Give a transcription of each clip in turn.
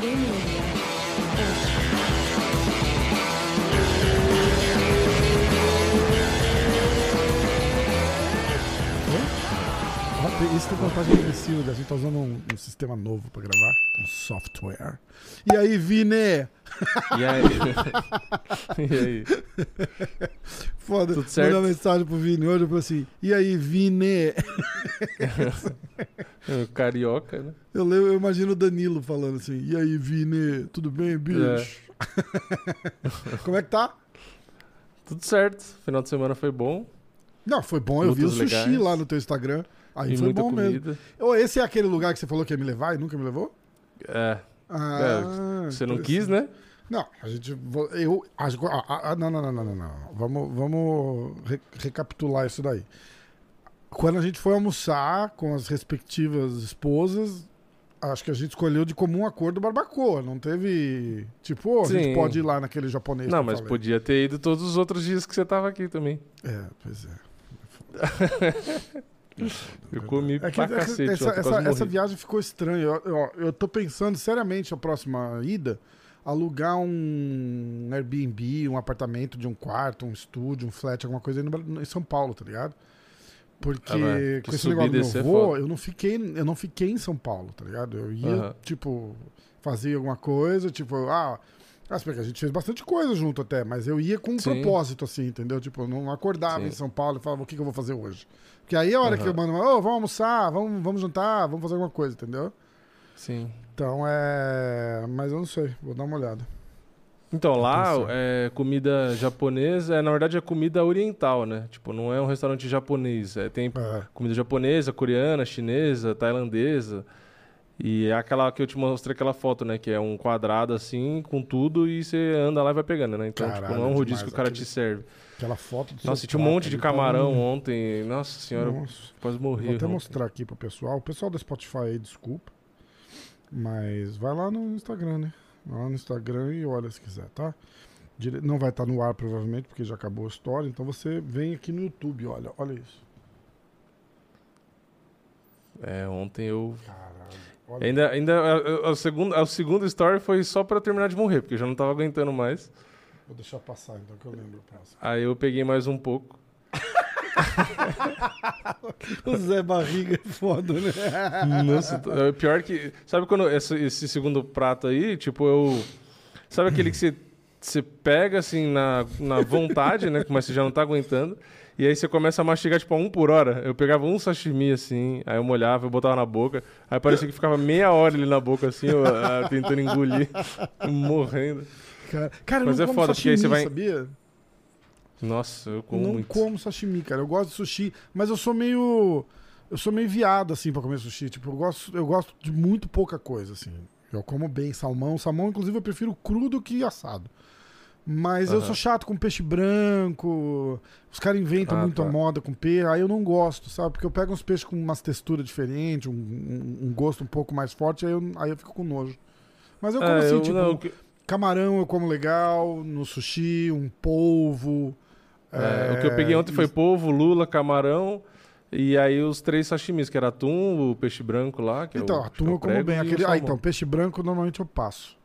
Junior. Isso tem vantagem agressiva, a gente tá usando um, um sistema novo pra gravar, um software. E aí, Vini? E aí? e aí? Foda, Tudo certo? mandar mensagem pro Vini hoje, eu falei assim, e aí, Vini? É, Carioca, né? Eu, lembro, eu imagino o Danilo falando assim, e aí, Vini, tudo bem, bicho? Como é que tá? Tudo certo. Final de semana foi bom. Não, foi bom, eu vi o sushi legais. lá no teu Instagram. Aí e foi bom mesmo. comida. Ô, esse é aquele lugar que você falou que ia me levar e nunca me levou? É. Ah, Você não quis, né? Não, a gente. Eu. ah, Não, não, não, não, não, não. Vamos, vamos re- recapitular isso daí. Quando a gente foi almoçar com as respectivas esposas, acho que a gente escolheu de comum acordo barbacoa. Não teve. Tipo, "Ô, a gente pode ir lá naquele japonês. Não, mas falei." podia ter ido todos os outros dias que você tava aqui também. É, pois é. Eu comi É que, pra é que cacete. essa, essa, essa viagem ficou estranha. Eu, eu, eu tô pensando seriamente a próxima ida alugar um Airbnb, um apartamento de um quarto, um estúdio, um flat, alguma coisa aí no em São Paulo, tá ligado? Porque Ah, com esse negócio do meu é avô, foda. eu não fiquei, eu não fiquei em São Paulo, tá ligado? Eu ia, Aham. tipo, fazer alguma coisa, tipo, ah, ah, que a gente fez bastante coisa junto até, mas eu ia com um Sim. propósito, assim, entendeu? Tipo, eu não acordava Sim. em São Paulo e falava, o que, que eu vou fazer hoje? Porque aí a hora que Aham. eu mando, ô, vamos almoçar, vamos, vamos jantar, vamos fazer alguma coisa, entendeu? Sim. Então é. Mas eu não sei, vou dar uma olhada. Então, lá, é, comida japonesa, é, na verdade é comida oriental, né? Tipo, não é um restaurante japonês. É, tem É, comida japonesa, coreana, chinesa, tailandesa. E é aquela que eu te mostrei aquela foto, né? Que é um quadrado assim, com tudo, e você anda lá e vai pegando, né? Então, tipo, Caralho, não é um rodízio demais. que o cara Aquele- te serve. aquela foto do Nossa, tinha um monte de tá camarão um- ontem. Nossa senhora, Nossa. quase morri. Vou até ontem. mostrar aqui pro pessoal. O pessoal do Spotify aí, desculpa. Mas vai lá no Instagram, né? Vai lá no Instagram e olha se quiser, tá? Dire- Não vai estar no ar, provavelmente, porque já acabou a história. Então você vem aqui no YouTube, olha. Olha isso. É, ontem eu. Caralho. Olha. Ainda, ainda a, a, a segunda, a segunda story foi só pra terminar de morrer, porque eu já não tava aguentando mais. Vou deixar passar, então, que eu lembro o próximo. Aí eu peguei mais um pouco. O Zé Barriga é foda, né? Nossa, é pior que. Sabe quando esse, esse segundo prato aí, tipo, eu. Sabe aquele que você, você pega assim na, na vontade, né? Mas você já não tá aguentando. E aí você começa a mastigar, tipo, a um por hora. Eu pegava um sashimi assim, aí eu molhava, eu botava na boca. Aí parecia que ficava meia hora ali na boca, assim, eu, ah, tentando engolir, morrendo. Cara, cara eu Mas não é foda, porque aí sashimi, você vai- sabia? Nossa, eu como não muito. como sashimi, cara. Eu gosto de sushi, mas eu sou meio. Eu sou meio viado, assim, pra comer sushi. Tipo, eu gosto, eu gosto de muito pouca coisa, assim. Eu como bem salmão. Salmão, inclusive, eu prefiro cru do que assado. Mas eu Aham. sou chato com peixe branco. Os caras inventam Ah, muito a tá. moda com peixe. Aí eu não gosto, sabe? Porque eu pego uns peixes com umas texturas diferentes, um, um- um gosto um pouco mais forte, aí eu, aí eu fico com nojo. Mas eu como É, assim, eu- tipo, não, camarão eu como legal, no sushi, um polvo. É, o que eu peguei ontem foi polvo, lula, camarão e aí os três sashimis, que era atum, o peixe branco lá, que Então, é o, acho que atum é eu como bem. Aquele... Ah, então, peixe branco normalmente eu passo.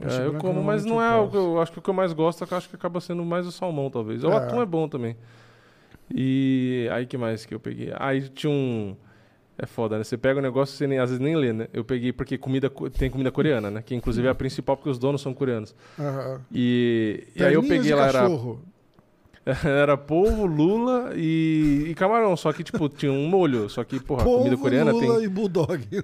É, eu como, mas não é o que eu acho que o que eu mais gosto, é eu acho que acaba sendo mais o salmão, talvez. O É. atum é bom também. E aí que mais que eu peguei? Aí tinha um é foda, né? Você pega o negócio e você nem, às vezes nem lê, né? Eu peguei porque comida co- tem comida coreana, né? Que inclusive é a principal porque os donos são coreanos. Aham. E, e aí eu peguei lá era cachorro. Era polvo, lula e, e camarão. Só que, tipo, tinha um molho. Só que, porra, a comida Polvo, coreana lula tem. e bulldog.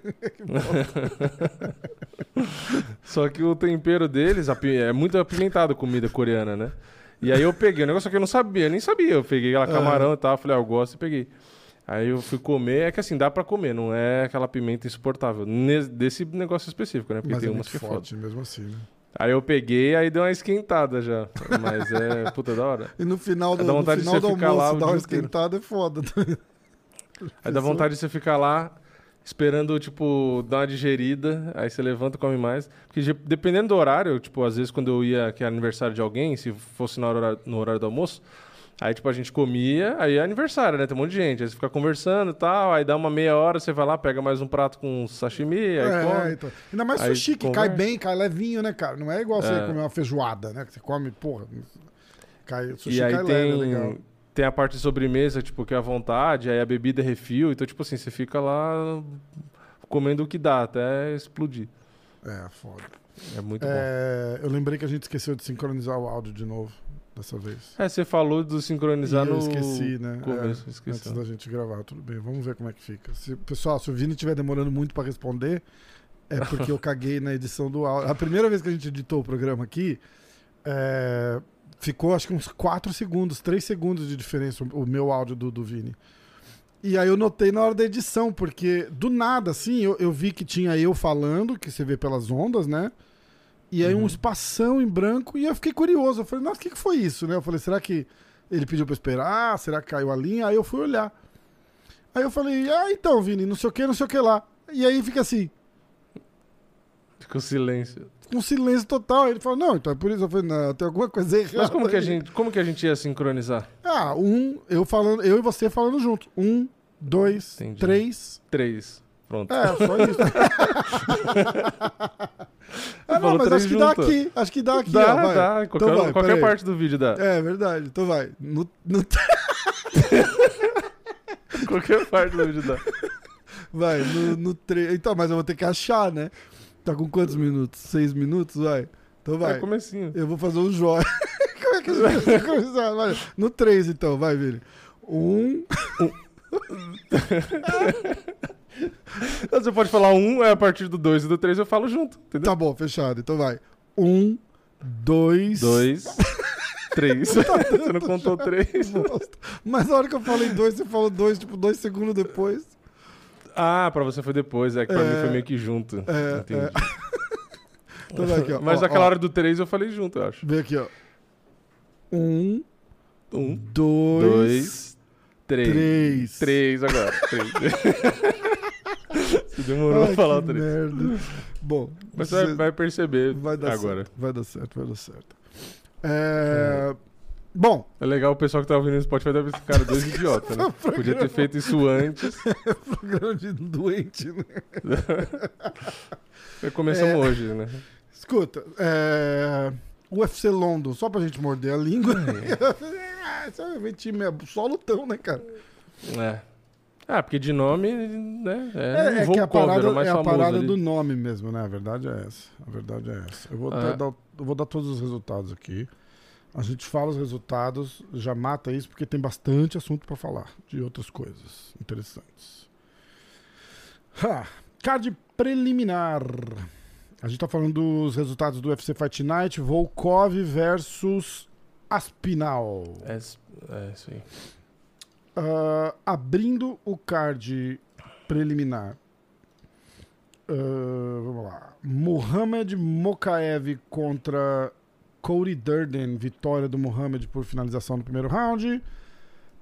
Só que o tempero deles é muito apimentado a comida coreana, né? E aí eu peguei o negócio que eu não sabia, nem sabia. Eu peguei lá camarão e tal, falei, ah, eu gosto e peguei. Aí eu fui comer, é que assim, dá pra comer, não é aquela pimenta insuportável. Nes- desse negócio específico, né? Porque Mas tem é umas que é foda. forte mesmo assim, né? Aí eu peguei, aí deu uma esquentada já. Mas é, puta, da hora. E no final do, no final do lá almoço, o dar uma dia inteiro. esquentada é foda. Aí dá vontade de você ficar lá esperando, tipo, dar uma digerida, aí você levanta e come mais. Porque de- dependendo do horário, tipo, às vezes quando eu ia, que era aniversário de alguém, se fosse no horário, no horário do almoço, aí, tipo, a gente comia, aí é aniversário, né? Tem um monte de gente. Aí você fica conversando e tal, aí dá uma meia hora, você vai lá, pega mais um prato com sashimi, aí É, come. então. Ainda mais sushi, que cai bem, cai levinho, né, cara? Não é igual você É. comer uma feijoada, né? Que você come, porra. Cai, sushi E aí cai leve, tem, legal. tem a parte de sobremesa, tipo, que é à vontade, aí a bebida é refil, então, tipo assim, você fica lá comendo o que dá até explodir. É, foda. É muito bom. É, eu lembrei que a gente esqueceu de sincronizar o áudio de novo, dessa vez. É, você falou do sincronizar E eu no esqueci, né? começo, É, esqueci. Antes da gente gravar, tudo bem. Vamos ver como é que fica. Se- pessoal, se o Vini estiver demorando muito pra responder, é porque eu caguei na edição do áudio. A primeira vez que a gente editou o programa aqui, é, ficou acho que uns 4 segundos, 3 segundos de diferença o o meu áudio do, do Vini. E aí eu notei na hora da edição, porque do nada, assim, eu, eu vi que tinha eu falando, que você vê pelas ondas, né? E aí um Uhum. espação em branco, e eu fiquei curioso. Eu falei, nossa, o que, que foi isso, né? Eu falei, será que ele pediu pra esperar? Será que caiu a linha? Aí eu fui olhar. Aí eu falei, ah, então, Vini, não sei o que, não sei o que lá. E aí fica assim, Ficou silêncio. com silêncio total. Ele falou, não, então é por isso. Eu falei, não, tem alguma coisa errada. Mas como que a aí." gente, como que a gente ia sincronizar? Ah, um, eu falando, eu e você falando junto. Um, dois, Entendi. três. Três. Pronto. É, só isso. ah, não, mas acho que dá aqui. Acho que dá aqui, dá, ó. Vai. dá. Qualquer, Então vai, qualquer parte do vídeo dá. É verdade. Então vai. No, no- Qualquer parte do vídeo dá. vai, no, no tre... Então, mas eu vou ter que achar, né? Tá com quantos minutos? Seis minutos? Vai. Então vai. É comecinho. Eu vou fazer um joia. Como é que a gente vai começar? Vai. No três, então. Vai, Vini. Um. Você pode falar um, é a partir do dois e do três eu falo junto, entendeu? Tá bom, fechado. Então vai. Um, dois. Dois, três. Você não contou três? Mas na hora que eu falei dois, você falou dois, tipo, dois segundos depois. Ah, pra você foi depois, é que pra É. mim foi meio que junto. É, Entendi. é. Então vai aqui, ó. Mas Ó, naquela ó. hora do três eu falei junto, eu acho. Vem aqui, ó. Um, Um, dois, dois, três. três. Três agora. Três. Demorou Ai, a falar o três. merda. Bom, Mas você- vai perceber vai dar agora. certo. Vai dar certo, vai dar certo. É, Bom, É legal o pessoal que tá ouvindo no Spotify deve pensar, cara, dois idiotas, né? Podia ter feito isso antes. programa de doente, né? Começamos É. hoje, né? Escuta, é... UFC London, só pra gente morder a língua. É um time é só lutão, né, cara? É. Ah, porque de nome, né? É, É, é que a parada, mais é a parada ali. do nome mesmo, né? A verdade é essa. A verdade é essa. Eu vou, Ah. dar, eu vou dar todos os resultados aqui. A gente fala os resultados, já mata isso, porque tem bastante assunto pra falar de outras coisas interessantes. Ha, card preliminar. A gente tá falando dos resultados do UFC Fight Night, Volkov versus Aspinal. É, é isso aí. Ah, abrindo o card preliminar. Ah, vamos lá. Mohamed Mokaev contra Cody Durden. Vitória do Mohamed por finalização no primeiro round.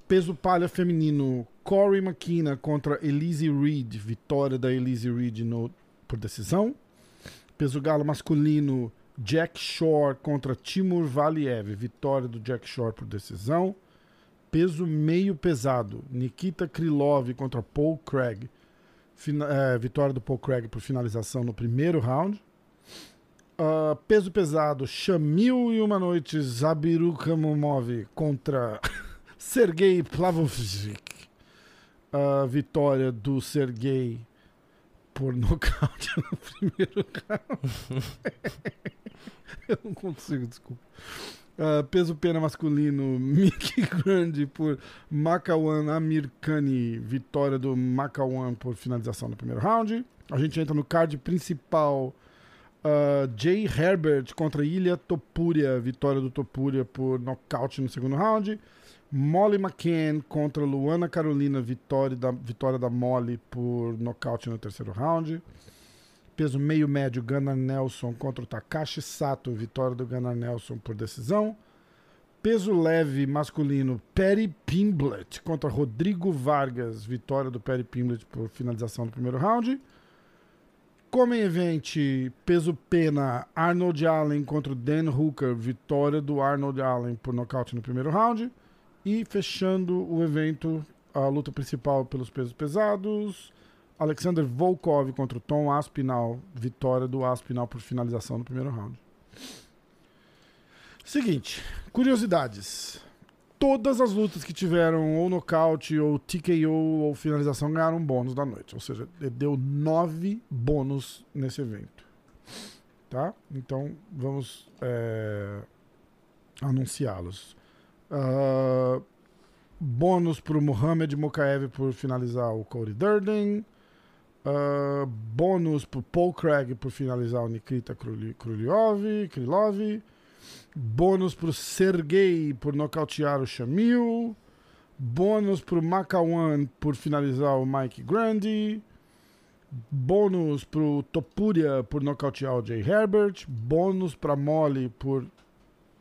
Peso palha feminino. Corey McKenna contra Elise Reed. Vitória da Elise Reed no, por decisão. Peso galo masculino. Jack Shore contra Timur Valiev. Vitória do Jack Shore por decisão peso meio pesado. Nikita Krylov contra Paul Craig. Fina- é, vitória do Paul Craig por finalização no primeiro round. Ah, peso pesado, Shamil e uma noite Zabiru Kamomov contra Sergei Plavovich. Ah, vitória do Sergei por nocaute no primeiro round. Eu não consigo, desculpa. Ah, peso pena masculino, Mickey Grande por Makawan Amirkani, vitória do Makawan por finalização no primeiro round. A gente entra no card principal, ah, Jay Herbert contra Ilha Topuria, vitória do Topuria por nocaute no segundo round. Molly McCann contra Luana Carolina, vitória da, vitória da Molly por nocaute no terceiro round. Peso meio médio, Gunnar Nelson contra o Takashi Sato, vitória do Gunnar Nelson por decisão. Peso leve masculino, Perry Pimblett contra Rodrigo Vargas, vitória do Perry Pimblett por finalização do primeiro round. Como event, peso pena, Arnold Allen contra Dan Hooker, vitória do Arnold Allen por nocaute no primeiro round. E fechando o evento, a luta principal pelos pesos pesados, Alexander Volkov contra o Tom Aspinall, vitória do Aspinall por finalização no primeiro round. Seguinte, curiosidades. Todas as lutas que tiveram ou nocaute, ou TKO, ou finalização ganharam bônus da noite. Ou seja, ele deu nove bônus nesse evento. Tá? Então, vamos é, anunciá-los. Uh, bônus para o Mohamed Mokaev por finalizar o Cody Durden. Uh, bônus para o Paul Craig por finalizar o Nikita Krylov. Krylov. Bônus para o Sergei por nocautear o Shamil. Bônus para o Makawan por finalizar o Mike Grandi. Bônus para o Topuria por nocautear o Jay Herbert. Bônus para Molly por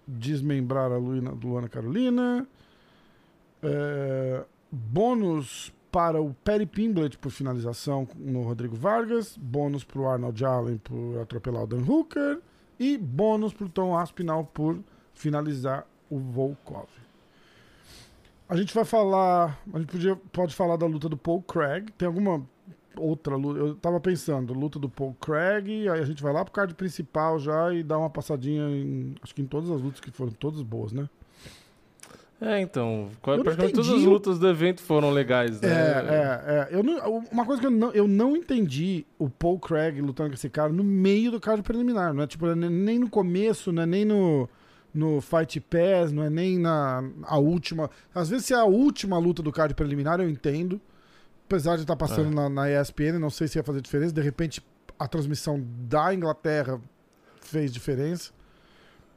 desmembrar a Luana, Luana Carolina. É, bônus para o Perry Pimblett por finalização no Rodrigo Vargas. Bônus para o Arnold Allen por atropelar o Dan Hooker. E bônus para o Tom Aspinall por finalizar o Volkov. A gente vai falar. A gente podia, pode falar da luta do Paul Craig. Tem alguma outra luta? Eu tava pensando, luta do Paul Craig. Aí a gente vai lá pro card principal já e dá uma passadinha em. Acho que em todas as lutas que foram todas boas, né? É, então, praticamente todas as lutas do evento foram legais, né? É, é, é. Eu não, uma coisa que eu não, eu não entendi o Paul Craig lutando com esse cara no meio do card preliminar, não é tipo, nem no começo, não é nem no, no Fight Pass, não é nem na a última. Às vezes se é a última luta do card preliminar, eu entendo. Apesar de estar tá passando é. na, na ESPN, não sei se ia fazer diferença. De repente, a transmissão da Inglaterra fez diferença.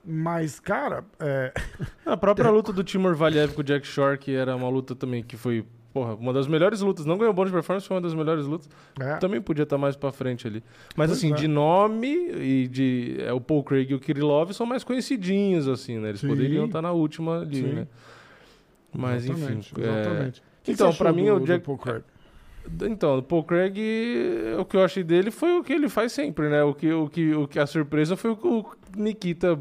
Mas, cara. É... A própria luta do Timur Valiev com o Jack Shore, que era uma luta também que foi, porra, uma das melhores lutas. Não ganhou bônus de performance, foi uma das melhores lutas. É. Também podia estar mais pra frente ali. Mas, pois assim, é. de nome e de. É, o Paul Craig e o Kirillov são mais conhecidinhos, assim, né? Eles Sim. poderiam estar na última ali, Sim. né? Mas, exatamente, enfim. É, exatamente. Que então, para mim, do, o Jack. Paul Craig? Então, o Paul Craig, o que eu achei dele foi o que ele faz sempre, né? O que, o que, o que a surpresa foi o que o Nikita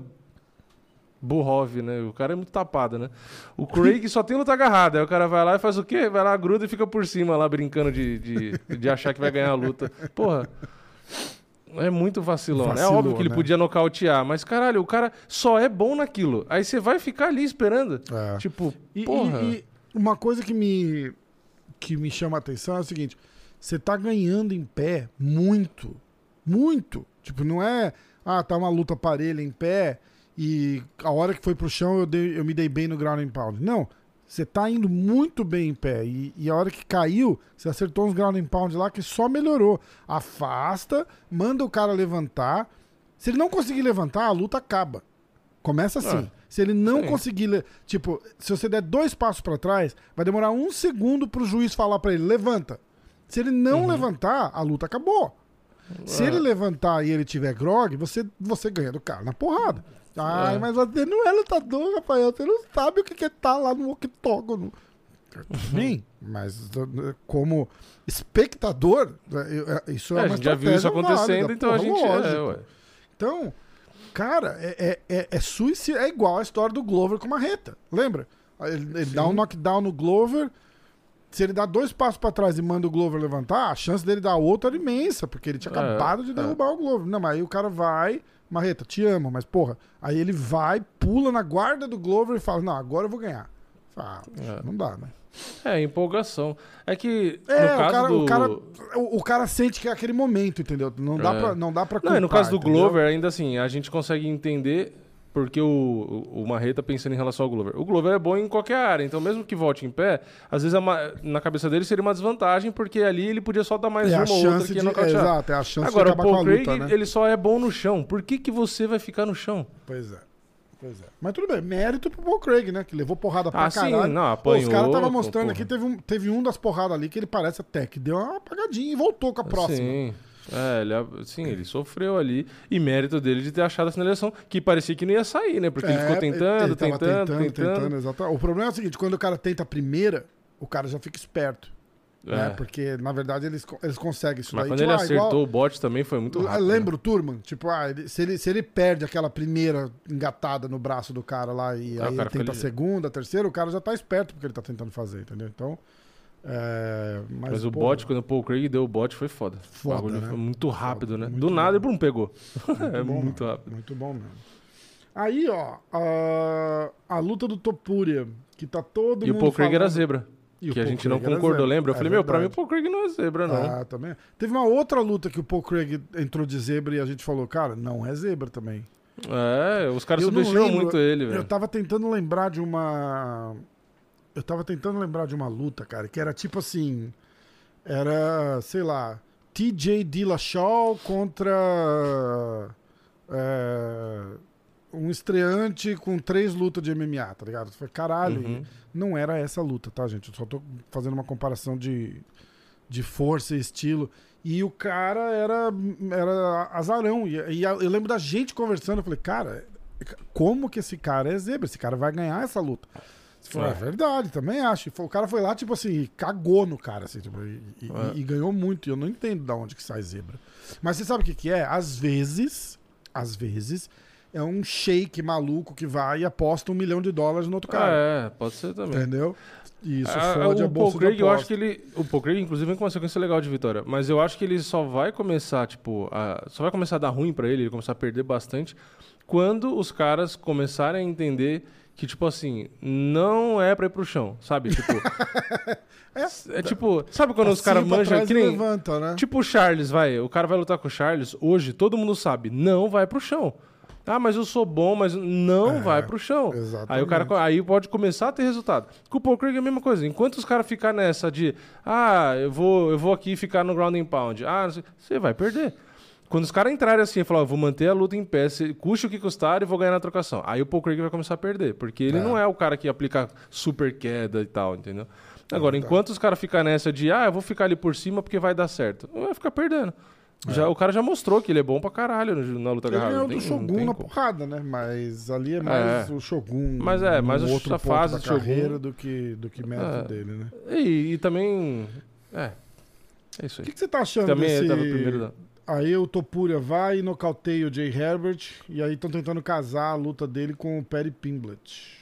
Burrov, né? O cara é muito tapado, né? O Craig só tem luta agarrada. Aí o cara vai lá e faz o quê? Vai lá, gruda e fica por cima lá, brincando de, de, de achar que vai ganhar a luta. Porra. É muito vacilão. Vacilou, é óbvio que ele né? podia nocautear, mas caralho, o cara só é bom naquilo. Aí você vai ficar ali esperando. É. Tipo, e, porra. E, e uma coisa que me, que me chama a atenção é o seguinte: você tá ganhando em pé muito. Muito. Tipo, não é. Ah, tá uma luta parelha em pé e a hora que foi pro chão eu, dei, eu me dei bem no ground and pound. Não, você tá indo muito bem em pé. E, e, a hora que caiu, você acertou uns ground and pound lá que só melhorou. Afasta, manda o cara levantar. Se ele não conseguir levantar, a luta acaba. Começa assim. Ah, se ele não sim. conseguir. Tipo, se você der dois passos para trás, vai demorar um segundo pro juiz falar para ele: levanta. Se ele não uhum. levantar, a luta acabou. Se ele levantar e ele tiver grog, você, você ganha do cara na porrada. Ai, é. mas você não é lutador, Rafael. Você não sabe o que é estar tá lá no octógono. Sim, mas como espectador, é, isso é, é uma A gente já viu isso acontecendo, válida, então porra, a gente é, Então, cara, é, é, é, é suicídio. É igual a história do Glover com uma reta. Lembra? Ele, ele dá um knockdown no Glover. Se ele dá dois passos para trás e manda o Glover levantar, a chance dele dar outro era imensa, porque ele tinha acabado de derrubar o Glover. Não, mas aí o cara vai Marreta, te amo, mas porra. Aí ele vai, pula na guarda do Glover e fala: Não, agora eu vou ganhar. Ah, é. Não dá, né? É, empolgação. É que é, no caso o cara, do... o, cara, o, o, cara sente que é aquele momento, entendeu? Não dá é. pra, não dá pra culpar, Não, no caso do entendeu? Glover, ainda assim, a gente consegue entender porque o, o Marreta pensando em relação ao Glover. O Glover é bom em qualquer área, então mesmo que volte em pé, às vezes uma, na cabeça dele seria uma desvantagem, porque ali ele podia só dar mais é uma ou outra que de, é, Exato, é a chance Agora, de o Paul Craig, luta, né? ele só é bom no chão. Por que, que você vai ficar no chão? Pois é. Pois é. Mas tudo bem, mérito pro Paul Craig, né? Que levou porrada pra Ah, sim, caralho. não, Pô, os apanhou, caras estavam mostrando porra. aqui, teve um, teve um das porradas ali que ele parece até que deu uma apagadinha e voltou com a próxima. Sim. É, ele, sim, ele sofreu ali. E mérito dele de ter achado essa eleição, que parecia que não ia sair, né? Porque ele ficou É, tentando, ele tava tentando, tentando. exatamente. O problema é o seguinte, quando o cara tenta a primeira, o cara já fica esperto. Né? É. Porque, na verdade, eles, eles conseguem isso Mas daí. quando Tipo, ele ah, acertou igual- o bot também foi muito rápido. né? Lembra o Turman? Tipo, ah, ele- se, ele, se ele perde aquela primeira engatada no braço do cara lá e Ah, aí cara ele tenta a segunda, a terceira, o cara já tá esperto porque ele tá tentando fazer, entendeu? Então. É, mas, Mas o pô, bot, quando o Paul Craig deu o bot, foi foda. Foda, o bagulho né? foi muito rápido, Foda, né? muito Do nada bom. ele Bruno pegou. é bom, muito mano. rápido. Muito bom mesmo. Aí, ó, a, a luta do Topuria, que tá todo E o mundo Paul Craig era falando- zebra. E o que a gente não Craig era concordou, lembra? Eu É falei, meu, pra mim o verdade. Paul Craig não é zebra, não. Ah, também. Teve uma outra luta que o Paul Craig entrou de zebra e a gente falou, cara, não é zebra também. É, os caras Eu não subestimam muito ele, Eu velho. tava tentando lembrar de uma. Eu tava tentando lembrar de uma luta, cara, que era tipo assim. Era, sei lá, TJ Dillashaw contra. é, um estreante com três lutas de MMA, tá ligado? Foi caralho. Uhum. Não era essa luta, tá, gente? Eu só tô fazendo uma comparação de, de força e estilo. E o cara era, era azarão. E, e eu lembro da gente conversando. Eu falei, cara, como que esse cara é zebra? Esse cara vai ganhar essa luta. Falou, é, É. verdade, também acho. E foi- O cara foi lá, tipo assim, e cagou no cara, assim, tipo, e, e- É. e ganhou muito. E eu não entendo de onde que sai zebra. Mas você sabe o que, que é? Às vezes, às vezes, é um shake maluco que vai e aposta um milhão de dólares no outro cara. É, pode ser também. Entendeu? E isso Ah, fode a o Paul bolsa Craig, de eu acho que ele. O Paul Craig, inclusive, vem com uma sequência legal de vitória. Mas eu acho que ele só vai começar, tipo. a- só vai começar a dar ruim pra ele, ele começar a perder bastante, quando os caras começarem a entender que, tipo assim, não é pra ir pro chão, sabe? Tipo. é, tipo. Sabe quando os Assim caras pra manjam que nem. levanta, né? Tipo o Charles, vai. O cara vai lutar com o Charles. Hoje, todo mundo sabe. Não vai pro chão. Ah, mas eu sou bom, mas não É, vai pro chão. exatamente. Aí o cara aí pode começar a ter resultado. Com o Paul Craig é a mesma coisa. Enquanto os caras ficar nessa de, ah, eu vou, eu vou aqui ficar no ground and pound. Ah, não sei- você vai perder. Quando os caras entrarem assim e falar, vou manter a luta em pé, se, custe o que custar e vou ganhar na trocação. Aí o Paul Craig vai começar a perder, porque ele É. não é o cara que aplica super queda e tal, entendeu? Agora, verdade. enquanto os caras ficar nessa de, ah, eu vou ficar ali por cima porque vai dar certo, vai ficar perdendo. Já, o cara já mostrou que ele é bom pra caralho na luta Ele agarrada. ganhou não do Shogun na porrada, né? Mas ali é mais É. o Shogun. Mas é, mais o- outro a fase da do Shogun. carreira do que, do que mérito É. dele, né? E, e também. É. É isso O aí. que, que você tá achando Também desse... tava primeiro da. Aí o Topuria vai e nocauteia o Jay Herbert. E aí estão tentando casar a luta dele com o Perry Pimblett.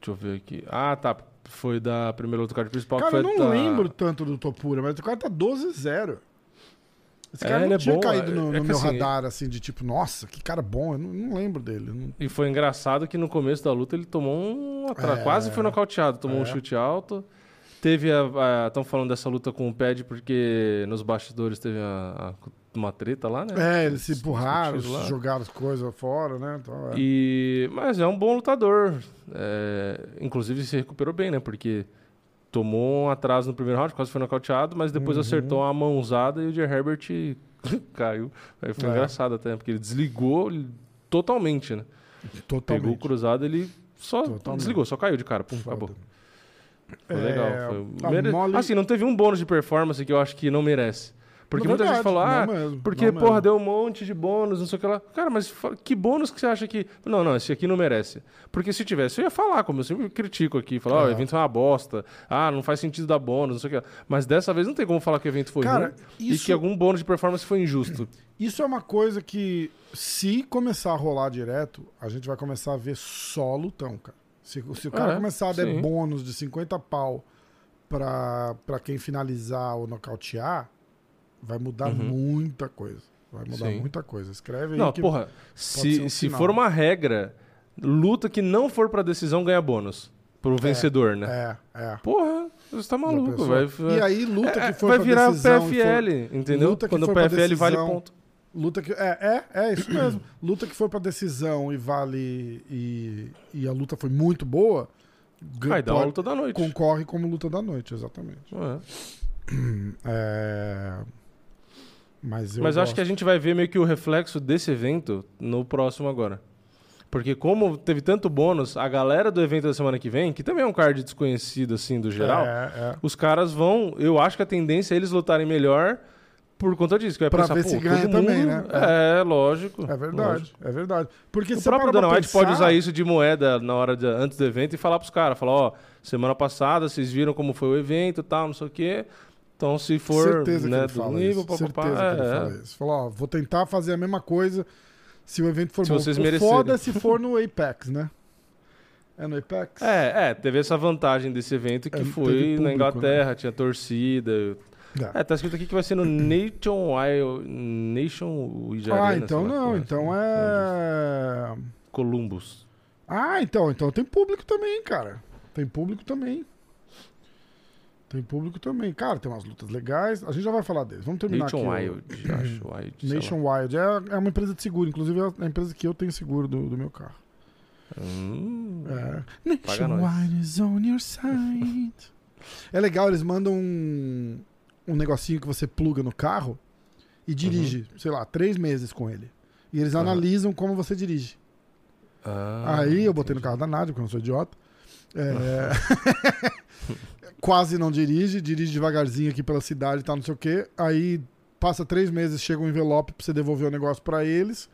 Deixa eu ver aqui. Ah, tá. Foi da primeira luta do card principal. Cara, eu não da... lembro tanto do Topuria, mas o cara tá 12-0. Esse É, cara ele não é tinha bom, caído é- no, é no meu assim, radar, assim, de tipo, nossa, que cara bom. Eu não, não lembro dele. não- E foi engraçado que no começo da luta ele tomou um atraso. É. Quase foi nocauteado. Tomou É. um chute alto. Teve a. Estão falando dessa luta com o Pad porque nos bastidores teve a- a- uma treta lá, né? É, eles se empurraram, lá. jogaram as coisas fora, né? Então, é. E, mas é um bom lutador. É, inclusive se recuperou bem, né? Porque tomou um atraso no primeiro round, quase foi nocauteado, mas depois Uhum. acertou uma mãozada e o Jay Herbert caiu. Aí foi É. engraçado até, porque ele desligou totalmente, né? Pegou o Totalmente. cruzado, ele só Totalmente. desligou, só caiu de cara. Pum, acabou. Foi É, legal. Foi mere- Molly- Assim, não teve um bônus de performance que eu acho que não merece. Porque Na muita gente verdade, falou, não ah, mesmo, porque, não porra, mesmo. deu um monte de bônus, não sei o que lá. Cara, mas que bônus que você acha que. Não, não, esse aqui não merece. Porque se tivesse, eu ia falar, como eu sempre critico aqui, falar, ó, o É. evento é uma bosta, ah, não faz sentido dar bônus, não sei o que lá. Mas dessa vez não tem como falar que o evento foi Cara, ruim e isso- que algum bônus de performance foi injusto. Isso é uma coisa que, se começar a rolar direto, a gente vai começar a ver só lutão, cara. Se, se o cara É, começar a dar sim. bônus de 50 pau pra, pra quem finalizar ou nocautear, vai mudar muita coisa. Vai mudar Uhum. Sim. muita coisa. Escreve aí Não, porra, se, um se for uma regra, luta que não for pra decisão ganha bônus. Pro vencedor, né? É, é. Porra, você tá maluco, vai. E aí, luta É, que for vai pra virar decisão PFL, entendeu? luta que Quando o for PFL vale decisão, ponto. Luta que. É, é, é isso mesmo. luta que foi pra decisão e vale. E, e a luta foi muito boa. Vai dar uma luta da noite. Concorre como luta da noite, exatamente. É. É, Mas eu Mas acho que a gosto. gente vai ver meio que o reflexo desse evento no próximo agora. Porque como teve tanto bônus, a galera do evento da semana que vem, que também é um card desconhecido, assim, do geral, É, é. os caras vão... Eu acho que a tendência é eles lutarem melhor por conta disso. Que vai Pra pensar, ver se ganha também, mundo- né? É, lógico. É verdade, lógico. é verdade. Porque O próprio pra White pode pensar- usar isso de moeda na hora de, antes do evento e falar pros caras, falar, ó, semana passada vocês viram como foi o evento e tal, não sei o quê. Então, se for certeza né, que ele do nível, isso. certeza que ele é, fala isso. Falou, ó, vou tentar fazer a mesma coisa se o evento for Se bom. vocês o merecerem. foda é se for no Apex, né? É no Apex? É, é, teve essa vantagem desse evento que É, foi público, na Inglaterra, tinha torcida. É. Tá escrito aqui que vai ser no Nation Wild, Nation Wide Ah, Arena, então não, então é... Columbus. Ah, então, então tem público também, cara. Tem público também. Tem público também. Cara, tem umas lutas legais. A gente já vai falar deles. Vamos terminar Nation aqui. Wild, acho. Wild. Nation Wild. É, é uma empresa de seguro. Inclusive, é a empresa que eu tenho seguro do, do meu carro. Hum, É. Nós. Nationwide is on your side. é legal, eles mandam um, um negocinho que você pluga no carro e dirige, sei lá, três meses com ele. E eles Uhum. Analisam como você dirige. ah, Aí eu botei no carro da Nádia, porque eu não sou idiota. É... Quase não dirige, dirige devagarzinho aqui pela cidade e tal, não sei o quê. Aí passa três meses, chega um envelope pra você devolver o negócio pra eles.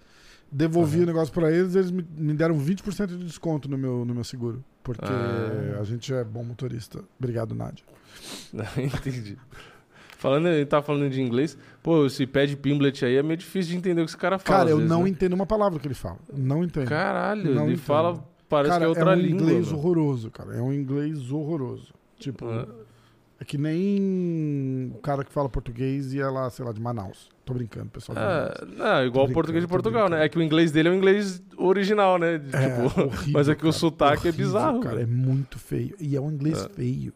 Devolvi Aham. o negócio pra eles, eles me, me deram 20% de desconto no meu, no meu seguro. Porque Ah. a gente é bom motorista. Obrigado, Nádia. Entendi. Falando, ele tá falando de inglês. Pô, esse pad Pimblet aí é meio difícil de entender o que esse cara fala. Cara, eu vezes, não né? entendo uma palavra que ele fala. Não entendo. Caralho, Não ele entendo. fala, parece cara, que é outra um língua. inglês mano. horroroso, cara. É um inglês horroroso. Tipo, Ah. é que nem o cara que fala português e é lá, sei lá, de Manaus. Tô brincando, pessoal. É, não, igual o português de Portugal, né? É que o inglês dele é o inglês original, né? É, tipo, horrível, mas é que o cara, sotaque é horrível, bizarro. Cara, é velho. muito feio. E é um inglês É. feio,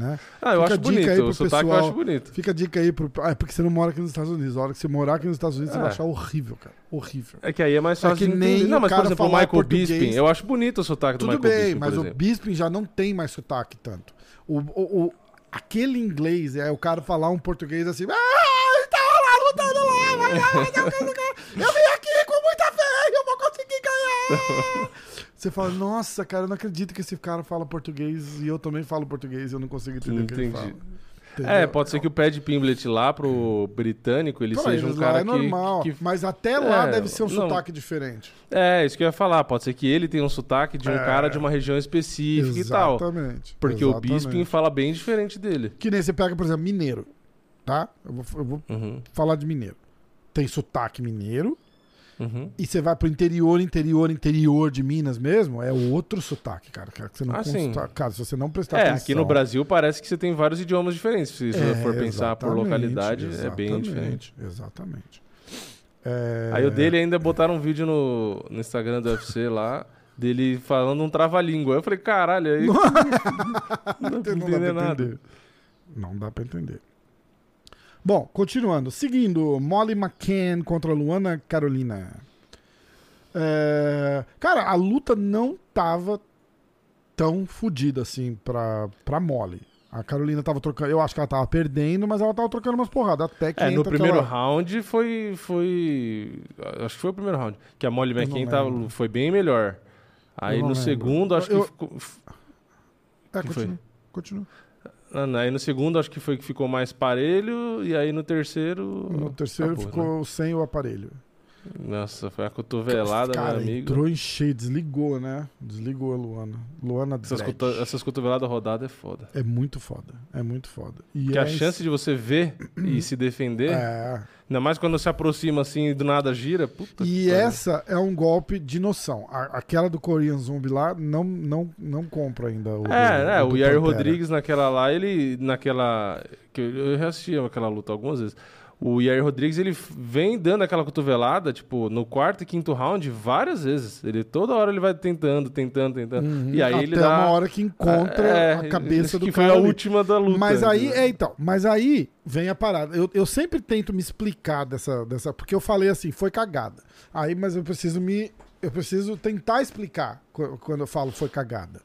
né? Ah, eu Fica acho bonito. O sotaque eu acho bonito. Fica a dica aí pro. Ah, é porque você não mora aqui nos Estados Unidos. A hora que você morar aqui nos Estados Unidos, você É. vai achar horrível, cara. Horrível. É que aí é mais É fácil que de nem. Não, o mas por exemplo, o Michael português. Bisping, eu acho bonito o sotaque do Tudo Michael bem, Bisping, mas por o exemplo. Bisping já não tem mais sotaque tanto. O, o, o- aquele inglês é o cara falar um português assim. Ah, tá lá lutando lá, vai lá, vai lá, vai lá. eu vim aqui com muita fé, eu vou conseguir ganhar. Você fala, nossa, cara, eu não acredito que esse cara fala português e eu também falo português e eu não consigo entender o que ele Entendi. fala. É, pode ser que o pad Pimblet lá pro britânico ele seja um cara é que, normal, que- mas até lá É, deve ser um não. sotaque diferente. É, isso que eu ia falar. Pode ser que ele tenha um sotaque de um É. cara de uma região específica e tal. Exatamente. Porque o exatamente. Bisping fala bem diferente dele. Que nem você pega, por exemplo, mineiro, tá? Eu vou, eu vou Uhum, falar de mineiro. Tem sotaque mineiro, uhum. e você vai pro interior, interior, interior de Minas mesmo, é outro sotaque, cara. você não Ah, consta- Cara, se você não prestar É, atenção... aqui no Brasil parece que você tem vários idiomas diferentes. Se você É, for pensar por localidade, é bem diferente. Exatamente. É, Aí o dele ainda botaram um vídeo no, no Instagram do UFC lá, dele falando um trava-língua. Eu falei, caralho, aí. Não, não não não dá entender pra nada. entender. Não dá pra entender. Bom, continuando. Seguindo, Molly McCann contra Luana Carolina. É, Cara, a luta não tava tão fodida assim pra, pra Molly. A Carolina tava trocando. Eu acho que ela tava perdendo, mas ela tava trocando umas porradas. Até que É, no primeiro aquela- round foi, foi. Acho que foi o primeiro round. Que a Molly McCain tava, foi bem melhor. Aí no lembro. segundo, acho Eu- que ficou. É, que continua. foi? continua. Ah, Aí no segundo, acho que foi que ficou mais parelho. E aí no terceiro. No terceiro acabou, ficou né? sem o aparelho. Nossa, foi a cotovelada, Cara, meu amigo. entrou em cheio, desligou, né? Desligou a Luana. Luana Essas, coto- essas cotoveladas rodadas é foda. É muito foda. É muito foda. E Porque é a chance de você ver e se defender, É. ainda mais quando se aproxima assim e do nada gira, puta E essa é um golpe de noção. A- aquela do Korean Zombie lá, não, não, não compra ainda. O, É, né? o Yair Pantera. Rodrigues naquela lá, ele. Naquela. Que eu, eu reassisti aquela luta algumas vezes. O Yair Rodrigues, ele vem dando aquela cotovelada, tipo, no quarto e quinto round, várias vezes. Ele toda hora ele vai tentando, tentando, tentando. Uhum. E aí Até ele dá. uma hora que encontra É, a cabeça do que cara. foi a ali. última da luta. Mas aí, né? é, então, mas aí vem a parada. Eu, eu sempre tento me explicar dessa, dessa. Porque eu falei assim, foi cagada. Aí, mas eu preciso me. Eu preciso tentar explicar qu- quando eu falo foi cagada.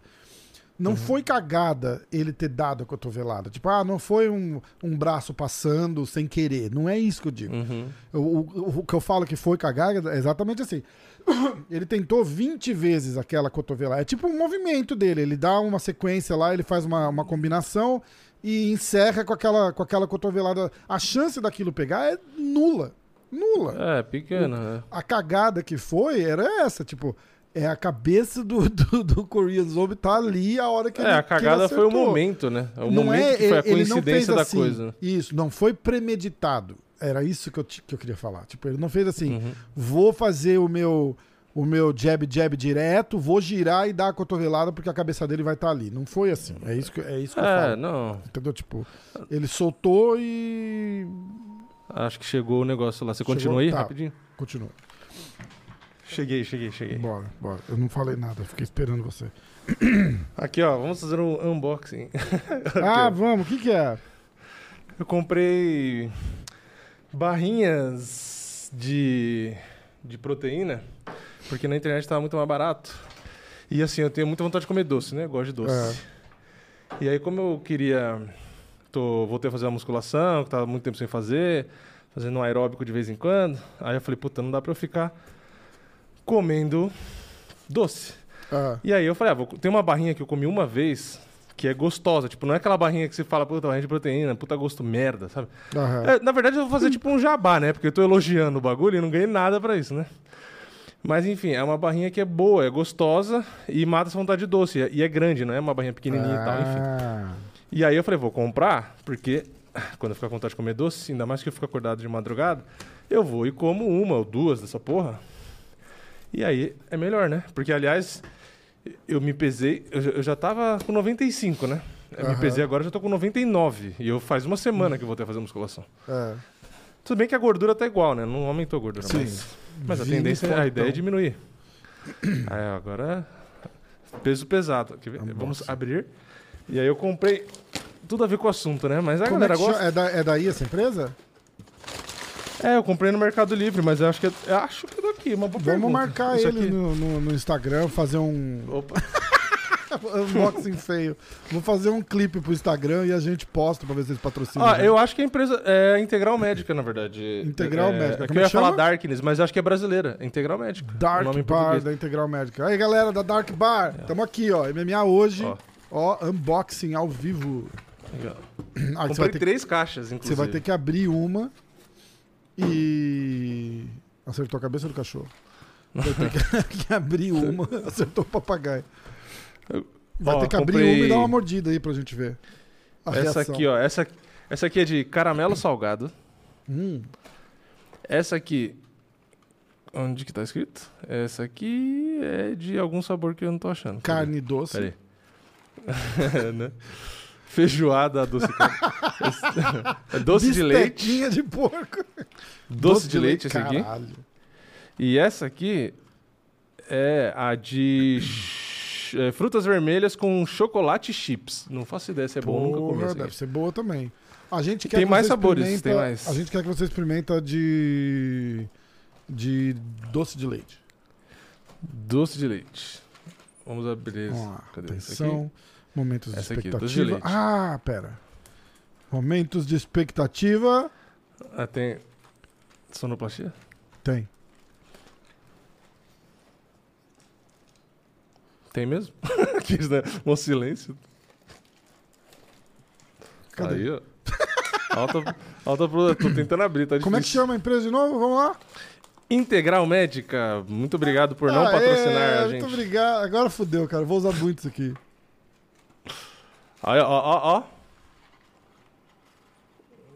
Não Uhum. foi cagada ele ter dado a cotovelada. Tipo, ah, não foi um, um braço passando sem querer. Não é isso que eu digo. Uhum. O, o- o que eu falo que foi cagada é exatamente assim. Ele tentou 20 vezes aquela cotovelada. É tipo um movimento dele. Ele dá uma sequência lá, ele faz uma, uma combinação e encerra com aquela, com aquela cotovelada. A chance daquilo pegar é nula. Nula. É, pequena, né? A cagada que foi era essa, tipo, é a cabeça do, do, do Korean Zombie tá ali a hora que ele É, a cagada foi o momento, né? É o Não momento é, que foi a coincidência da assim. coisa. Isso, não foi premeditado. Era isso que eu, que eu queria falar. Tipo, ele não fez assim, Uhum. vou fazer o meu o meu jab jab direto, vou girar e dar a cotovelada porque a cabeça dele vai estar ali. Não foi assim. É isso que, é isso que eu É, falo. não. Entendeu? Tipo, ele soltou e Acho que chegou o negócio lá. Você Chegou? continua aí Tá. rapidinho? continua. Cheguei, cheguei, cheguei. Bora, bora. Eu não falei nada, fiquei esperando você. Aqui, ó, vamos fazer um unboxing. Ah, vamos, o que que é? Eu comprei barrinhas de, de proteína, porque na internet tava muito mais barato. E assim, eu tenho muita vontade de comer doce, né? Eu gosto de doce. E aí, como eu queria. Tô, voltei a fazer uma musculação, que tava muito tempo sem fazer, fazendo um aeróbico de vez em quando. Aí eu falei, puta, não dá pra eu ficar comendo doce. Ah, E aí eu falei, ah, vou, tem uma barrinha que eu comi uma vez que é gostosa. Tipo, não é aquela barrinha que você fala, puta, barrinha de proteína, puta gosto merda, sabe? aham. É, na verdade, eu vou fazer tipo um jabá, né? Porque eu tô elogiando o bagulho e não ganhei nada pra isso, né? Mas enfim, é uma barrinha que é boa, é gostosa e mata essa vontade de doce. E é- é grande, não é uma barrinha pequenininha e tal, enfim. Ah, E aí eu falei, vou comprar, porque quando eu ficar com vontade de comer doce, ainda mais que eu fico acordado de madrugada, eu vou e como uma ou duas dessa porra. E aí é melhor, né? Porque, aliás, eu me pesei, eu já- tava com 95, né? Eu me Aham. pesei agora, já tô com 99. E eu faz uma semana que eu voltei a fazer musculação. é. Tudo bem que a gordura tá igual, né? Não aumentou a gordura, Sim. mas, mas a tendência, a ideia é diminuir. Aí, agora, peso pesado. Vamos abrir. E aí eu comprei tudo a ver com o assunto, né? Mas a Como é, galera que gosta. é, da, é daí essa empresa? É, eu comprei no Mercado Livre, mas eu acho que é, eu acho que é daqui, uma boa Vamos pergunta. marcar Isso ele aqui- no, no, no Instagram, fazer um Opa. unboxing feio. Vou fazer um clipe pro Instagram e a gente posta pra ver se eles patrocinam. Ah, gente. eu acho que a empresa é Integral Médica, na verdade. Integral é, Médica. É que Como eu ia é que chama? falar Darkness, mas eu acho que é brasileira. Integral Médica. o Dark nome em Bar português. da Integral Médica. Aí, galera da Dark Bar, tamo aqui, ó. MMA hoje. Ó. Ó, unboxing ao vivo. Ó. Ah, você, vai Comprei ter, três caixas, inclusive. você vai ter que abrir uma e. Acertou a cabeça do cachorro. Vai ter que, que abrir uma, acertou o papagaio. Vai Ó, ter que abrir comprei- uma e dar uma mordida aí pra gente ver. Essa reação. aqui, ó. Essa, essa aqui é de caramelo salgado. Hum, Essa aqui. Onde que tá escrito? Essa aqui é de algum sabor que eu não tô achando. carne doce. Peraí. Né? Feijoada doce. É doce de leite. De porco. Doce, de leite, esse aqui. Caralho. E essa aqui é a de é, frutas vermelhas com chocolate chips. Não faço ideia se é bom, nunca comi Porra, essa aqui. deve ser boa também. A gente quer Tem que mais sabores, tem mais. A gente quer que você experimenta de de doce de leite. Doce de leite. Vamos abrir. Vamos lá. Cadê esse aqui? Momentos de Essa aqui, de expectativa. leite. ah, pera. Momentos de expectativa. Ah, tem. Sonoplastia? Tem. Tem mesmo? Quis, né? Um silêncio. Cadê? Aí, ó. Alta, alta pro... Tô tentando abrir, tá difícil. Como é que chama a empresa de novo? Vamos lá. Integral Médica, muito obrigado por não Aê, patrocinar a gente. Muito obrigado. Agora fodeu, cara. Vou usar muito isso aqui. Aí, ó, ó, ó.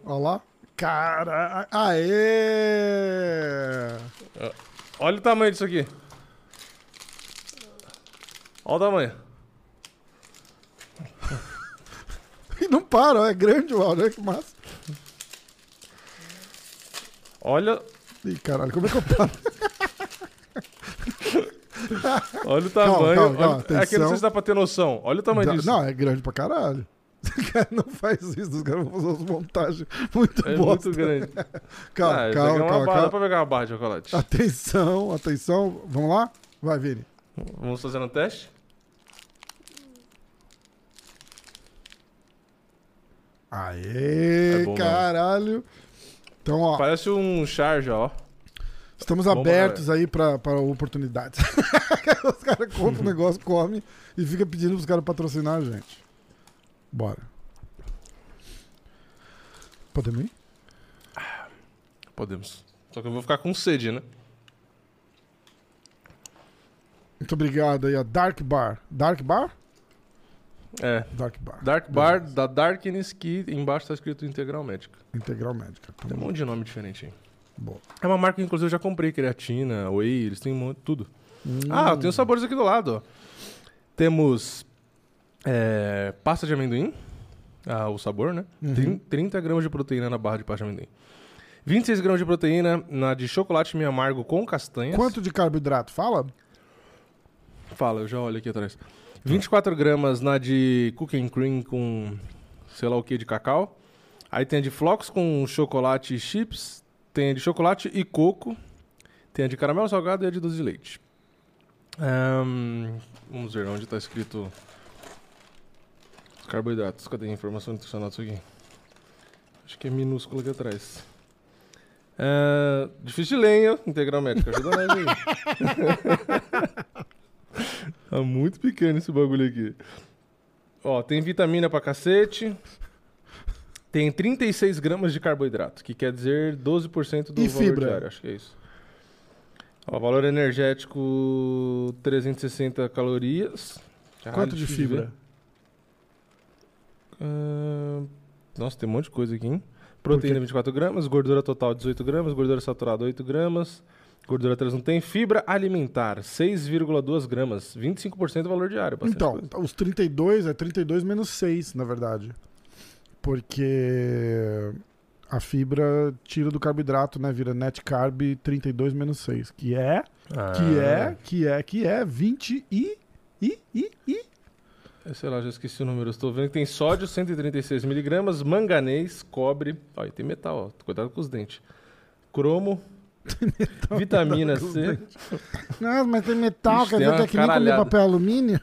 Olha lá. Cara. Aê! Olha o tamanho disso aqui. Olha o tamanho. E não para, ó, é grande o áudio, olha que massa. Olha, Ih, caralho, como é que eu paro? Olha o tamanho. Calma, calma, calma, que não sei se dá pra ter noção. Olha o tamanho disso. Não, é grande pra caralho. O cara não faz isso, os caras vão fazer umas montagens muito É bosta. muito grande. calma, ah, calma, é calma, calma. Dá pra pegar uma barra de chocolate. Atenção, atenção. Vamos lá? Vai, Vini. Vamos fazer um teste? Aê, é bom, caralho. Então, ó. Parece um char já, ó estamos abertos aí pra oportunidades. os caras compram o negócio, comem e fica pedindo pros caras patrocinar a gente. Bora. Podemos ir? Podemos. Só que eu vou ficar com sede, né? Muito obrigado aí, a Dark Bar. Dark Bar? É. Dark Bar. Dark Bar da Darkness, que embaixo tá escrito Integral Médica. Integral Médica. Tem um monte de nome diferente aí. Boa. É uma marca que, inclusive, eu já comprei. Creatina, Whey, eles têm monte, tudo. Hum. Ah, tem os sabores aqui do lado, ó. Temos é, pasta de amendoim. Ah, o sabor, né? Uhum. Trin- 30 gramas de proteína na barra de pasta de amendoim. 26 gramas de proteína na de chocolate meio amargo com castanhas. Quanto de carboidrato? Fala? Fala, eu já olho aqui atrás. 24 gramas na de cookie and cream com sei lá o que de cacau. Aí tem a de flocos com chocolate e chips. Tem a de chocolate e coco. Tem a de caramelo salgado e a de doce de leite. Ahn, vamos ver onde está escrito carboidratos. Cadê a informação nutricional disso aqui? Acho que é minúsculo aqui atrás. Ah, difícil de hein? Integral médica. Ajuda nós aí. Tá muito pequeno esse bagulho aqui. Ó, tem vitamina pra cacete. Tem 36 gramas de carboidrato, que quer dizer 12% do E valor fibra? diário, acho que é isso. Ó, valor energético 360 calorias. Caralho, Quanto de fibra? Ah, nossa, tem um monte de coisa aqui, hein? Proteína quê? 24 gramas, gordura total 18 gramas, gordura saturada 8 gramas, gordura trans não tem, fibra alimentar 6,2 gramas, 25% do valor diário. Então, coisa. os 32 é 32 menos 6, na verdade. Porque a fibra tira do carboidrato, né? Vira net carb 32 menos 6. Que é, que é, que é, que é 20 e. e, e, e. É, Sei lá, já esqueci o número. Eu Estou vendo que tem sódio 136 miligramas, manganês, cobre. Ó, e tem metal, ó. Cuidado com os dentes. Cromo, vitamina C. Não, mas tem metal, Ixi, quer dizer que é que nem comer papel alumínio?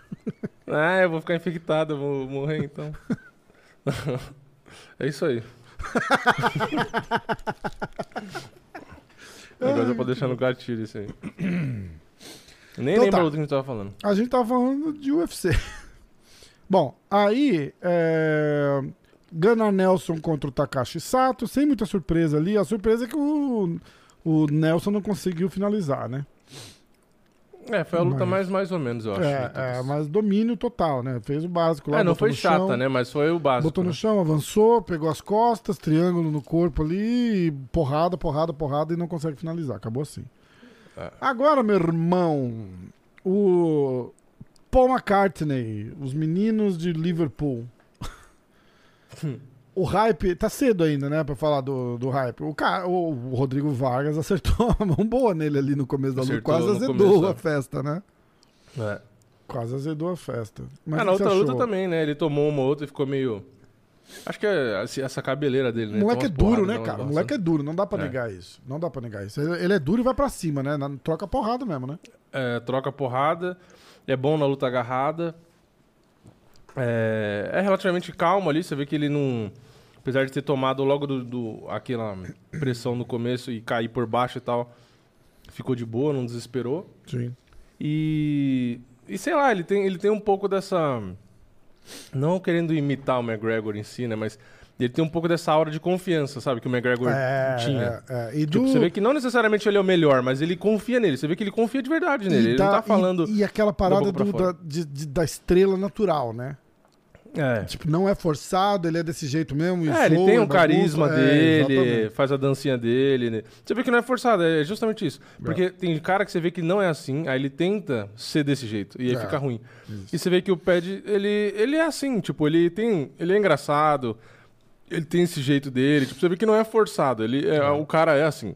Ah, eu vou ficar infectado, eu vou morrer então. é isso aí. Agora dá pra deixar no gatilho isso aí. Nem Então lembro tá. o que a gente tava falando. A gente tava falando de UFC. Bom, aí. É... Gunnar Nelson contra o Takashi Sato, sem muita surpresa ali. A surpresa é que o, o Nelson não conseguiu finalizar, né? É, foi a luta Mas- mais mais ou menos, eu acho. É, é, mas domínio total, né? Fez o básico lá. É, não foi chata, chão, né? Mas foi o básico. Botou no né? chão, avançou, pegou as costas, triângulo no corpo ali, porrada, porrada, porrada e não consegue finalizar. Acabou assim. É. Agora, meu irmão, o Paul McCartney, os meninos de Liverpool. o hype, tá cedo ainda, né, pra falar do, do hype. O, cara, o, Rodrigo Vargas acertou uma mão boa nele ali no começo da luta. Quase azedou começo, a é. festa, né? É. Quase azedou a festa. Mas Ah, na outra luta achou? também, né? Ele tomou uma outra e ficou meio. Acho que é essa- cabeleira dele, né? O moleque é duro, né, cara? O moleque é duro, não dá pra É. negar isso. Não dá pra negar isso. Ele, é duro e vai pra cima, né? Troca porrada mesmo, né? É, troca porrada, é bom na luta agarrada. É, é relativamente calmo ali, você vê que ele não. Apesar de ter tomado logo do, do- aquela pressão no começo e cair por baixo e tal, ficou de boa, não desesperou. Sim. E. E sei lá, ele tem, ele tem um pouco dessa. Não querendo imitar o McGregor em si, né? Mas ele tem um pouco dessa aura de confiança, sabe? Que o McGregor É, tinha. é, é. E Tipo, do... você vê que não necessariamente ele é o melhor, mas ele confia nele. Você vê que ele confia de verdade nele. e ele da- não tá e- falando. E, aquela parada do- da, de- de- da estrela natural, né? É. Tipo, não é forçado, ele é desse jeito mesmo. É, ele tem o carisma bagunça. É, dele, exatamente. faz a dancinha dele. né? Você vê que não é forçado, é justamente isso. Porque tem cara que você vê que não é assim, aí ele tenta ser desse jeito, e aí É, fica ruim. E você vê que o Pad, ele, ele é assim, tipo, ele tem. Ele é engraçado, ele tem esse jeito dele, tipo, você vê que não é forçado, ele é, o cara é assim.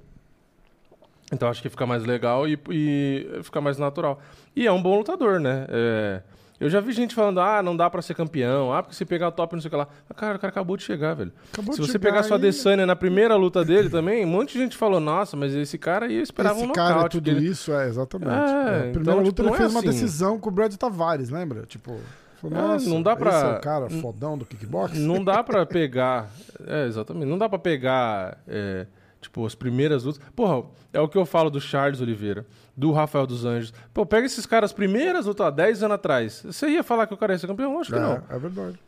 Então acho que fica mais legal e, e fica mais natural. E é um bom lutador, né? É, eu já vi gente falando, ah, não dá pra ser campeão, ah, porque se pegar o top não sei o que lá. Mas, cara, o cara acabou de chegar, velho. Acabou se você chegar pegar sua aí- Adesanya na primeira luta dele também, um monte de gente falou, nossa, mas esse cara aí eu esperava Esse um cara é nocaute. tudo dele. isso, é, exatamente. É, É, então, primeira luta tipo, ele é fez uma assim. decisão com o Brad Tavares, lembra? Tipo, Falou, É, Nossa, não dá pra- Esse é o cara fodão do kickbox? Não dá pra pegar. É, exatamente. Não dá pra pegar, é, tipo, as primeiras lutas. Porra, é o que eu falo do Charles Oliveira, do Rafael dos Anjos. Pô, pega esses caras, primeiras lutas, ó, 10 anos atrás. Você ia falar que o cara ia ser campeão? Acho que não. É, é verdade.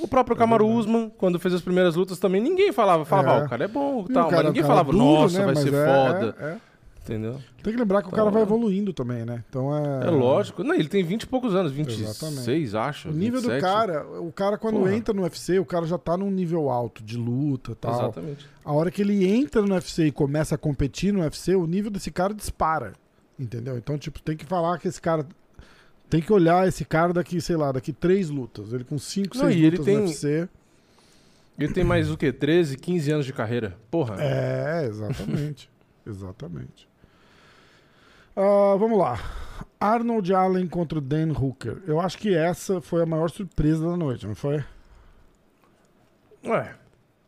O próprio Kamaru Usman, quando fez as primeiras lutas também, ninguém falava. Falava, É. ah, o cara é bom tal, cara- mas ninguém falava, duro, nossa, né? vai Mas ser é, foda. Entendeu? Tem que lembrar que o cara Então- vai evoluindo também, né? Então é. É lógico. Não, ele tem 20 e poucos anos, 26, Exatamente. acho. O nível 27. do cara, o cara quando Porra. entra no UFC, o cara já tá num nível alto de luta e tal. Exatamente. A hora que ele entra no UFC e começa a competir no UFC, o nível desse cara dispara. Entendeu? Então, tipo, tem que falar que esse cara. Tem que olhar esse cara daqui, sei lá, daqui três lutas. Ele com cinco, Não, seis e ele lutas tem- no UFC. Ele tem mais o quê? 13, 15 anos de carreira. Porra. É, exatamente. exatamente. Ah, vamos lá. Arnold Allen contra o Dan Hooker. Eu acho que essa foi a maior surpresa da noite, não foi? Ué,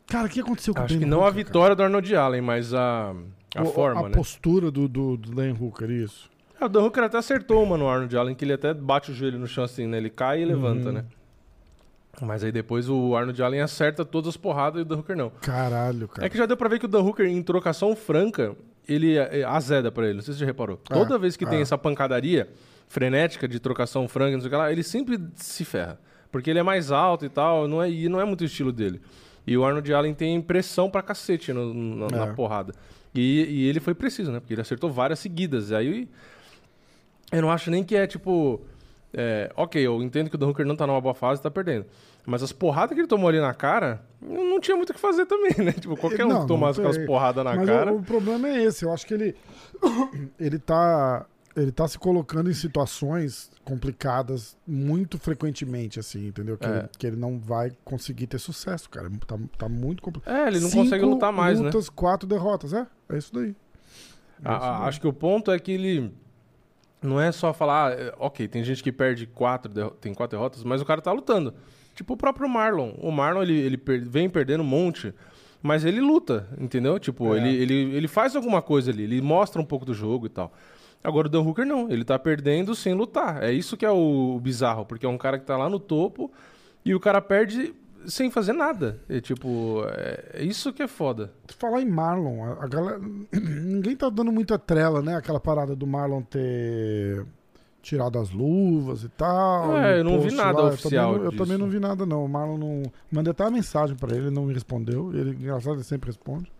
Cara, o que aconteceu com o acho Dan que não Hooker? a vitória do Arnold Allen, mas a, a O- forma, a né? postura do, do, do Dan Hooker, isso. É, o Dan Hooker até acertou uma no Arnold Allen, que ele até bate o joelho no chão assim, né? Ele cai e levanta, Uhum. né? Mas aí depois o Arnold Allen acerta todas as porradas e o Dan Hooker não. Caralho, cara. É que já deu pra ver que o Dan Hooker, em trocação franca, ele é, é, azeda pra ele. Não sei se você reparou. É, Toda vez que tem é. essa pancadaria frenética de trocação franca, não sei o que lá, ele sempre se ferra. Porque ele é mais alto e tal, não é, e não é muito o estilo dele. E o Arnold Allen tem pressão pra cacete no- no- na, É. na porrada. E, e ele foi preciso, né? Porque ele acertou várias seguidas. Aí eu não acho nem que é tipo. é, ok, eu entendo que o Dan Hooker não tá numa boa fase e tá perdendo. Mas as porradas que ele tomou ali na cara, não, tinha muito o que fazer também, né? Tipo, qualquer um Não, que tomasse aquelas porradas na Mas cara. O, o problema é esse. Eu acho que ele. ele tá. Ele tá se colocando em situações complicadas muito frequentemente, assim, entendeu? Que, É. ele, que ele não vai conseguir ter sucesso, cara. Tá, tá muito complicado. É, ele não consegue lutar mais, né? lutas, quatro derrotas. É, é isso daí. É A- isso daí. acho que o ponto é que ele. Não é só falar, ah, é, ok, tem gente que perde quatro, tem quatro derrotas, mas o cara tá lutando. Tipo o próprio Marlon. O Marlon, ele, ele per- vem perdendo um monte, mas ele luta, entendeu? Tipo, É. ele, ele, ele faz alguma coisa ali, ele mostra um pouco do jogo e tal. Agora o Dan Hooker não, ele tá perdendo sem lutar. É isso que é o bizarro, porque é um cara que tá lá no topo e o cara perde sem fazer nada. É tipo, é, isso que é foda. Falar em Marlon, a, a galera. Ninguém tá dando muita trela, né? Aquela parada do Marlon ter tirado as luvas e tal. É, eu não vi nada lá, oficial Eu também, não, eu também não vi nada, não. O Marlon não. Mandei até uma mensagem pra ele, ele não me respondeu. Ele, engraçado, ele sempre responde.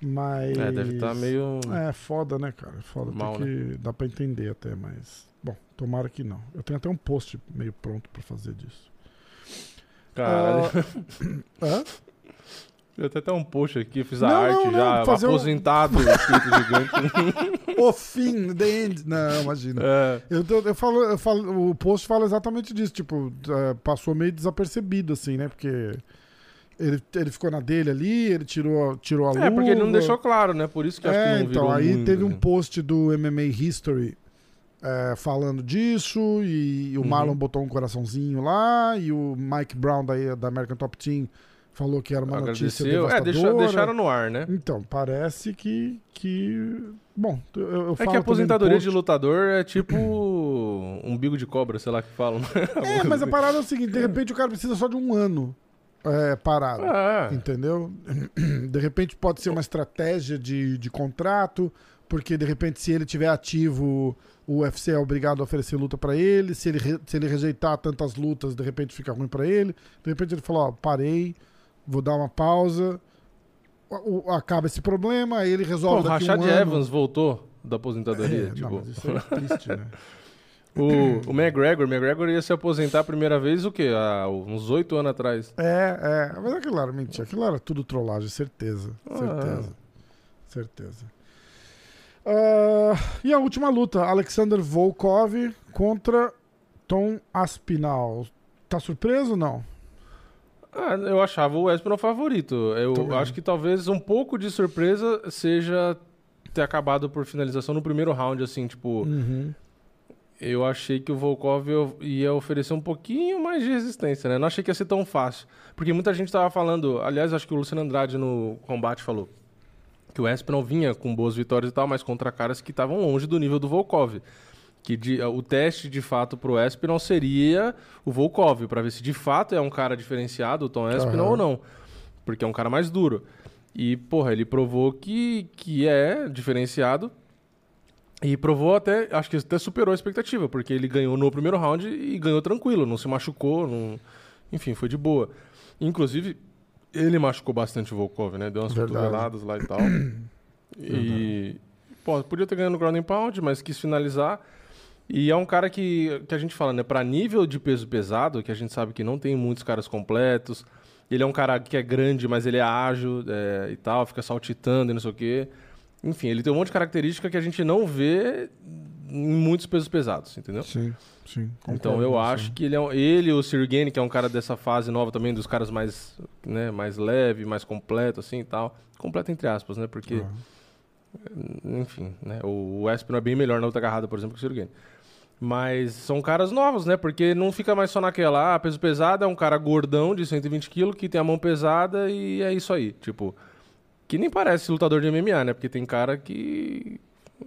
Mas. É, deve estar meio. É, foda, né, cara? Foda. Mal, que... Dá pra entender até, mas. Bom, tomara que não. Eu tenho até um post meio pronto pra fazer disso. Caralho. Hã? Eu tenho até um post aqui, fiz a Não, arte não, já, fazer um- aposentado, escrito gigante. o fim, the end. Não, imagina. É, Eu, eu falo, eu falo, o post fala exatamente disso, tipo, é, passou meio desapercebido, assim, né? Porque ele, ele ficou na dele ali, ele tirou, tirou a luva. é, porque ele não deixou claro, né? Por isso que acho que É, não então, aí muito, teve um assim. post do MMA History é, falando disso, e o Uhum. Marlon botou um coraçãozinho lá, e o Mike Brown da, da American Top Team falou que era uma notícia Agradeceu. É, devastadora. deixa- deixaram no ar, né? Então, parece que. que bom, eu, eu É que a aposentadoria post. de lutador é tipo umbigo de cobra, sei lá que falam. É, mas a parada é o seguinte: de repente o cara precisa só de um ano é, parado. É. Entendeu? De repente pode ser uma estratégia de, de contrato, porque de repente, se ele tiver ativo, o UFC é obrigado a oferecer luta pra ele. Se ele, se ele rejeitar tantas lutas, de repente fica ruim pra ele. De repente ele falou: Ó, parei, vou dar uma pausa. O- o- acaba esse problema, aí ele Pô, resolve o daqui Rashad um ano. Evans voltou da aposentadoria. É, tipo. não, isso é triste, né? o, o McGregor, o McGregor ia se aposentar a primeira vez o quê? Há uns oito anos atrás. É, é. Mas aquilo era mentira. Aquilo era tudo trollagem, certeza. Ah. Certeza. Certeza. Ah, e a última luta: Alexander Volkov contra Tom Aspinall. Tá surpreso ou não? Ah, eu achava o Espinal favorito. Eu Também. acho que talvez um pouco de surpresa seja ter acabado por finalização no primeiro round, assim, tipo, Uhum. eu achei que o Volkov ia oferecer um pouquinho mais de resistência, né? Não achei que ia ser tão fácil. Porque muita gente tava falando, aliás, acho que o Luciano Andrade no combate falou que o Espinal vinha com boas vitórias e tal, mas contra caras que estavam longe do nível do Volkov. Que de- o teste de fato pro Espinal seria o Volkov, pra ver se de fato é um cara diferenciado, o Tom Espinal Aham. ou não. Porque é um cara mais duro. E, porra, ele provou que, que é diferenciado. E provou até, acho que até superou a expectativa, porque ele ganhou no primeiro round e ganhou tranquilo, não se machucou, não... enfim, foi de boa. Inclusive, ele machucou bastante o Volkov, né? Deu umas Verdade. cotoveladas lá e tal. e, pô, podia ter ganhado no ground and pound, mas quis finalizar. E é um cara que, que a gente fala, né? Pra nível de peso pesado, que a gente sabe que não tem muitos caras completos. Ele é um cara que é grande, mas ele é ágil é, e tal, fica saltitando e não sei o quê. Enfim, ele tem um monte de característica que a gente não vê em muitos pesos pesados, entendeu? Sim, sim. Então eu acho que ele é um, ele, o Sirgane, que é um cara dessa fase nova também, dos caras mais, né, mais leve, mais completo, assim e tal. Completo entre aspas, né? Porque, Ah. enfim, né? O, Espino é bem melhor na outra agarrada, por exemplo, que o Sirgane. Mas são caras novos, né? Porque não fica mais só naquela, ah, peso pesado é um cara gordão de 120 quilos que tem a mão pesada e é isso aí. Tipo, que nem parece lutador de MMA, né? Porque tem cara que,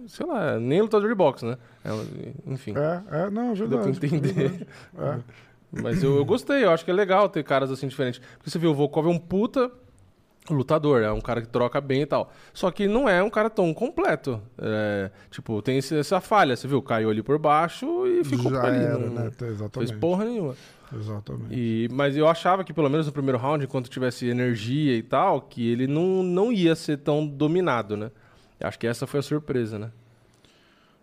sei lá, nem lutador de boxe, né? É enfim. É, é, não, é Deu pra entender. verdade. É. Mas eu, eu gostei, eu acho que é legal ter caras assim diferentes. Porque você vê, o Volkov é um puta lutador, é um cara que troca bem e tal. Só que não é um cara tão completo. É, tipo, tem essa falha, você viu? Caiu ali por baixo e ficou Já por ali. era, não, né? não Exatamente. fez porra nenhuma. Exatamente. E, mas eu achava que pelo menos no primeiro round, enquanto tivesse energia e tal, que ele não, não ia ser tão dominado, né? Acho que essa foi a surpresa, né?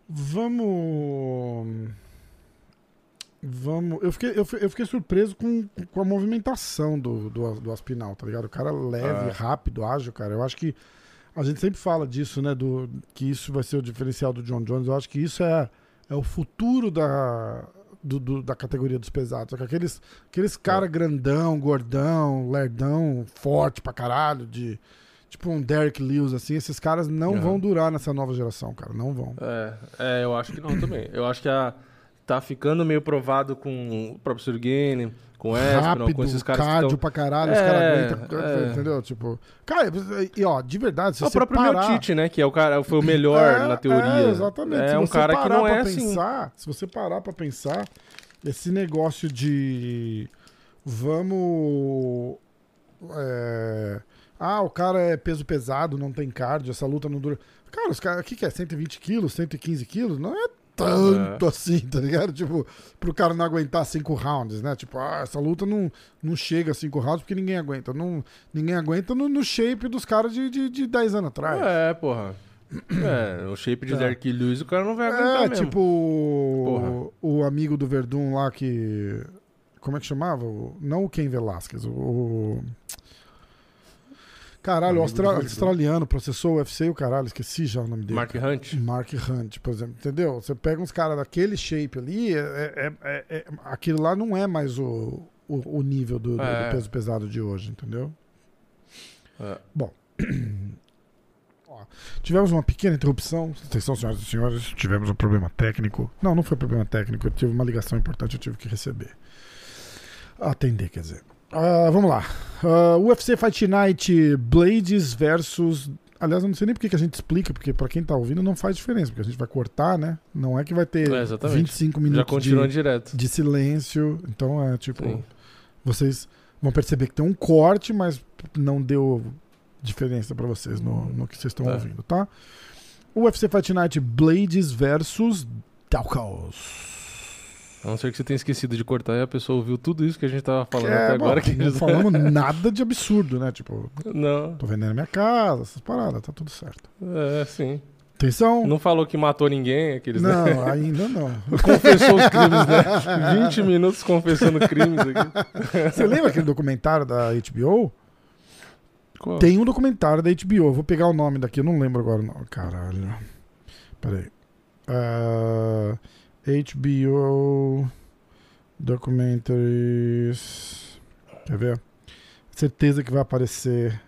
Vamos. Vamos. Eu fiquei, eu, eu fiquei surpreso com, com a movimentação do, do, do Aspinal, tá ligado? O cara leve, É. rápido, ágil, cara. Eu acho que. A gente sempre fala disso, né? Do, que isso vai ser o diferencial do John Jones. Eu acho que isso é, é o futuro da, do- do- da categoria dos pesados. Só que Aqueles, aqueles cara grandão, gordão, lerdão, forte pra caralho, de. Tipo um Derek Lewis, assim, esses caras não vão durar nessa nova geração, cara. Não vão. É, é, eu acho que não também. Eu acho que a, tá ficando meio provado com o próprio Surgane, com o Espinal, rápido, com esses caras que cardio estão... pra caralho, os É, caras aguentam, é. entendeu? Tipo, cara, e ó, de verdade, se É o você próprio parar... meu Tite, né? Que é o cara, foi o melhor É, na teoria. É, exatamente. É se um cara que parar não é assim. pensar, Se você parar pra pensar, esse negócio de vamos... é, ah, o cara é peso pesado, não tem cardio, essa luta não dura... Cara, os caras, o que, que é? 120 quilos, 115 quilos? Não é tanto assim, tá ligado? Tipo, pro cara não aguentar cinco rounds, né? Tipo, ah, essa luta não, não chega a cinco rounds porque ninguém aguenta. Não, ninguém aguenta no, no shape dos caras de, de, de 10 anos atrás. É, porra. É, o shape de É. Derek Lewis o cara não vai aguentar É, mesmo. tipo o, o amigo do Verdun lá que. Como é que chamava? Não o Ken Velasquez, o. Caralho, o austra- australiano processou o UFC e o caralho, esqueci já o nome dele. Mark Hunt. Mark Hunt, por exemplo, entendeu? Você pega uns caras daquele shape ali, é, é- é- é- aquilo lá não é mais o, o, o nível do, do- do É. peso pesado de hoje, entendeu? É. Ó, tivemos uma pequena interrupção. Atenção, senhoras e senhores, tivemos um problema técnico. Não, não foi problema técnico, eu tive uma ligação importante, eu tive que receber. Atender, quer dizer. Ah, vamos lá. Ah, UFC Fight Night Blades versus. Aliás, eu não sei nem porque que a gente explica, porque pra quem tá ouvindo não faz diferença, porque a gente vai cortar, né? Não é que vai ter É, exatamente. 25 Já minutos continua de, direto. de silêncio. Então é tipo. Sim. Vocês vão perceber que tem um corte, mas não deu diferença pra vocês no, no que vocês estão É. ouvindo, tá? UFC Fight Night Blades versus Dalkaus. A não ser que você tenha esquecido de cortar e a pessoa ouviu tudo isso que a gente tava falando É, até bom, agora. Que não eles... falamos nada de absurdo, né? Tipo, Não, tô vendendo minha casa, essas paradas, tá tudo certo. é, sim. Atenção! Não falou que matou ninguém, aqueles... né? Não, ainda não. Confessou os crimes, né? 20 minutos confessando crimes aqui. Você lembra aquele documentário da HBO? Qual? Tem um documentário da HBO, vou pegar o nome daqui, eu não lembro agora não. Caralho. Peraí. Ah, HBO Documentaries. Quer ver? Certeza que vai aparecer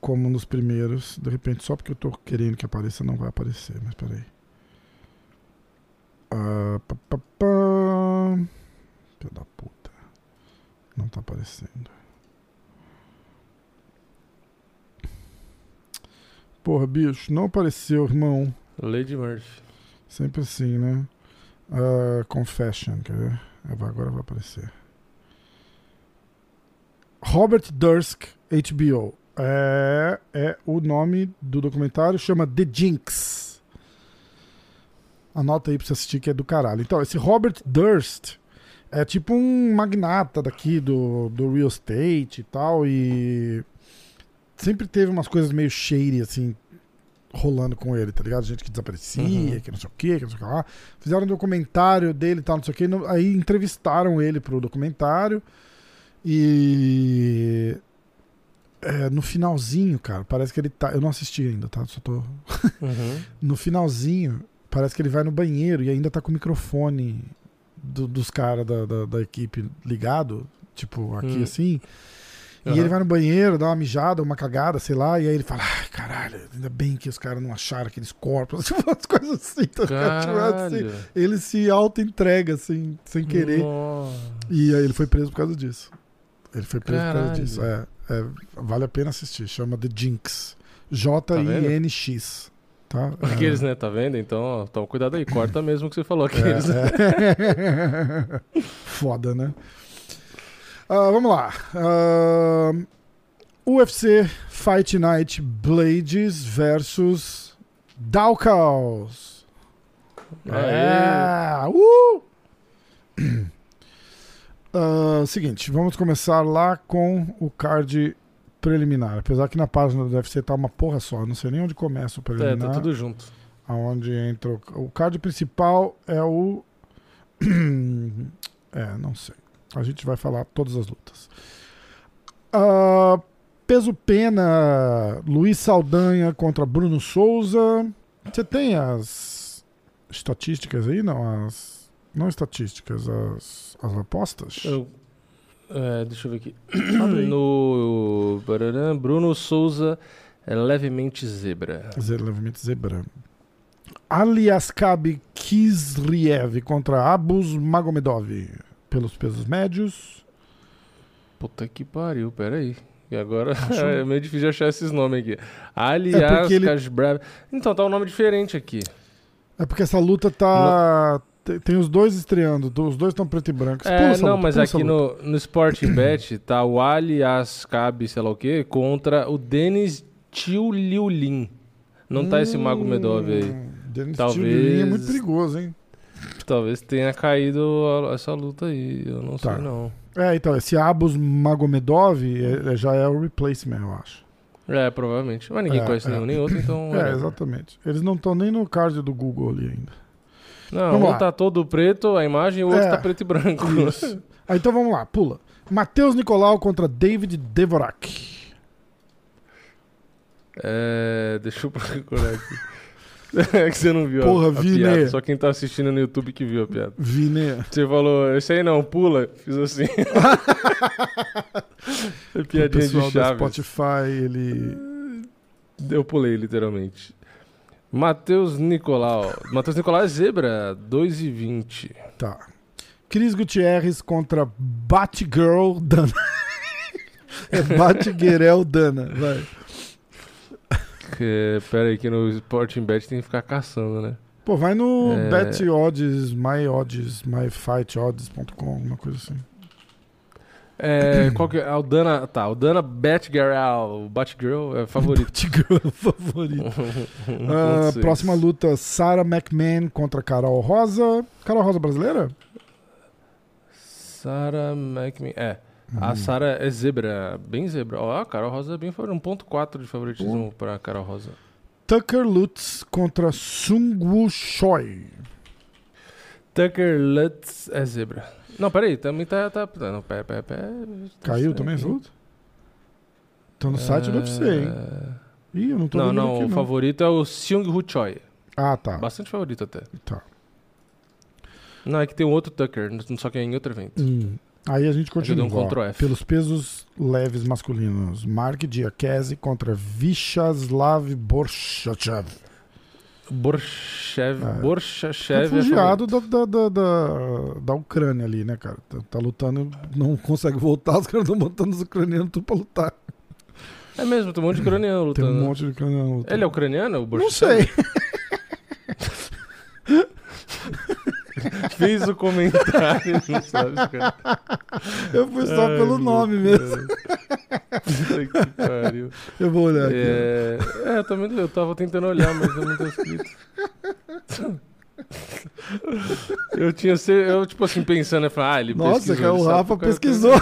como nos primeiros. De repente, só porque eu tô querendo que apareça, não vai aparecer, mas peraí. Ah, pá, pá, pá. Da puta. Não tá aparecendo. Porra, bicho, não apareceu, irmão. Lady Murphy. Sempre assim, né? Uh, confession, quer ver? Agora vai aparecer. Robert Dursk, HBO. É, é o nome do documentário, chama The Jinx. Anota aí pra você assistir que é do caralho. Então, esse Robert Durst é tipo um magnata daqui do, do real estate e tal, e sempre teve umas coisas meio shady, assim, rolando com ele, tá ligado? Gente que desaparecia, uhum. que não sei o que, que não sei o que lá. Fizeram um documentário dele e tal, não sei o que, aí entrevistaram ele pro documentário e... É, no finalzinho, cara, parece que ele tá. Eu não assisti ainda, tá? Só tô. Uhum. no finalzinho, parece que ele vai no banheiro e ainda tá com o microfone do, dos caras da, da, da, equipe ligado, tipo, aqui hum. assim. Uhum. E ele vai no banheiro, dá uma mijada, uma cagada, sei lá, e aí ele fala, ai, caralho, ainda bem que os caras não acharam aqueles corpos, tipo, umas coisas assim, tá assim, Ele se auto-entrega, assim, sem querer. Nossa. E aí ele foi preso por causa disso. Ele foi preso caralho. por causa disso. É, é, vale a pena assistir, chama The Jinx. J-I-N-X. Tá? Aqueles, é. né? Tá vendo? Então, ó, toma cuidado aí, corta mesmo o que você falou. Aqueles, é, é. Foda, né? Uh, vamos lá. Uh, ah, UFC Fight Night Blades versus Dalkaus. É! Uh! Uh, seguinte, vamos começar lá com o card preliminar. Apesar que na página do UFC tá uma porra só. Não sei nem onde começa o preliminar. É, tá tudo junto. Aonde entra. O, o card principal é o. é, não sei. A gente vai falar todas as lutas. Uh, peso pena, Luiz Saldanha contra Bruno Souza. Você tem as estatísticas aí? Não, as. Não estatísticas, as, as apostas? Eu é, deixa eu ver aqui. no Bruno Souza é levemente zebra. levemente zebra. Aliaskab Kizriev contra Abus Magomedov pelos pesos médios. Puta que pariu, peraí. E agora é meio difícil achar esses nomes aqui. Aliás, é ele... Então, tá um nome diferente aqui. É porque essa luta tá, tem, os dois estreando, os dois estão preto e branco. É, não, luta, mas aqui no, no Sporting Bet tá o Ali Ascabi, sei lá o quê, contra o Denis Tiuliulin. Não hum, tá esse Mago Medov aí. Hum, Denis Talvez... é muito perigoso, hein? Talvez tenha caído essa luta aí, eu não tá. sei não. É, então, esse Abus Magomedov é, é, já é o replacement, eu acho. É, provavelmente. Mas ninguém é, conhece é. nenhum nem outro, então. É, exatamente. Eles não estão nem no card do Google ali ainda. Não, vamos um lá. tá todo preto, a imagem, e o outro é, tá preto e branco. Isso. ah, então vamos lá, pula. Matheus Nicolau contra David Devorak. É. Deixa eu procurar aqui. É que você não viu Porra, a, a vi, piada. Né? Só quem tá assistindo no YouTube que viu a piada. Vi, né? Você falou, esse aí não, pula. Fiz assim. é piadinha de chave. Spotify, ele... Eu pulei, literalmente. Matheus Nicolau. Matheus Nicolau é zebra, 2,20. Tá. Cris Gutierrez contra Batgirl Dana. é Batgirl Dana, vai. Que, pera aí que no Sporting Bet tem que ficar caçando, né? Pô, vai no é... Bet Odds, My Odds, MyFightOdds.com, uma coisa assim. É, qual que é? Aldana, tá, Aldana Batgirl, o Batgirl é favorito. Batgirl é favorito. uh, próxima luta, Sarah McMahon contra Carol Rosa. Carol Rosa brasileira? Sarah McMahon, é. A Sarah é zebra, bem zebra. Ó, a Carol Rosa é bem favorito, 1.4 de favoritismo uh. pra Carol Rosa. Tucker Lutz contra Sungwoo Choi. Tucker Lutz é zebra. Não, peraí, também tá. tá não, pé, pé, pé, Caiu também esse outro? Tá no site do UFC, hein? É. Ih, eu não tô Não, não, aqui, o favorito é o Seung Hu Choi. Ah, tá. Bastante favorito até. Tá. Não, é que tem um outro Tucker, só que é em outro evento. Hum. Aí a gente continua. Um ó, pelos pesos leves masculinos. Mark Diakese contra Vishaslav Borchachev. Borshev. É. Borshachev. Refugiado é da, da, da, da, Ucrânia ali, né, cara? Tá, tá lutando, não consegue voltar, os caras estão botando os ucranianos tudo pra lutar. É mesmo, tem um monte de ucraniano lutando. Tem um monte de ucraniano lutando. Ele é ucraniano, o Não sei. fez o comentário, não sabe, cara. Eu fui só Ai, pelo nome mesmo. Puta que pariu. Eu vou olhar aqui. É, é, eu também eu tava tentando olhar, mas eu não tô escrito. Eu tinha ser, eu tipo assim pensando, eu falei, ah, ele Nossa, pesquisou, cara, ele o Rafa cara- pesquisou.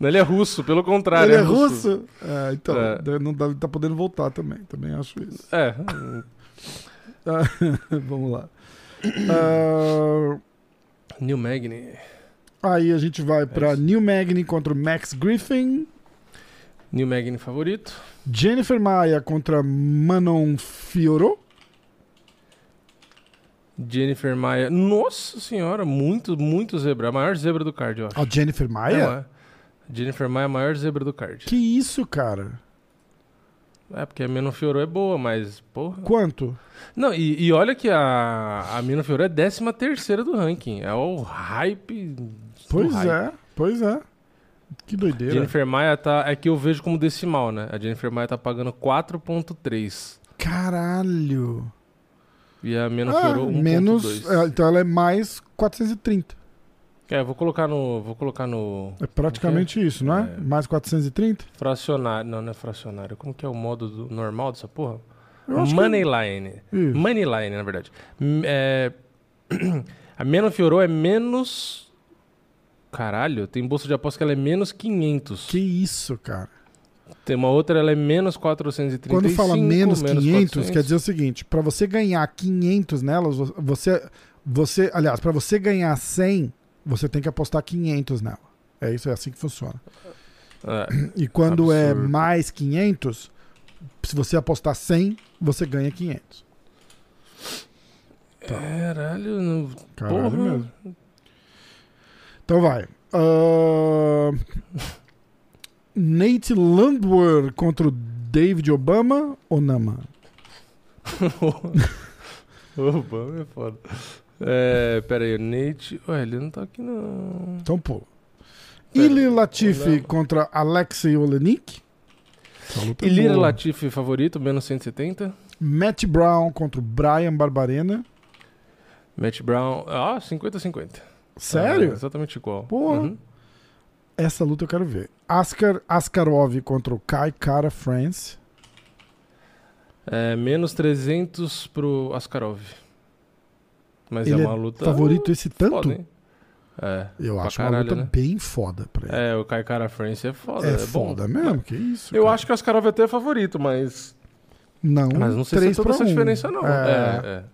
Não, ele é russo, pelo contrário. Ele é russo? É, então, É. não dá, tá podendo voltar também. Também acho isso. É, Ah, Vamos lá. Ah, Neil Magny. aí a gente vai pra isso. Neil Magny contra o Max Griffin. Neil Magny favorito. Jennifer Maia contra Manon Fiorot. Jennifer Maia. Nossa senhora, muito, muito zebra. A maior zebra do card, eu acho. A Jennifer Maia? Não é? Jennifer Maia é a maior zebra do card. Que isso, cara? É, porque a Mino Fiorou é boa, mas, porra. Quanto? Não, e, e olha que a, a Mino Fiorou é 13 terceira do ranking. É o hype. Pois hype. é, pois é. Que doideira. Jennifer Maia tá. É que eu vejo como decimal, né? A Jennifer Maia tá pagando 4,3. Caralho. E a Mino Ah, Fiorou 1,2. menos. é, então ela é mais 430. É, vou colocar no. Vou colocar no. É praticamente isso, não é? É. Mais 430? Fracionário. Não, não é fracionário. Como que é o modo do- normal dessa porra? Acho que- Moneyline. Isso. Moneyline, na verdade. É... a Meno Fiorou é menos. Caralho, tem bolsa de aposta que ela é menos 500. Que isso, cara. Tem uma outra, ela é menos 435. Quando fala menos 500, 400. quer dizer o seguinte: pra você ganhar 500 nelas, vo- você, você, aliás, pra você ganhar 100, você tem que apostar 500 nela. É isso, é assim que funciona. É, E quando é Absurdo. mais 500, se você apostar 100, você ganha 500. Caralho, não... Caralho porra. mesmo. Então vai. Ahn, Nate Landwehr contra o David Obama ou Nama? Obama é foda. É, pera aí, Nate. Ué, ele não tá aqui não. Então pula. Ilir Latifi contra Alexei Olenik. Boa. Latifi favorito, menos 170. Matt Brown contra o Brian Barbarena. Matt Brown, ah, 50-50. Sério? É, exatamente igual. Porra. Uhum. Essa luta eu quero ver. Askar Askarov contra o Kai Kara France. É, menos 300 pro Askarov. Mas Ele é é uma luta. Favorito esse tanto? foda? É. eu acho uma caralho, luta né? bem foda pra ele. É, o Kai Kara France é foda. É, É, bom. foda mesmo, que isso. Eu cara. acho que o Askarov é favorito, mas. Não, Mas não sei se é três toda essa um. diferença, não. É. É, é.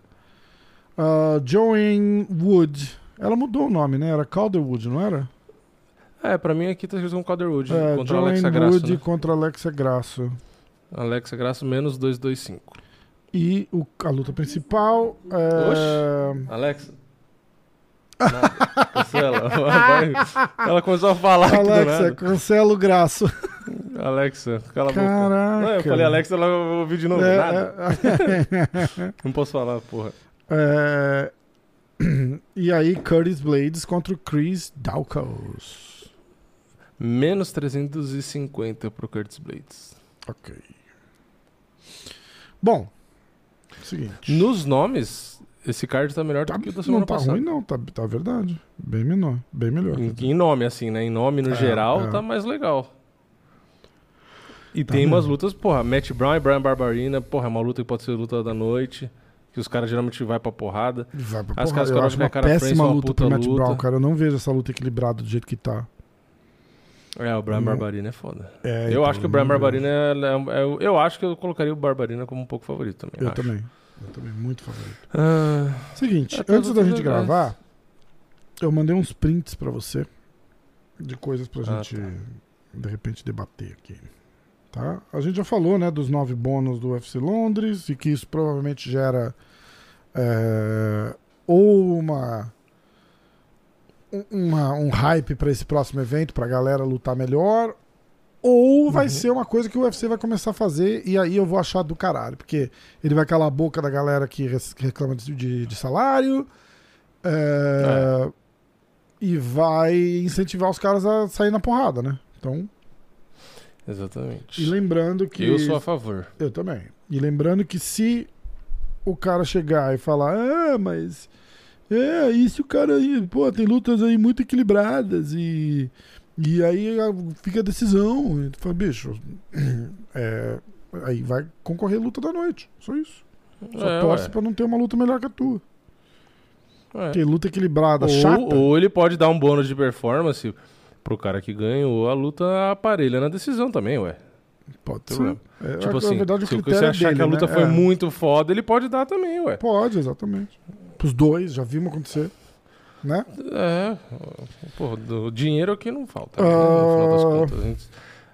Ah, Joanne Wood. Ela mudou o nome, né? Era Calderwood, não era? É, pra mim aqui tá escrito um Calderwood É, contra Joanne Alexa Grasso. Wood Né? contra Alexa Grasso. Alexa Grasso menos 225. E o- a luta principal é... Alexa. Nada. Cancela. Vai. Ela começou a falar Alexa, cancela o Graço. Alexa, cala a boca. Caraca. Não, eu falei Alexa, ela ouviu de novo. É, Nada. é, Não posso falar, porra. é, e aí, Curtis Blades contra o Chris Dawkins. Menos 350 pro Curtis Blades. Ok. Bom, seguinte. Nos nomes, esse card tá melhor Tá- do que o da semana não tá passada. ruim, não. Tá, tá verdade. Bem menor. Bem melhor. Em, em nome, assim, né? Em nome, no É, geral, é. tá mais legal. E Tá tem umas mesmo. lutas, porra, Matt Brown e Brian Barbarina, porra, é uma luta que pode ser luta da noite, que os caras geralmente vai pra porrada. Vai pra As porrada. cascaras Eu acho uma cara frente péssima são uma luta pro Matt luta. Brown, cara. Eu não vejo essa luta equilibrada do jeito que tá. É, o Brian Hum. Barbarina é foda. É, eu então, acho que o Brian Barbarina é, é- é- Eu acho que eu colocaria o Barbarina como um pouco favorito também. Eu acho. também. Eu também, muito favorito. Ah, Seguinte, É, antes da gente gravar, eu mandei uns prints pra você de coisas pra Ah, gente, tá. de repente, debater aqui. Tá? A gente já falou, né, dos nove bônus do UFC Londres e que isso provavelmente gera é, ou uma, um- uma- um hype pra esse próximo evento, pra galera lutar melhor, ou vai Uhum. ser uma coisa que o UFC vai começar a fazer e aí eu vou achar do caralho, porque ele vai calar a boca da galera que reclama de, de- de salário é, e vai incentivar os caras a sair na porrada, né? Então, exatamente. e lembrando que. Eu sou a favor. Eu também. E lembrando que se o cara chegar e falar, ah, mas É, e se o cara aí, pô, tem lutas aí muito equilibradas e. E aí fica a decisão. E tu fala, bicho, é, aí vai concorrer a luta da noite. Só isso. Só É, torce ué. pra não ter uma luta melhor que a tua. É. Porque luta equilibrada, chata. Ou, ou ele pode dar um bônus de performance pro cara que ganhou a luta aparelha na decisão também, ué. Pode ser. problema. É, tipo assim, verdade, se você é achar dele, que a luta né? foi É. muito foda, ele pode dar também, ué. Pode, exatamente. Pros dois, já vimos acontecer. Né? É, pô, do dinheiro é o que não falta, né, Ah. no final das contas. A gente,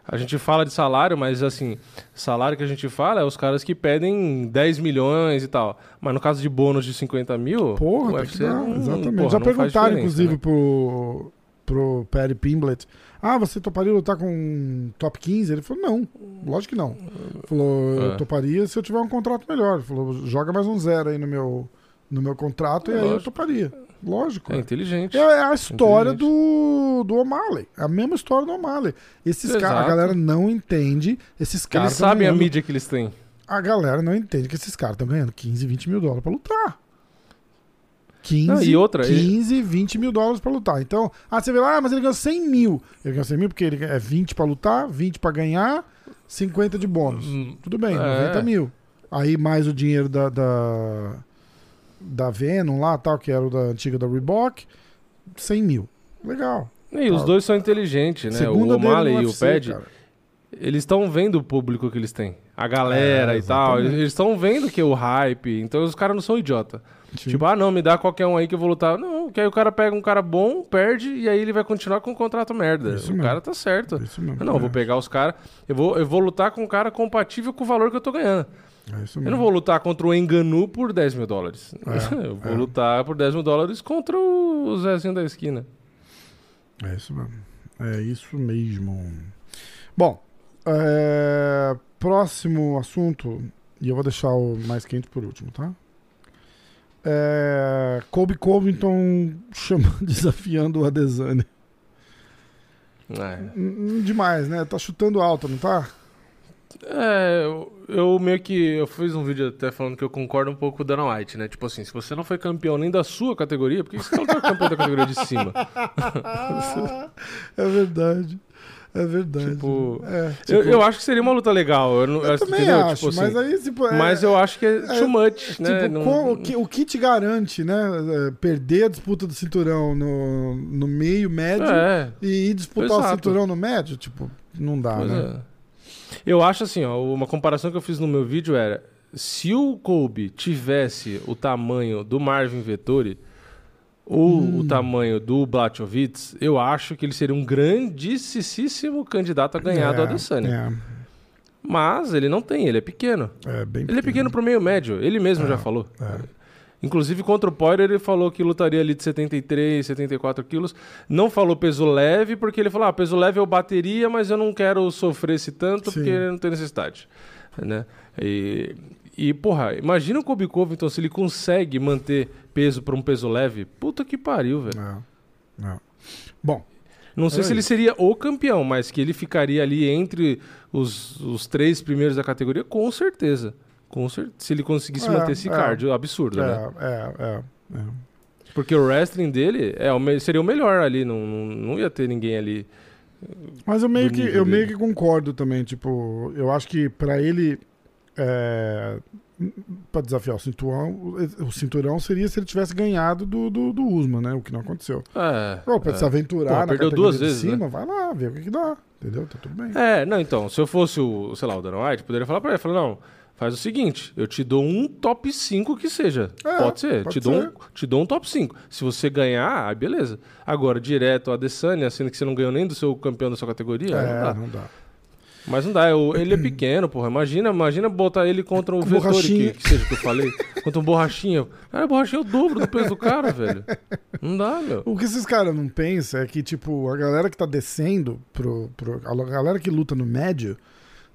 a gente fala de salário, mas assim, salário que a gente fala é os caras que pedem 10 milhões e tal. Mas no caso de bônus de 50 mil, Porra, o UFC dar. não- Exatamente. porra, já perguntaram, inclusive, né? pro, pro Perry Pimblett. Ah, você toparia lutar com top 15? Ele falou, não. Lógico que não. Ele falou, eu É. toparia se eu tiver um contrato melhor. Ele falou, joga mais um zero aí no meu, no meu contrato e aí eu toparia. Lógico. É é. inteligente. É a história do, do O'Malley. É a mesma história do O'Malley. Esses caras, a galera não entende. Esses caras Eles sabem a ganhando- mídia que eles têm. A galera não entende que esses caras estão ganhando 15, 20 mil dólares pra lutar. 15, Não, e outra, 15 20 mil dólares pra lutar. Então, ah, você vê lá, ah, mas ele ganhou 100 mil. Ele ganhou 100 mil porque ele é 20 pra lutar, 20 pra ganhar, 50 de bônus. Hum, Tudo bem, é. 90 mil. Aí mais o dinheiro da, da, da Venom lá, tal, que era o da antiga da Reebok, 100 mil. Legal. E os dois são inteligentes, né? Segunda o O'Malley e o UFC, Pad, cara. eles estão vendo o público que eles têm. A galera É, e tal. Eles estão vendo que é o hype. Então os caras não são idiota. Sim. Tipo, ah, não, me dá qualquer um aí que eu vou lutar. Não, que aí o cara pega um cara bom, perde, e aí ele vai continuar com um contrato merda. Isso o mesmo. cara tá certo. Isso mesmo. Não, eu vou é, pegar os caras. Eu vou, eu vou lutar com um cara compatível com o valor que eu tô ganhando. É Eu não vou lutar contra o Enganu por 10 mil dólares. É, eu vou é. lutar por 10 mil dólares contra o Zezinho da esquina. É isso mesmo. É isso mesmo. Bom, é, próximo assunto, e eu vou deixar o mais quente por último, tá? É, Colby Covington chama, desafiando o Adesanya. É. Hum, Demais, né? Tá chutando alto, não tá? É, eu, eu meio que. Eu fiz um vídeo até falando que eu concordo um pouco com o Dana White, né? Tipo assim, se você não foi campeão nem da sua categoria, por que você não foi campeão da categoria de cima? é verdade. É verdade. Tipo, É, eu, tipo, eu acho que seria uma luta legal. Eu, não, eu também entendeu? acho, Tipo assim, mas aí, tipo, é- mas eu acho que é, é, too much, né? Tipo, Não- com- o, que, o que te garante, né? é, Perder a disputa do cinturão no, no meio médio É, e ir disputar o Exato. cinturão no médio, tipo, não dá, pois né? é. Eu acho assim, ó, uma comparação que eu fiz no meu vídeo era se o Kobe tivesse o tamanho do Marvin Vettori ou Hum. o tamanho do Blachowicz, eu acho que ele seria um grandíssimo candidato a ganhar do Adesanya. Mas ele não tem, ele é pequeno. É, é bem Ele é pequeno pro meio médio, ele mesmo É, já falou. é. Inclusive contra o Poirier ele falou que lutaria ali de 73, 74 quilos. Não falou peso leve, porque ele falou, ah, peso leve eu bateria, mas eu não quero sofrer esse tanto, Sim. porque não tem necessidade. Né? E, e, porra, imagina o Kobe Covington se ele consegue manter peso para um peso leve. Puta que pariu, velho. É, é. Bom, Não sei É se ele seria o campeão, mas que ele ficaria ali entre os, os três primeiros da categoria, com certeza. Com cer se ele conseguisse É, manter esse é. cardio absurdo, é, né? é, é, é. Porque o wrestling dele é, o seria o melhor ali, não, não, ia ter ninguém ali. Mas eu meio que eu meio dele. que concordo também, tipo, eu acho que pra ele é, para desafiar o cinturão, o cinturão seria se ele tivesse ganhado do, do, do Usman, né? O que não aconteceu. É, Ou pra é. se aventurar Pô, perdeu duas vezes, né? cima, vai lá, vê o que, que dá. Entendeu? Tá tudo bem. É, não, então, se eu fosse o, sei lá, o Dana White, poderia falar pra ele, falar, não, faz o seguinte, eu te dou um top 5 que seja. É, pode ser, pode te, Dou ser. um, te dou um top 5. Se você ganhar, aí beleza. Agora, direto a Adesanya, sendo que você não ganhou nem do seu campeão da sua categoria, aí não É, dá. não dá. Mas não dá, eu- ele é pequeno, porra. Imagina, imagina botar ele contra o Vettori, borrachinha. que, que seja que eu falei. contra um borrachinha. Cara, borrachinha é o dobro do peso do cara, velho. Não dá, meu. O que esses caras não pensam é que, tipo, a galera que tá descendo pro, pro. A galera que luta no médio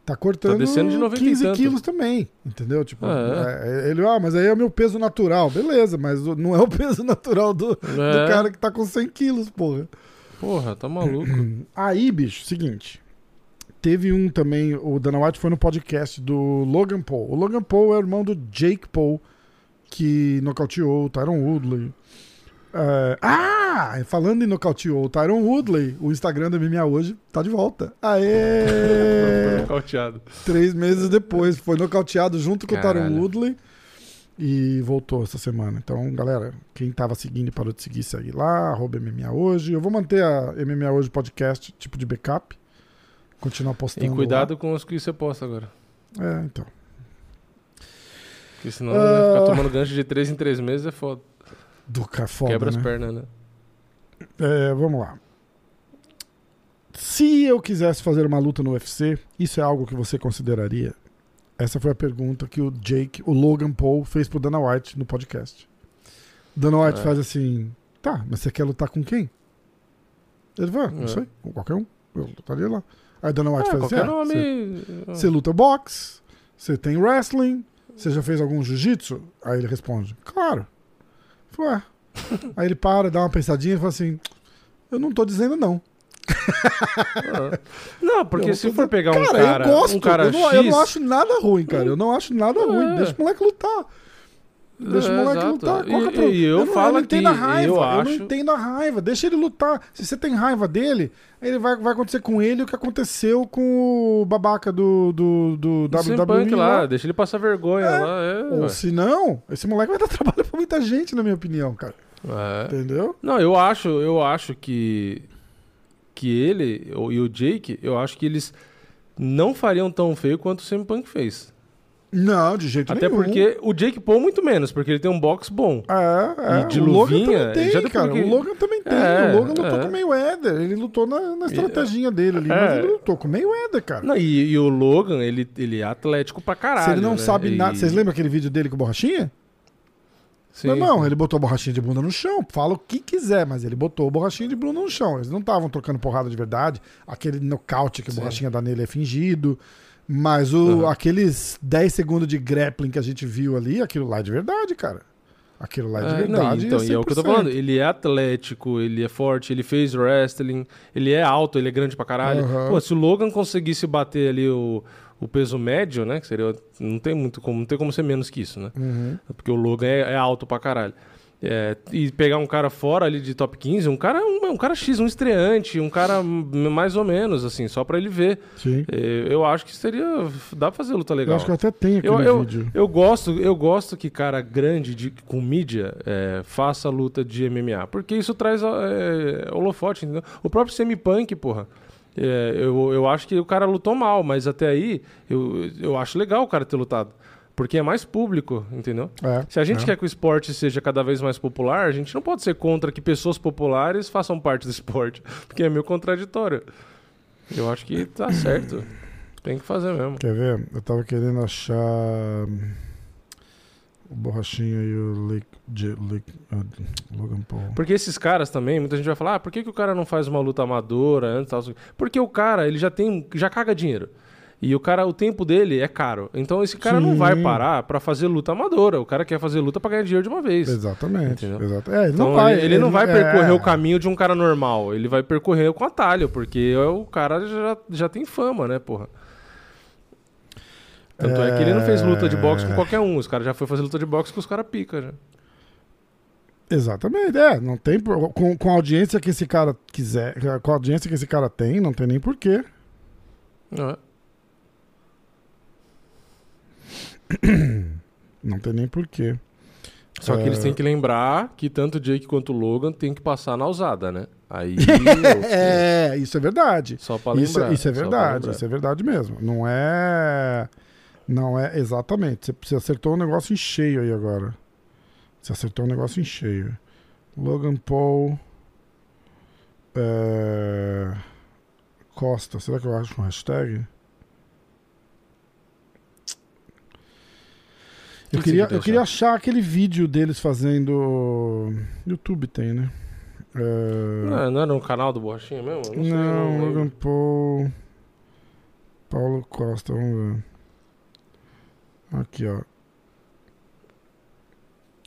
tá cortando descendo de 90 e 15 tanto. quilos também. Entendeu? Tipo, É. é, ele, ah, mas aí é o meu peso natural. Beleza, mas não é o peso natural do, do É. cara que tá com 100 quilos, porra. Porra, tá maluco. Aí, bicho, seguinte. Teve um também, o Dana White foi no podcast do Logan Paul. O Logan Paul é o irmão do Jake Paul, que nocauteou o Tyron Woodley. É, ah, falando em nocauteou o Tyron Woodley, o Instagram do MMA hoje tá de volta. Aê! Nocauteado. Três meses depois, foi nocauteado junto com o Tyron Caralho. Woodley e voltou essa semana. Então, galera, quem tava seguindo e parou de seguir, segue lá, arroba MMA hoje. Eu vou manter a MMA hoje podcast, tipo de backup. Continuar postando. E lá. cuidado com os que você posta agora. É, então. Porque senão Ah. né, ficar tomando gancho de 3 em 3 meses é foda. Do ca- foda, Quebra né? as pernas, né? É, vamos lá. Se eu quisesse fazer uma luta no UFC, isso é algo que você consideraria? Essa foi a pergunta que o Jake, o Logan Paul, fez pro Dana White no podcast. Dana White É. faz assim: tá, mas você quer lutar com quem? Ele vai, não É. sei, com qualquer um. Eu lutaria lá. Aí Dana White Ah, faz assim: ah, nome. você- você luta boxe, você tem wrestling, você já fez algum jiu-jitsu? Aí ele responde: claro. Falei, "Ué." Aí ele para, dá uma pensadinha e fala assim: eu não tô dizendo não. Não, porque Eu se for pegar um cara, cara, eu gosto. um cara eu, não, X, eu não acho nada ruim, cara. Eu não acho nada ruim. É. Deixa o moleque lutar. Deixa o É, moleque exato. lutar. Qual que o E- problema? e eu não, falo não entendo a raiva. eu Eu, acho- não entendo a raiva. Deixa ele lutar. Se você tem raiva dele, ele vai, vai acontecer com ele o que aconteceu com o babaca do, do, do WWE Punk lá, lá. deixa ele passar vergonha É. lá. É, Ou se não, esse moleque vai dar trabalho pra muita gente, na minha opinião, cara. É. Entendeu? Não, eu acho, eu acho que que ele o- e o Jake, eu acho que eles não fariam tão feio quanto o CM Punk fez. Não, de jeito Até nenhum. porque o Jake Paul muito menos, porque ele tem um box bom. É, é. E de o Logan luvinha, também tem, cara. porque- O Logan também tem. É, o Logan lutou é. com o Mayweather. Ele lutou na, na estratégia dele ali, mas É. ele lutou com o Mayweather, cara. Não, e, e o Logan, ele, ele é atlético pra caralho. Se ele não né? sabe E- nada. Vocês lembram aquele vídeo dele com borrachinha? Sim, Não, ele botou a borrachinha de bunda no chão. Fala o que quiser, mas ele botou a borrachinha de bunda no chão. Eles não estavam trocando porrada de verdade. Aquele nocaute que a Sim. borrachinha dá nele é fingido. Mas o, Uhum. aqueles 10 segundos de grappling que a gente viu ali, aquilo lá é de verdade, cara. Aquilo lá é de É, não, verdade. então, e é o que eu tô 100%. falando. Ele é atlético, ele é forte, ele fez wrestling, ele é alto, ele é grande pra caralho. Aham. Pô, se o Logan conseguisse bater ali o, o peso médio, né? Que seria. Não tem muito como, não tem como ser menos que isso, né? Uhum. Porque o Logan é, é alto pra caralho. É, e pegar um cara fora ali de top 15, um cara, um, um cara X, um estreante, um cara mais ou menos, assim, só pra ele ver. Sim. É, eu acho que seria. Dá pra fazer luta Eu legal. acho que eu até tenho aquele Eu, eu, vídeo. eu gosto, eu gosto que cara grande de, com mídia é, faça luta de MMA, porque isso traz é, holofote, entendeu? O próprio semi-punk, porra. é, eu, eu acho que o cara lutou mal, mas até aí eu, eu acho legal o cara ter lutado. Porque é mais público, entendeu? É, Se a gente é. quer que o esporte seja cada vez mais popular, a gente não pode ser contra que pessoas populares façam parte do esporte, porque é meio contraditório. Eu acho que tá certo. Tem que fazer mesmo. Quer ver? Eu tava querendo achar hum, o Borrachinha e o Lake, J- Lake- ah, Logan Paul. Porque esses caras também, muita gente vai falar, ah, por que, que o cara não faz uma luta amadora antes? Tal? Porque o cara, ele já tem, já caga dinheiro. E o cara, o tempo dele é caro. Então esse cara não Sim. vai parar pra fazer luta amadora. O cara quer fazer luta pra ganhar dinheiro de uma vez. Exatamente. É, ele Então não vai, ele, ele não vai percorrer é, o caminho de um cara normal. Ele vai percorrer com atalho, porque o cara já, já tem fama, né, porra? Tanto é... que ele não fez luta de boxe com É. qualquer um. Os caras já foi fazer luta de boxe com os caras pica já. Exatamente, é. Não tem, com, com a audiência que esse cara quiser, com a audiência que esse cara tem, não tem nem porquê. Não é? Não tem nem porquê. Só que eles É. têm que lembrar que tanto o Jake quanto o Logan tem que passar na usada, né? Aí. É, isso é verdade. Só pra Isso, lembrar. isso é só pra verdade, isso é verdade mesmo. Não é. Não é exatamente. Você, você acertou um negócio em cheio aí agora. Você acertou um negócio em cheio. Logan Paul. é, Costa. Será que eu acho um hashtag? Eu que queria, eu queria achar? aquele vídeo deles fazendo. YouTube tem, né? É, Não, não era no canal do Borrachinha mesmo? Eu Não, sei, não, não. Logan Paul. Paulo Costa, vamos ver. Aqui, ó.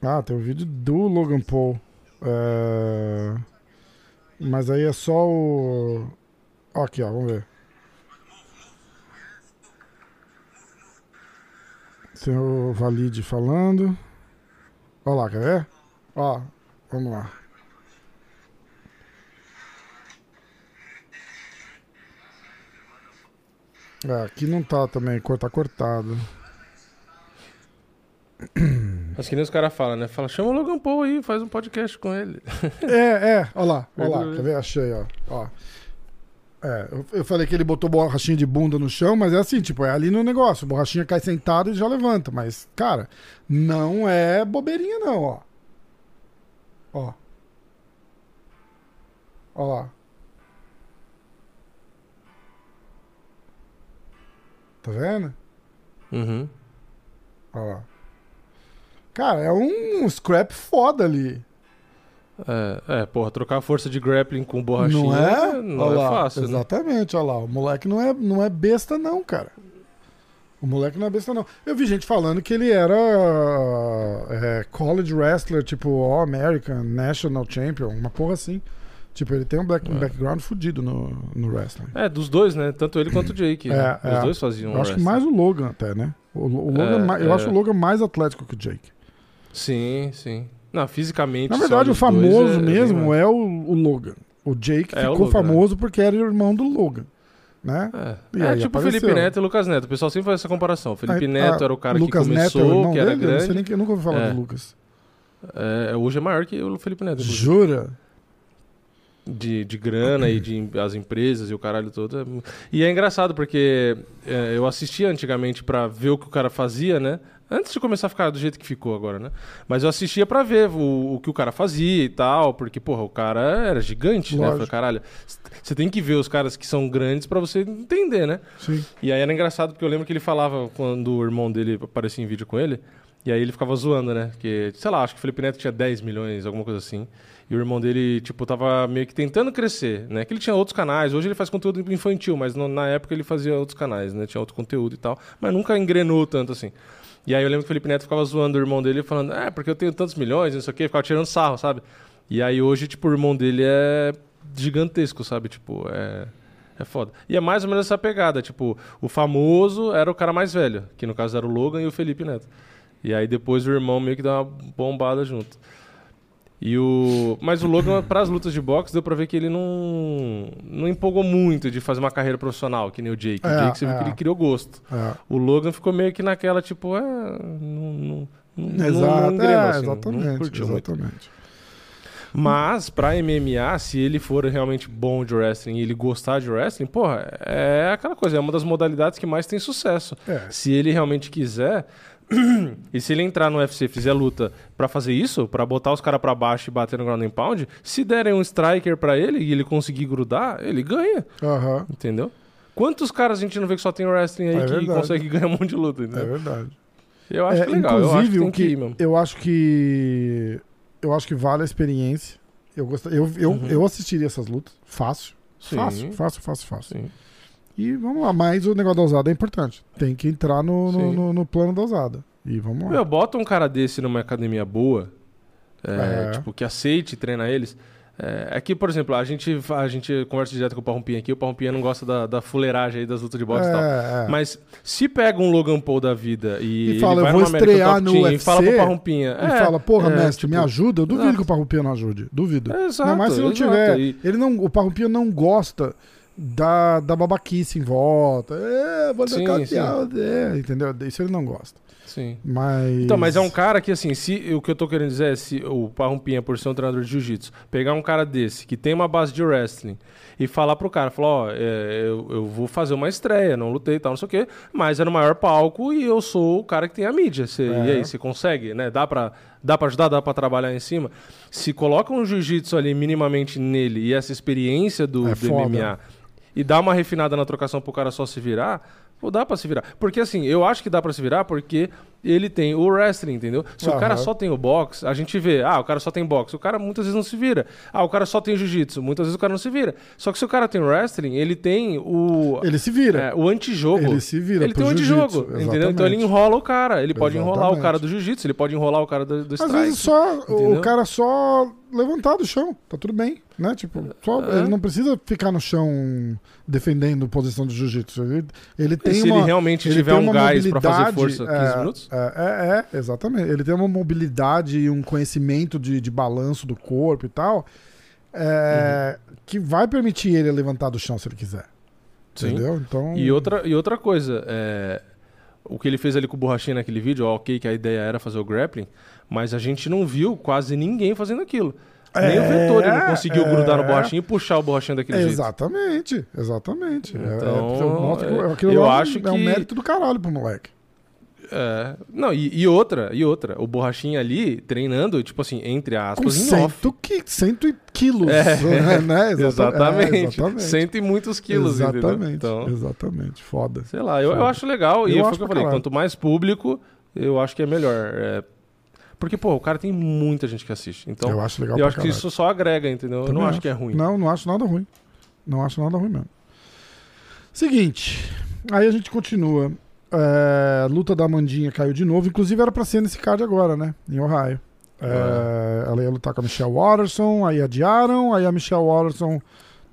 Ah, tem o vídeo do Logan Paul. É, Mas aí é só o. Aqui, ó, vamos ver. Senhor Valide falando. Olha lá, quer ver? Ó, vamos lá. É, aqui não tá também, tá cortado. Acho que nem os caras falam, né? Fala, chama o Logan Paul aí, faz um podcast com ele. É, é, olha lá, olha lá, quer ver? Achei, ó. ó. É, eu, eu falei que ele botou borrachinha de bunda no chão, mas é assim, tipo, é ali no negócio. Borrachinha cai sentado e já levanta. Mas, cara, não é bobeirinha, não, ó. Ó. Ó lá. Tá vendo? Uhum. Ó lá. Cara, é um scrap foda ali. É, é, porra, trocar a força de grappling com borrachinha Não é? não Olha é lá, fácil, né? Exatamente, olha lá. O moleque não é, não é besta, não, cara. O moleque não é besta, não. Eu vi gente falando que ele era é, college wrestler, tipo All American, National Champion, uma porra assim. Tipo, ele tem um, black- um É. background fudido no, no wrestling. É, dos dois, né? Tanto ele quanto o Jake. né? É, Os é. dois faziam eu acho que wrestling. mais o Logan até, né? O, o Logan, eu é. acho o Logan mais atlético que o Jake. Sim, sim. Não, fisicamente. Na verdade, o famoso é- é mesmo mais- é o, o Logan. O Jake É, o ficou Logan, famoso porque era irmão do Logan, né? É, É tipo apareceu. Felipe Neto e Lucas Neto. O pessoal sempre faz essa comparação. Felipe Neto ah, era o cara Lucas que Neto é o começou, irmão que era dele? Eu grande. nem que eu nunca ouvi falar É. do Lucas. É, hoje é maior que o Felipe Neto. inclusive. Jura? de, de grana e de as empresas e o caralho todo. é E é engraçado porque é, eu assistia antigamente pra ver o que o cara fazia, né? Antes de começar a ficar do jeito que ficou agora, né? Mas eu assistia pra ver o, o que o cara fazia e tal, porque, porra, o cara era gigante, né? Eu Lógico. Falei, caralho, você tem que ver os caras que são grandes pra você entender, né? Sim. E aí era engraçado porque eu lembro que ele falava quando o irmão dele aparecia em vídeo com ele. E aí ele ficava zoando, né? Que, sei lá, acho que o Felipe Neto tinha 10 milhões, alguma coisa assim. E o irmão dele, tipo, tava meio que tentando crescer, né? Que ele tinha outros canais. Hoje ele faz conteúdo infantil, mas no- na época ele fazia outros canais, né? Tinha outro conteúdo e tal. Mas nunca engrenou tanto assim. E aí eu lembro que o Felipe Neto ficava zoando o irmão dele, falando, é, porque eu tenho tantos milhões, não sei o quê. Ficava tirando sarro, sabe? E aí hoje, tipo, o irmão dele é gigantesco, sabe? Tipo, é... É foda. E é mais ou menos essa pegada. Tipo, o famoso era o cara mais velho, que no caso era o Logan e o Felipe Neto. E aí depois o irmão meio que dá uma bombada junto. E o... Mas o Logan, para as lutas de boxe, deu pra ver que ele não, não empolgou muito de fazer uma carreira profissional, que nem o Jake. o É, Jake, você viu é. que ele criou gosto. É. O Logan ficou meio que naquela, tipo, é. Não, não, não, Exato, não é, assim, não exatamente, curtiu muito. exatamente. Mas, pra MMA, se ele for realmente bom de wrestling e ele gostar de wrestling, porra, é aquela coisa, é uma das modalidades que mais tem sucesso. É. Se ele realmente quiser, e se ele entrar no UFC e fizer luta pra fazer isso, pra botar os caras pra baixo e bater no ground and pound, se derem um striker pra ele e ele conseguir grudar, ele ganha, Aham, entendeu? Quantos caras a gente não vê que só tem wrestling aí É que verdade. consegue ganhar um monte de luta, é entendeu? verdade. Eu acho É, que é legal, eu acho que inclusive, que que eu acho que eu acho que vale a experiência. Eu gost... eu, eu, Uhum. eu assistiria essas lutas, fácil. Sim. Fácil, fácil, fácil, fácil. Sim. E vamos lá, mas o negócio da ousada é importante. Tem que entrar no, no, no- no plano da ousada. E vamos lá. Meu, bota um cara desse numa academia boa, é, É. tipo, que aceite treinar eles. É, aqui, por exemplo, a gente, a gente conversa direto com o Parrumpinha aqui, o Parrumpinha não gosta da, da fuleiragem aí das lutas de boxe e tal. É, é. Mas se pega um Logan Paul da vida e, E fala, eu vou estrear no Team e UFC, fala pro Parrumpinha. E é, fala, porra, é, mestre, me tipo, ajuda? Eu duvido exato. que o Parrupinha não ajude. Duvido. É, exato, Ainda mais se não exato. tiver. E- Ele não, o Parrupinha não gosta da, da babaquice em volta. É, vou Sim. É, entendeu? Isso ele não gosta. Sim. Mas. Então, mas é um cara que, assim, se o que eu tô querendo dizer é se o Parrumpinha, por ser um treinador de jiu-jitsu, pegar um cara desse, que tem uma base de wrestling, e falar pro cara, falar, ó, é, eu, eu vou fazer uma estreia, não lutei e tal, não sei o quê, mas é no maior palco e eu sou o cara que tem a mídia. Cê- É. E aí, você consegue, né? Dá pra, dá pra ajudar, dá pra trabalhar em cima. Se coloca um jiu-jitsu ali minimamente nele e essa experiência do, É do. MMA e dá uma refinada na trocação pro cara só se virar, pô, dá pra se virar. Porque assim, eu acho que dá pra se virar porque ele tem o wrestling, entendeu? Se o Aham. cara só tem o boxe, a gente vê, ah, o cara só tem boxe, o cara muitas vezes não se vira. Ah, o cara só tem jiu-jitsu, muitas vezes o cara não se vira. Só que se o cara tem wrestling, ele tem o Ele se vira. é, o antijogo. Ele se vira Ele tem o antijogo, entendeu? Então ele exatamente. enrola o cara. Ele pode enrolar o Exatamente. cara do jiu-jitsu, ele pode enrolar o cara do, do Às strike. vezes só entendeu? o cara só levantar do chão, tá tudo bem, né? Tipo, só, É. ele não precisa ficar no chão defendendo posição de jiu-jitsu. Ele, ele E tem se uma, ele realmente ele tiver um gás pra fazer força 15 é, minutos? É, é, é, exatamente. Ele tem uma mobilidade e um conhecimento de, de balanço do corpo e tal, é, Uhum. que vai permitir ele levantar do chão se ele quiser. Sim. Entendeu? Então. E outra, e outra coisa, é, o que ele fez ali com o Borrachinha naquele vídeo, ó, ok, que a ideia era fazer o grappling, mas a gente não viu quase ninguém fazendo aquilo. Nem o É, Vettori não conseguiu é. grudar no Borrachinha e puxar o Borrachinha daquele jeito. Exatamente, exatamente. É- é- Então, é, eu lá acho é um que- mérito do caralho pro moleque. É. Não, e, e outra, e outra. O Borrachinha ali treinando, tipo assim, entre Com aspas, em off. cento, qui, cento quilos. É. né? Exata- Exatamente. é, exatamente. Cento e muitos quilos, entendeu? Exatamente. Então, Exatamente. Foda. sei lá, eu, eu Foda. acho legal. Eu e foi acho o que eu falei, caralho. quanto mais público, eu acho que é melhor. É, porque, pô, o cara tem muita gente que assiste. Então, eu acho legal eu acho que caralho. isso só agrega, entendeu? eu Também não acho que é ruim. Não, não acho nada ruim. Não acho nada ruim mesmo. Seguinte, aí a gente continua. É, luta da Amandinha caiu de novo. Inclusive era pra ser nesse card agora, né? Em Ohio. É, Ela ia lutar com a Michelle Watterson, aí adiaram, aí a Michelle Watterson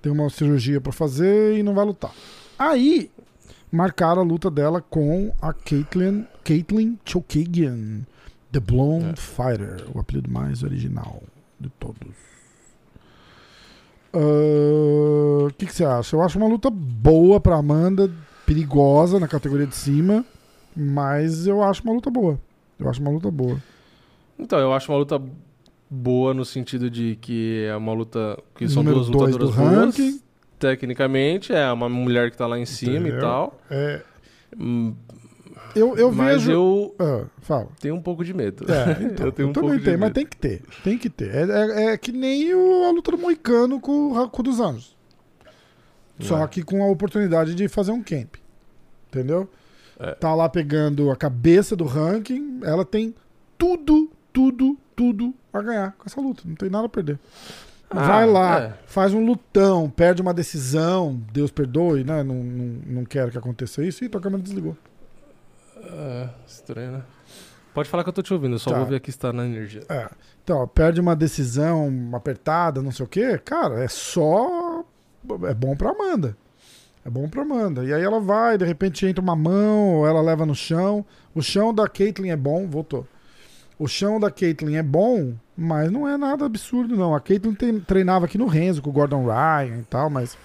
tem uma cirurgia pra fazer e não vai lutar. Aí marcaram a luta dela com a Caitlyn, Caitlyn Chokagian, The Blonde É. Fighter, o apelido mais original de todos. Ah, O que, que você acha? Eu acho uma luta boa pra Amanda, perigosa na categoria de cima, mas eu acho uma luta boa. Eu acho uma luta boa. Então, eu acho uma luta boa no sentido de que é uma luta que são Número duas dois lutadoras do boas. ranking. Tecnicamente, é uma mulher que tá lá em cima Entendeu? e tal. É, Hum, eu, eu mas vejo. eu Ah, fala. tenho um pouco de medo. É, então, eu tenho um também pouco de tenho, mas medo. tem que ter. Tem que ter. É, é- é que nem o- a luta do Moicano com, o- o dos Anjos. Só É. que com a oportunidade de fazer um camp. Entendeu? É. Tá lá pegando a cabeça do ranking. Ela tem tudo, tudo, tudo a ganhar com essa luta. Não tem nada a perder. Ah, Vai lá, é. faz um lutão, perde uma decisão, Deus perdoe, né? Não, não, não quero que aconteça isso, e tua câmera desligou. É, estranho, né? Pode falar que eu tô te ouvindo, eu só Tá. vou ver aqui se tá na energia. É. Então, ó, perde uma decisão apertada, não sei o quê, cara, é só. É bom pra Amanda. É bom pra Amanda. E aí ela vai, de repente entra uma mão, ou ela leva no chão. O chão da Caitlyn é bom, voltou. O chão da Caitlyn é bom, mas não é nada absurdo, não. A Caitlyn tem- treinava aqui no Renzo com o Gordon Ryan e tal, mas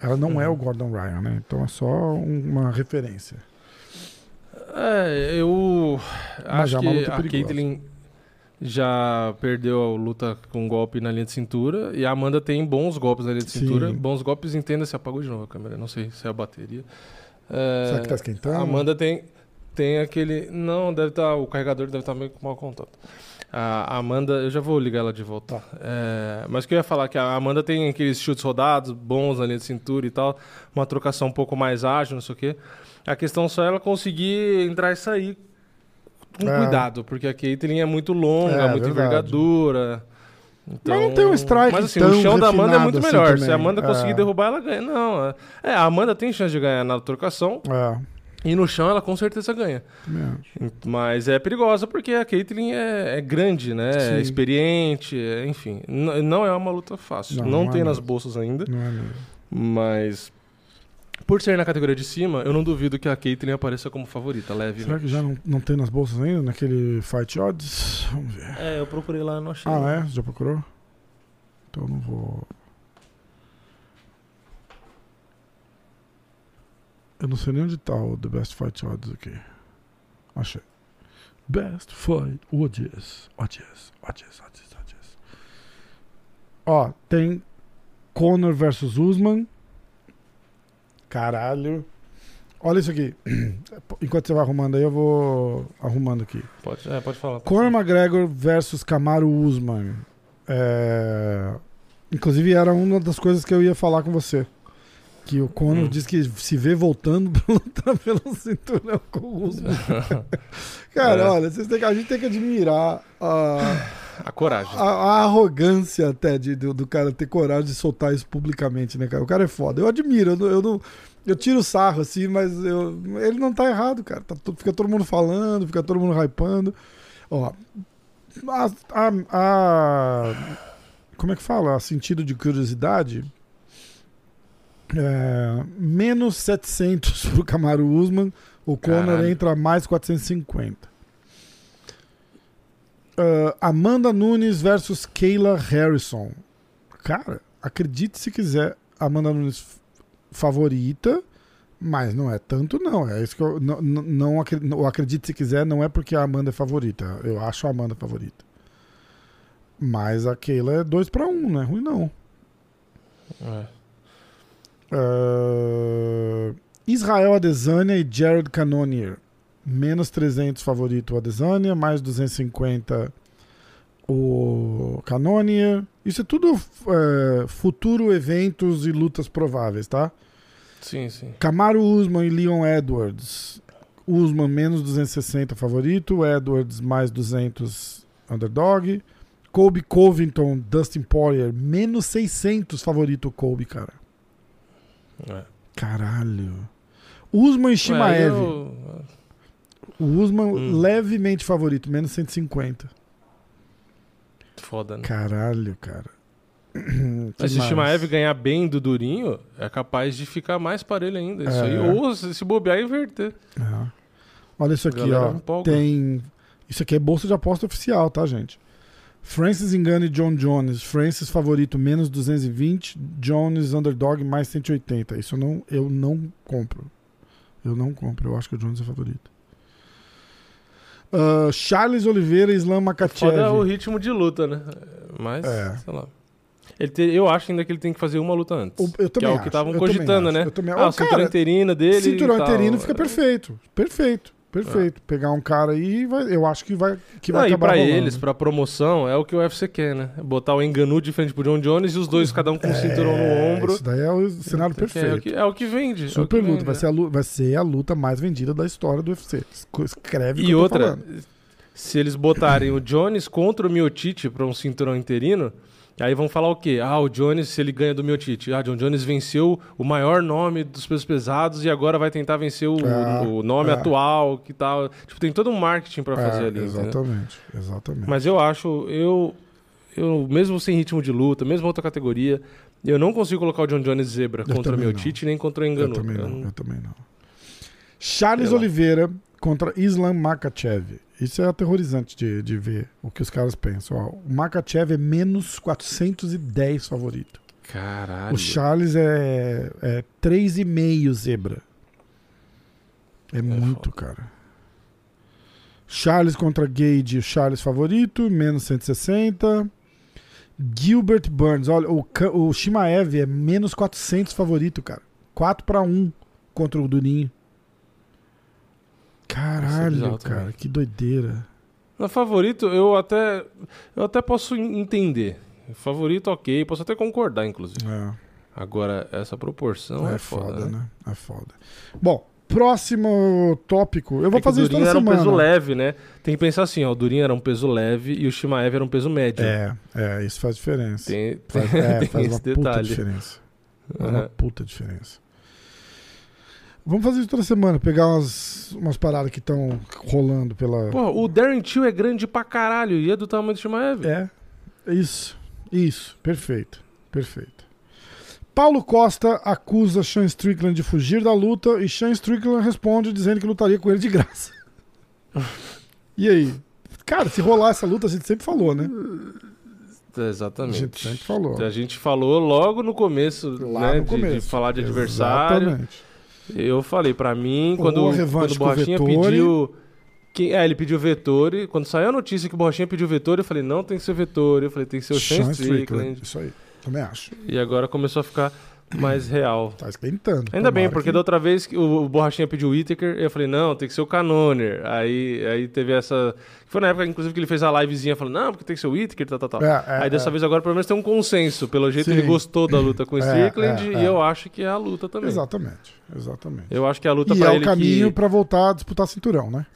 ela não é o Gordon Ryan, né? Então é só um- uma referência. É, eu Mas acho é uma que a. Caitlyn já perdeu a luta com golpe na linha de cintura e a Amanda tem bons golpes na linha de Sim. cintura. Bons golpes, entenda se apagou de novo a câmera, não sei se é a bateria. É, Será que tá esquentando? A Amanda tem, tem aquele. Não, deve estar. o carregador deve estar meio com mau contato. A Amanda, eu já vou ligar ela de volta. É, mas o que eu ia falar que a Amanda tem aqueles chutes rodados, bons na linha de cintura e tal, uma trocação um pouco mais ágil, não sei o quê. A questão só é ela conseguir entrar e sair com É. cuidado, porque a Caitlyn é muito longa, É, muita verdade. envergadura. Então, Mas não tem um strike Mas assim, o chão da Amanda é muito assim melhor. Se a Amanda É. conseguir derrubar, ela ganha. Não, é, é, a Amanda tem chance de ganhar na trocação É, e no chão ela com certeza ganha. acho. Mas é perigosa porque a Caitlyn é, é grande, né? Sim. É experiente, é- enfim. N- não é uma luta fácil. Não, Não, não é tem nas bolsas ainda, é mas por ser na categoria de cima, eu não duvido que a Caitlyn apareça como favorita, leve. Será que já não, não tem nas bolsas ainda, naquele Fight Odds? Vamos ver. É, eu procurei lá, não achei. Ah, é? Já procurou? Então eu não vou. Eu não sei nem onde tá o The Best Fight Odds aqui. Achei. Best Fight Odds. Odds, odds, odds, odds. Ó, tem Conor versus Usman. Caralho. Olha isso aqui. Enquanto você vai arrumando aí, eu vou arrumando aqui. Pode, é, pode falar. Conor McGregor versus Kamaru Usman. É, Inclusive era uma das coisas que eu ia falar com você. Que o Conor Hum. diz que se vê voltando pra lutar pelo cinturão com o Usman. Cara, É. olha, que- a gente tem que admirar a, A coragem. a- a arrogância até de, do, do cara ter coragem de soltar isso publicamente, né, cara? O cara é foda. Eu admiro, eu, eu não. Eu tiro sarro, assim, mas eu, ele não tá errado, cara. Tá fica todo mundo falando, fica todo mundo hypando. Ó, a, a- a- como é que fala? A sentido de curiosidade. É, menos 700 pro Camaro Usman. O Conor entra mais 450. Ah, Amanda Nunes versus Kayla Harrison. Cara, acredite se quiser, Amanda Nunes favorita, mas não é tanto, não. É isso que eu não, não, não acre- não- acredite se quiser, não é porque a Amanda é favorita. Eu acho a Amanda favorita. Mas a Keila é 2 para 1, não é ruim, não. É. Ah, Israel Adesanya e Jared Cannonier. Menos 300 favorito o Adesanya, mais 250 o Cannonier. Isso é tudo é, futuro eventos e lutas prováveis, tá? Sim, sim. Camaro Usman e Leon Edwards. Usman menos 260 favorito, Edwards mais 200 underdog. Colby Covington, Dustin Poirier, menos 600 favorito Colby, cara. É. Caralho. Usman e Shimaev. aí eu- O Usman Hum. levemente favorito, menos 150. Foda, né? Caralho, cara. Mas se o. Shimaev ganhar bem do Durinho, é capaz de ficar mais parelho ainda. Isso É. aí. Ou se bobear, inverter. É. Olha isso aqui, Galera ó. empolga. Tem. Isso aqui é bolsa de aposta oficial, tá, gente? Francis Engano e John Jones. Francis favorito menos 220, Jones underdog mais 180. Isso eu não, eu não compro. Eu não compro. Eu acho que o Jones é favorito. Ah, Charles Oliveira e Islam Makachev. Foda o ritmo de luta, né? Mas, É. sei lá. Ele te- eu acho ainda que ele tem que fazer uma luta antes. O- eu que também é o que estavam cogitando, né? eu também- Ah, o cinturão cara, interino dele. Cinturão interino fica perfeito. Perfeito. Perfeito. Pegar um cara aí, vai- eu acho que vai, que vai Não, e acabar pra rolando. eles, pra promoção, é o que o UFC quer, né? Botar o Enganu de frente pro John Jones e os dois, cada um com um cinturão no É, ombro. Isso daí é o cenário É o perfeito. que, é o que vende. é o Super que luta. vende, Vai é. ser, a luta, vai ser a luta mais vendida da história do UFC. Escreve o que E outra, se eles botarem o Jones contra o Miotite pra um cinturão interino, aí vão falar o quê? Ah, o Jones, se ele ganha do Miotite. Ah, John Jones venceu o maior nome dos pesos pesados e agora vai tentar vencer o, É, o nome é. atual, que tal. Tipo, tem todo um marketing pra fazer É, ali. entendeu? exatamente. Exatamente. Mas eu acho, eu, eu, mesmo sem ritmo de luta, mesmo outra categoria, eu não consigo colocar o John Jones zebra Eu contra o Miotite nem contra o eu Engano. também Eu não. não- Eu também não. Charles. Oliveira contra Islam Makachev. Isso é aterrorizante de, de ver o que os caras pensam. Ó, o Makachev é menos 410 favorito. Caralho. O Charles é, é 3,5 zebra. É, muito, cara. Charles contra Gage, o Charles favorito, menos 160. Gilbert Burns, olha, o, o Shimaev é menos 400 favorito, cara. 4 para 1 contra o Durinho. Caralho, bizarro cara, também. que doideira. No favorito, eu até, eu até posso en- entender. Favorito, ok, posso até concordar, inclusive. É. Agora, essa proporção é, é foda, foda, né? né? É foda. Bom, próximo tópico. Eu vou É fazer o isso Durinho toda era um semana. peso leve, né? Tem que pensar assim, ó, o Durinho era um peso leve e o Shimaev era um peso médio. É, é, isso faz diferença. Tem, Faz, é, tem faz uma esse puta detalhe. diferença. Faz Aham. uma puta diferença. Vamos fazer isso toda semana, pegar umas, umas paradas que estão rolando pela. Pô, o Darren Till é grande pra caralho e é do tamanho do Shimaev. É, isso, isso, perfeito, perfeito. Paulo Costa acusa Sean Strickland de fugir da luta e Sean Strickland responde dizendo que lutaria com ele de graça. e aí? Cara, se rolar essa luta, a gente sempre falou, né? A Exatamente. gente sempre falou. A gente falou logo no começo, Lá né, no de- começo. de, falar de adversário. Exatamente. Eu falei, pra mim, quando, quando o com o Borrachinha pediu... Que, é, ele pediu Vettori. Quando saiu a notícia que o Borrachinha pediu Vettori, eu falei, não tem que ser Vettori. Eu falei, tem que ser o Sean Strickland. Isso aí, também acho. E agora começou a ficar mais real. Tá esquentando. Ainda bem, porque que- da outra vez que o, Borrachinha pediu o Whittaker, eu falei, não, tem que ser o Canoner. Aí, aí teve essa... Foi na época, inclusive, que ele fez a livezinha falando, não, porque tem que ser o Whittaker, tal, tal, tal. É, é, aí dessa é. vez agora, pelo menos, tem um consenso. Pelo jeito, Sim. ele gostou da luta com o É, Strickland é, e é. eu acho que é a luta também. Exatamente, exatamente. Eu acho que é a luta E pra é o caminho que... pra voltar a disputar cinturão, né?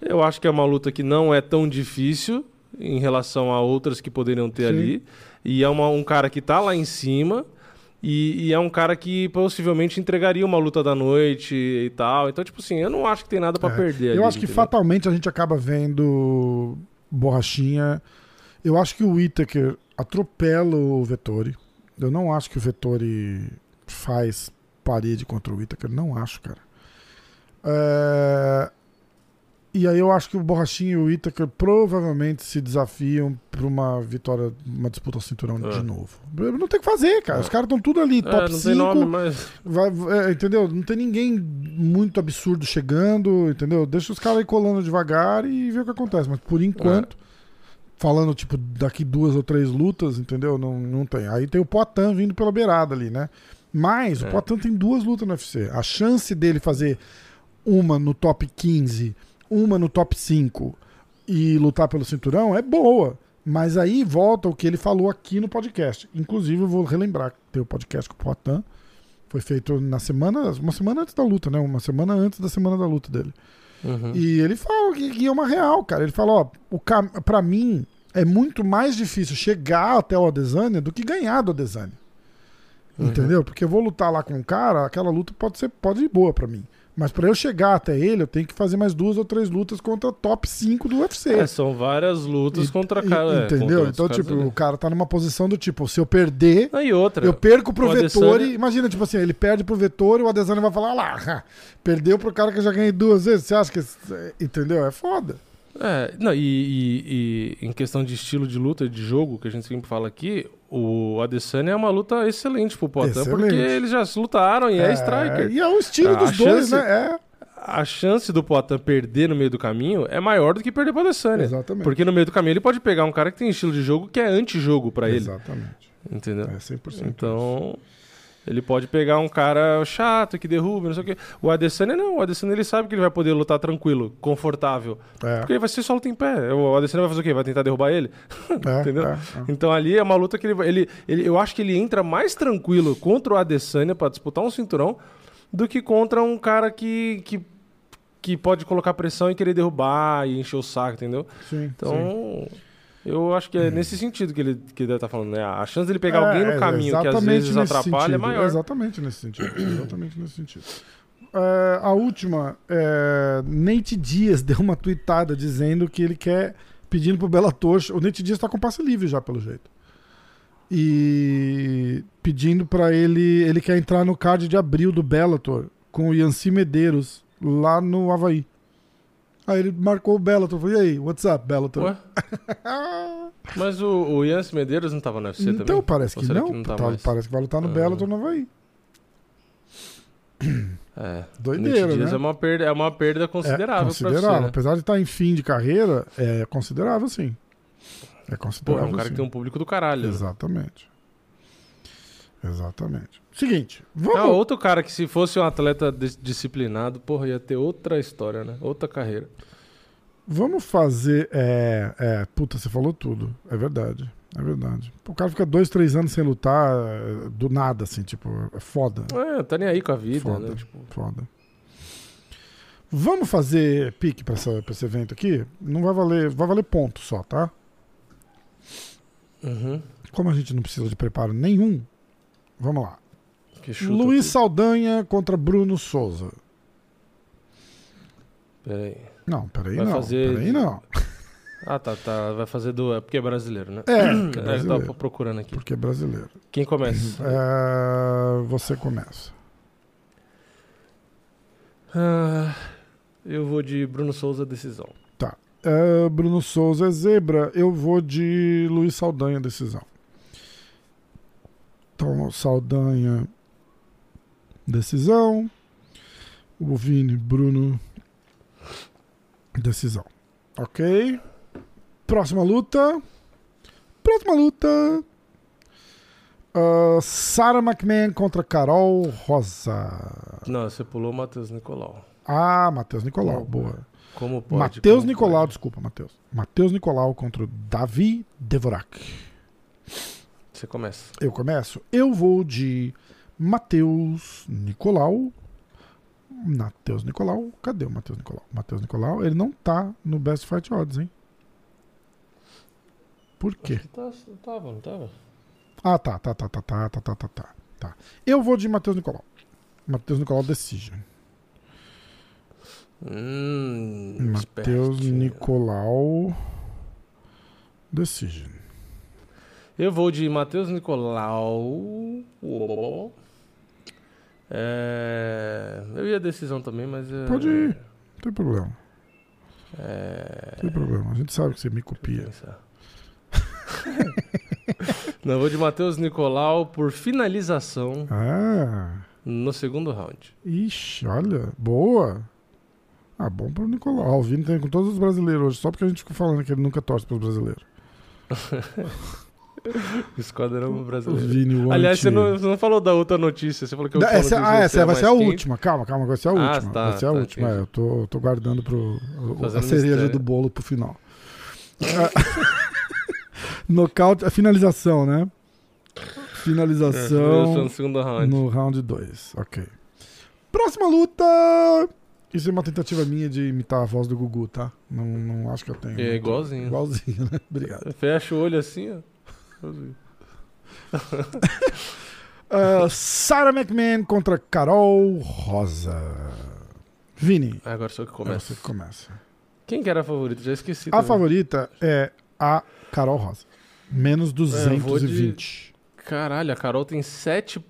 Eu acho que é uma luta que não é tão difícil em relação a outras que poderiam ter Sim. ali. E é uma- um cara que tá lá em cima. E, e é um cara que possivelmente entregaria uma luta da noite e tal. Então, tipo assim, eu não acho que tem nada pra É. perder Eu ali, acho que entendeu? fatalmente a gente acaba vendo borrachinha. Eu acho que o Whittaker atropela o Vettori. Eu não acho que o Vettori faz parede contra o Whittaker. Não acho, cara. É, E aí eu acho que o Borrachinha e o Itaker provavelmente se desafiam pra uma vitória, uma disputa ao cinturão É. de novo. Não tem o que fazer, cara. Os caras estão tudo ali, É, top não 5. tem nome, mas. É, entendeu? Não tem ninguém muito absurdo chegando, entendeu? Deixa os caras aí colando devagar e ver o que acontece. Mas por enquanto, falando, tipo, daqui duas ou três lutas, entendeu? Não, não tem. Aí tem o Poitin vindo pela beirada ali, né? Mas o É. Poitin tem duas lutas no UFC. A chance dele fazer uma no top 15, uma no top 5 e lutar pelo cinturão é boa. Mas aí volta o que ele falou aqui no podcast. Inclusive, eu vou relembrar que tem o podcast com o Poitin. Foi feito na semana, uma semana antes da luta, né? Uma semana antes da semana da luta dele. Uhum. E ele fala que, é uma real, cara. Ele fala, ó, o cam... pra mim é muito mais difícil chegar até o Adesanya do que ganhar do Adesanya. Uhum. Entendeu? Porque eu vou lutar lá com um cara, aquela luta pode ser pode ir boa pra mim. Mas pra eu chegar até ele, eu tenho que fazer mais duas ou três lutas contra top 5 do UFC. É, são várias lutas E- contra cara. é, Entendeu? contra Então, tipo, caras o cara tá numa posição do tipo, se eu perder, ali. Ah, outra. eu perco pro Vettori. Adesanya- Imagina, tipo assim, ele perde pro Vettori e o Adesanya vai falar, "Ah lá, perdeu pro cara que eu já ganhei duas vezes. Você acha que. Entendeu? É foda. É, não, e, e- e em questão de estilo de luta, de jogo, que a gente sempre fala aqui, o Adesanya é uma luta excelente pro Poitin, porque eles já se lutaram e é, striker. E é o estilo A dos dois, chance- né? É. A chance do Poitin perder no meio do caminho é maior do que perder pro Adesanya. Exatamente. Porque no meio do caminho ele pode pegar um cara que tem estilo de jogo que é anti-jogo pra ele, Exatamente. entendeu? É 100%. Então, ele pode pegar um cara chato que derruba, não sei o quê. O Adesanya não, o Adesanya ele sabe que ele vai poder lutar tranquilo, confortável. É. Porque ele vai ser só luta em pé. O Adesanya vai fazer o quê? Vai tentar derrubar ele? É, Entendeu? é, é. Então ali é uma luta que ele, ele, ele. Eu acho que ele entra mais tranquilo contra o Adesanya pra disputar um cinturão do que contra um cara que, que, que pode colocar pressão e querer derrubar e encher o saco, entendeu? Sim, Então. sim. Eu acho que é nesse sentido que ele, que deve estar falando, né? A chance dele pegar É, alguém no é, caminho que às vezes atrapalha é sentido. maior. Exatamente nesse sentido. exatamente nesse sentido. É, a última, é, Nate Dias deu uma tweetada dizendo que ele quer, pedindo pro Bellator, o Nate Dias tá com passe livre já, pelo jeito. E pedindo pra ele, ele quer entrar no card de abril do Bellator com o Yancy Medeiros lá no Havaí. Aí ele marcou o Bellator, falou, e aí, what's up, Bellator? Ué? Mas o, o Yance Medeiros não tava no UFC Então também? parece Ou que não, que não tá tá- parece que vai lutar no Ah. Bellator no Havaí. É. Doideira, né? é uma perda, é uma perda considerável, é considerável. você, né? Apesar de estar em fim de carreira, é considerável sim. É Pô, é considerável um cara sim. que tem um público do caralho. né? Exatamente. Seguinte, vamos... Ah, outro cara que se fosse um atleta dis- disciplinado, porra, ia ter outra história, né? Outra carreira. Vamos fazer. É, é, puta, você falou tudo. É verdade. É verdade. O cara fica dois, três anos sem lutar é, do nada, assim, tipo, é foda. É, tá nem aí com a vida, Foda. né? Tipo, Foda. Vamos fazer pique pra, essa, pra esse evento aqui? Não vai valer. Vai valer ponto só, tá? uhum. Como a gente não precisa de preparo nenhum, vamos lá. Luiz tudo. Saldanha contra Bruno Souza. Peraí. Não, peraí Vai não. fazer- Peraí não. Ah, tá, tá. Vai fazer do. É porque é brasileiro, né? É, porque é É, eu tava brasileiro. procurando aqui. Porque é brasileiro. Quem começa? É, você começa. Ah, eu vou de Bruno Souza, decisão. É, Bruno Souza é zebra. Eu vou de Luiz Saldanha, decisão. Então, Saldanha, decisão. O Vini, Bruno, decisão. Ok. Próxima luta. Próxima luta. Ah, Sarah McMahon contra Carol Rosa. Não, você pulou o Matheus Nicolau. Ah, Matheus Nicolau, Boa. boa. Como pode? Matheus como Nicolau, pode? desculpa, Matheus. Matheus Nicolau contra Davi Devorak. Você começa. Eu começo. Eu vou de Matheus Nicolau. Matheus Nicolau. Cadê o Matheus Nicolau? Matheus Nicolau, ele não tá no Best Fight Odds, hein? Por quê? Tá, tava, não tava? Ah, tá, tá, tá, tá, tá, tá, tá, tá, tá, tá. Eu vou de Matheus Nicolau. Matheus Nicolau Decision. Hum, Matheus. Nicolau Decision. Eu vou de Matheus Nicolau. É... Eu ia decisão também, mas. é- Pode ir. Não tem problema. É... Não tem problema. A gente sabe que você me copia. Não, eu vou de Matheus Nicolau por finalização Ah. no segundo round. Ixi, olha. Boa. Ah, bom pro Nicolau. O Vini tem com todos os brasileiros hoje, só porque a gente ficou falando que ele nunca torce pros brasileiros. Esquadrão O brasileiro. Vini, o Aliás, você não, você não falou da outra notícia. Você falou que a Da- essa, ah, essa vai ser a quente. última. Calma, calma, vai ser a Ah, última. tá, vai ser a tá, última. É, eu tô, tô guardando pro, a cereja mistério. do bolo pro final. Ah, Nocaute, a finalização, né? É, Finalização no segundo round. no round 2. Ok. Próxima luta! Isso é uma tentativa minha de imitar a voz do Gugu, tá? Não, não acho que eu tenho. É muito- igualzinho. Igualzinho, né? Obrigado. Fecha o olho assim, ó. Uh, Sarah McMahon contra Carol Rosa. Vini, Ah, Agora sou eu que é começo. você que começa. Quem que era a favorita? Já esqueci. A também. favorita é a Carol Rosa. Menos É, eu vou de- 220. Caralho, a Carol tem 7.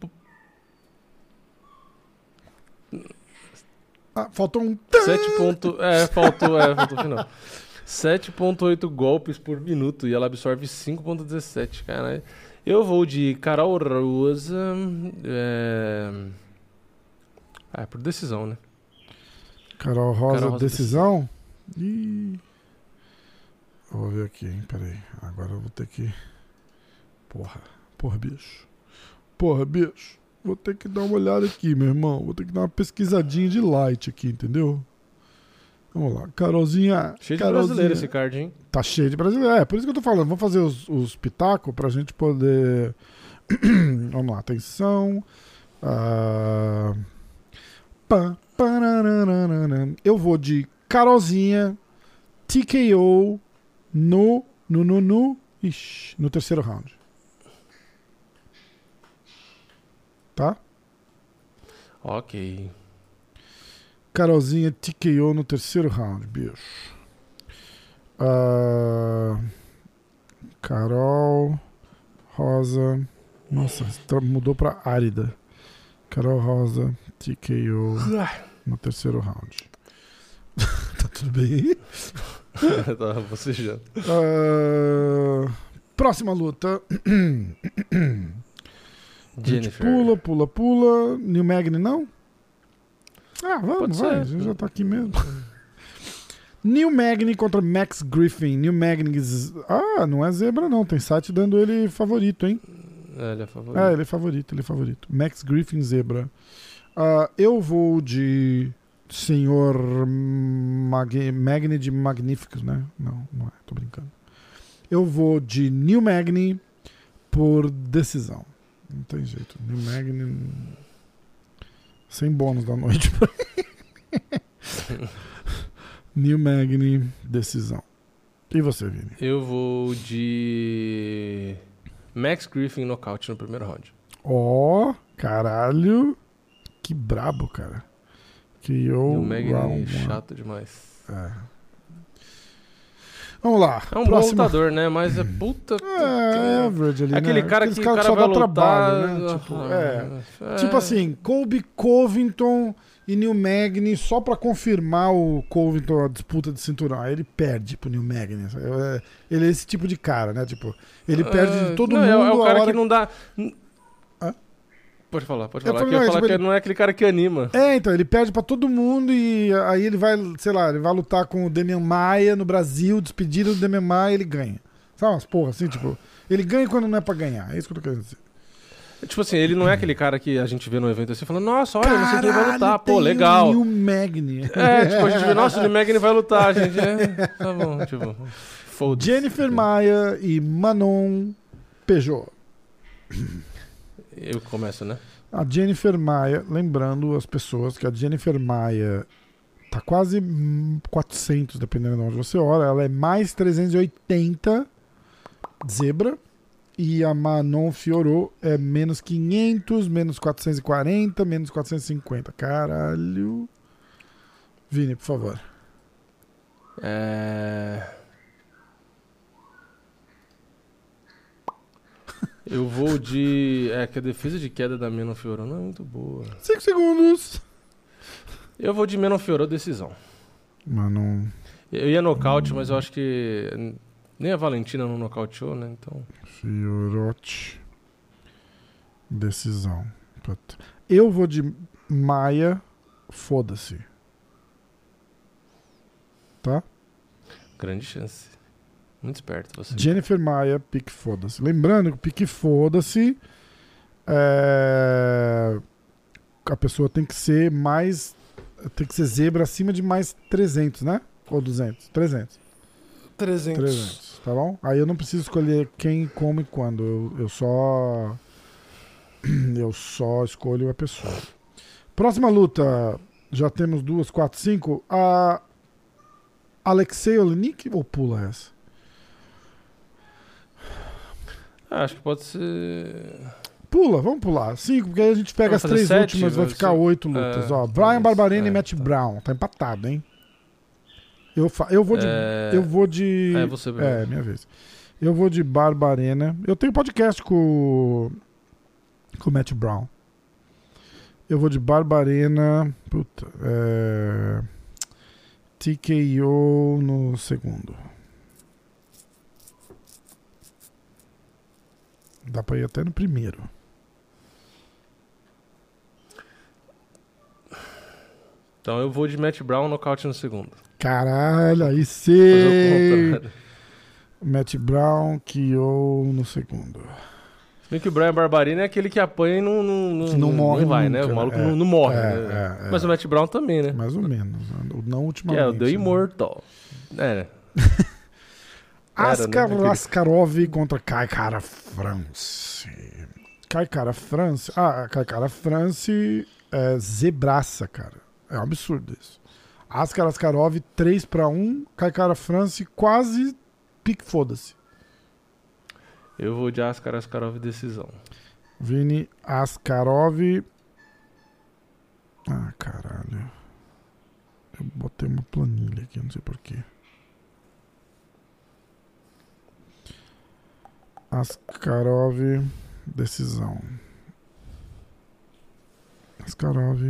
Ah, faltou um. 7 ponto... É, faltou, é, faltou o final. 7.8 golpes por minuto e ela absorve 5.17, caralho. Eu vou de Carol Rosa. É... Ah, por decisão, né? Carol Rosa, Carol Rosa, decisão. Ih. Eu Vou ver aqui, hein? Peraí. Agora eu vou ter que. Porra. Porra, bicho. Porra, bicho. Vou ter que dar uma olhada aqui, meu irmão. Vou ter que dar uma pesquisadinha de light aqui, entendeu? Vamos lá. Carolzinha. Cheio de Carolzinha. brasileiro esse card, hein? Tá cheio de brasileiro. É, por isso que eu tô falando. Vamos fazer os, os pitacos pra gente poder. Vamos lá, atenção. Pá, pararararara. Eu vou de Carolzinha TKO no. No, no, no. Ixi, no terceiro round. Tá? Ok. Carolzinha TKO no terceiro round, bicho. Ah, Carol Rosa. Nossa, tra- mudou pra Árida. Carol Rosa TKO no terceiro round. tá tudo bem aí? Tava bocejando. Ah, próxima luta. Jennifer. Pula, pula, pula. New Magni não? Ah, vamos, vai. Gente já tá aqui mesmo. New Magni contra Max Griffin. New Magni. Ah, não é zebra, não. Tem site dando ele favorito, hein? É, ele é favorito. É, ele é favorito, ele é favorito. Max Griffin zebra. Ah, eu vou de Senhor Mag Magni de Magníficos, né? Não, não é, tô brincando. Eu vou de New Magni por decisão. Não tem jeito. New Magni. Sem bônus da noite. New Magni, decisão. E você, Vini? Eu vou de. Max Griffin nocaute no primeiro round. Ó, caralho. Que brabo, cara. Criou e o Magni round one. chato demais. É. Vamos lá. É um próxima... bom lutador, né? Mas é puta. É, average ali, Aquele né? cara que cara só vai dá lutar... trabalho, né? Tipo, é. é. Tipo assim, Colby Covington e New Magni só pra confirmar o Covington a disputa de cinturão. Aí ele perde pro New Magni. É, Ele é esse tipo de cara, né? Tipo, ele perde de todo não, mundo É, é o cara hora que não dá. Pode falar, pode Eu falar. Eu ia não, falar tipo, que ele- não é aquele cara que anima. É, então, ele perde pra todo mundo e aí ele vai, sei lá, ele vai lutar com o Demian Maia no Brasil, despedido do Demian Maia ele ganha. Sabe umas porra assim, tipo, ele ganha quando não é pra ganhar. É isso que eu tô querendo dizer. Tipo assim, ele não é aquele cara que a gente vê no evento assim falando, nossa, olha, não sei quem vai Caralho, lutar. Pô, legal. o New Magni. É, tipo, a gente vê, nossa, o Magni vai lutar, gente. É, tá bom, tipo. Jennifer Maia e Manon Peugeot. Eu começo, né? A Jennifer Maia, lembrando as pessoas que a Jennifer Maia tá quase hum, 400, dependendo de onde você olha. Ela é mais 380 zebra. E a Manon Fiorot é menos 500, menos 440, menos 450. Caralho. Vini, por favor. É... Eu vou de. É que a defesa de queda da Menon Fiorot não é muito boa. 5 segundos. Eu vou de Menon Fiorot decisão. Manon. Eu ia nocaute, mas eu acho que nem a Valentina não nocauteou, né? Então. Fiorotti. Decisão. Eu vou de Maia. Foda-se. Tá? Grande chance. Muito esperto você. Jennifer Maia, pique foda-se. Lembrando que pique foda-se. É... A pessoa tem que ser mais. Tem que ser zebra acima de mais 300, né? Ou 200? 300. 300. 300, tá bom? Aí eu não preciso escolher quem, como e quando. Eu, eu só. Eu só escolho a pessoa. Próxima luta. Já temos duas, quatro, cinco. A Alexei Olenik ou pula essa? Ah, acho que pode ser. Pula, vamos pular. Cinco, porque aí a gente pega Vamos as três sete, últimas, vai ficar ser- oito lutas. é, Ó, Brian. Barbarena e É, Matt tá. Brown. Tá empatado, hein? Eu, fa... eu vou de. É, Eu vou de. É, você É, minha vez. Eu vou de Barbarena. Eu tenho podcast com, com o Matt Brown. Eu vou de Barbarena. Puta. É... TKO no segundo. Dá pra ir até no primeiro. Então eu vou de Matt Brown nocaute no segundo. Caralho, aí sim. Matt Brown, KO no segundo. Se bem que o Brian Barbarina é aquele que apanha e não, não, não, não morre vai, nunca, né? O maluco né? não, não morre, É, né? é, é. Mas o Matt Brown também, né? Mais ou menos. né? Não Que ultimamente. é o The né? Immortal. É, né? Askar né? Askarov contra Kai Cara France. Kai Cara France. Ah, Kai Cara France é zebraça, cara. É um absurdo isso. Askar Askarov 3 para 1. Kai Cara France quase pique foda-se. Eu vou de Askar Askarov decisão. Vini Askarov. Ah, caralho. Eu botei uma planilha aqui, não sei porquê. Askarov, decisão. Askarov,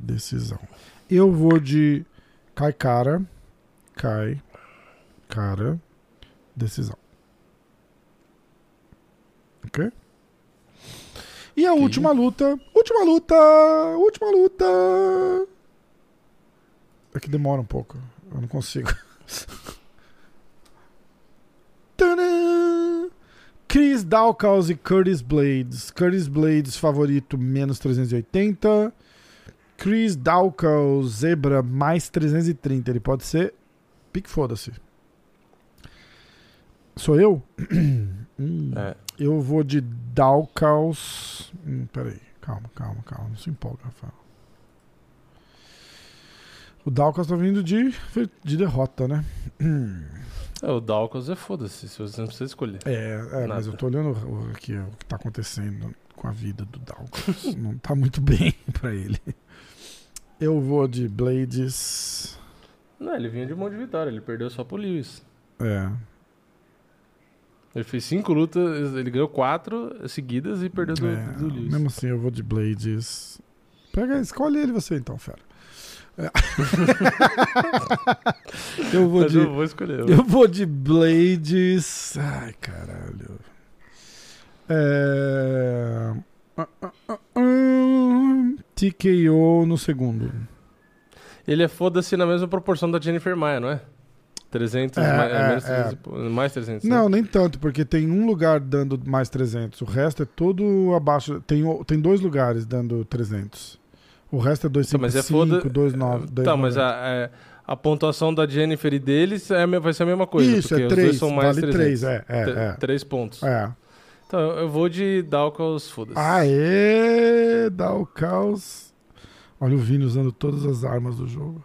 decisão. Eu vou de Kai Cara. Kai Cara, decisão. Ok? E a Ok. última luta. Última luta! Última luta! É que demora um pouco. Eu não consigo. Chris Dawkins e Curtis Blades. Curtis Blades favorito menos 380. Chris Dawkins zebra mais 330. Ele pode ser. Pique foda-se. Sou eu? Hum. É. Eu vou de Dawkins. Hum, peraí, calma, calma, calma. Não se empolga, Rafael. O Dawkins tá vindo de, de derrota, né? É, o Dawkins é foda-se, se você não precisa escolher. É, é mas eu tô olhando o, aqui, o que tá acontecendo com a vida do Dawkins. Não tá muito bem pra ele. Eu vou de Blades. Não, ele vinha de um monte de vitória, ele perdeu só pro Lewis. É. Ele fez cinco lutas, ele ganhou quatro seguidas e perdeu do, é, do Lewis. mesmo assim, eu vou de Blades. Pega, escolhe ele você então, fera. É. eu vou Mas de. eu vou escolher. Eu vou de Blades. Ai, caralho. É... TKO no segundo. Ele é foda-se na mesma proporção da Jennifer Maia, não é? 300, É, mais, é, menos é. 300 e pou- mais 300. né? Não, nem tanto, porque tem um lugar dando mais 300. O resto é todo abaixo. Tem, tem dois lugares dando 300. O resto é Então, mas é 255, foda. 29. Tá, mas a, é, a pontuação da Jennifer e deles é, a vai ser a mesma coisa. Isso, porque é os dois 3. são mais Vale 300. 3, é. É, é. Três pontos. é. Então eu vou de Dawkins, foda-se. Aê! Caos. Olha o Vini usando todas as armas do jogo.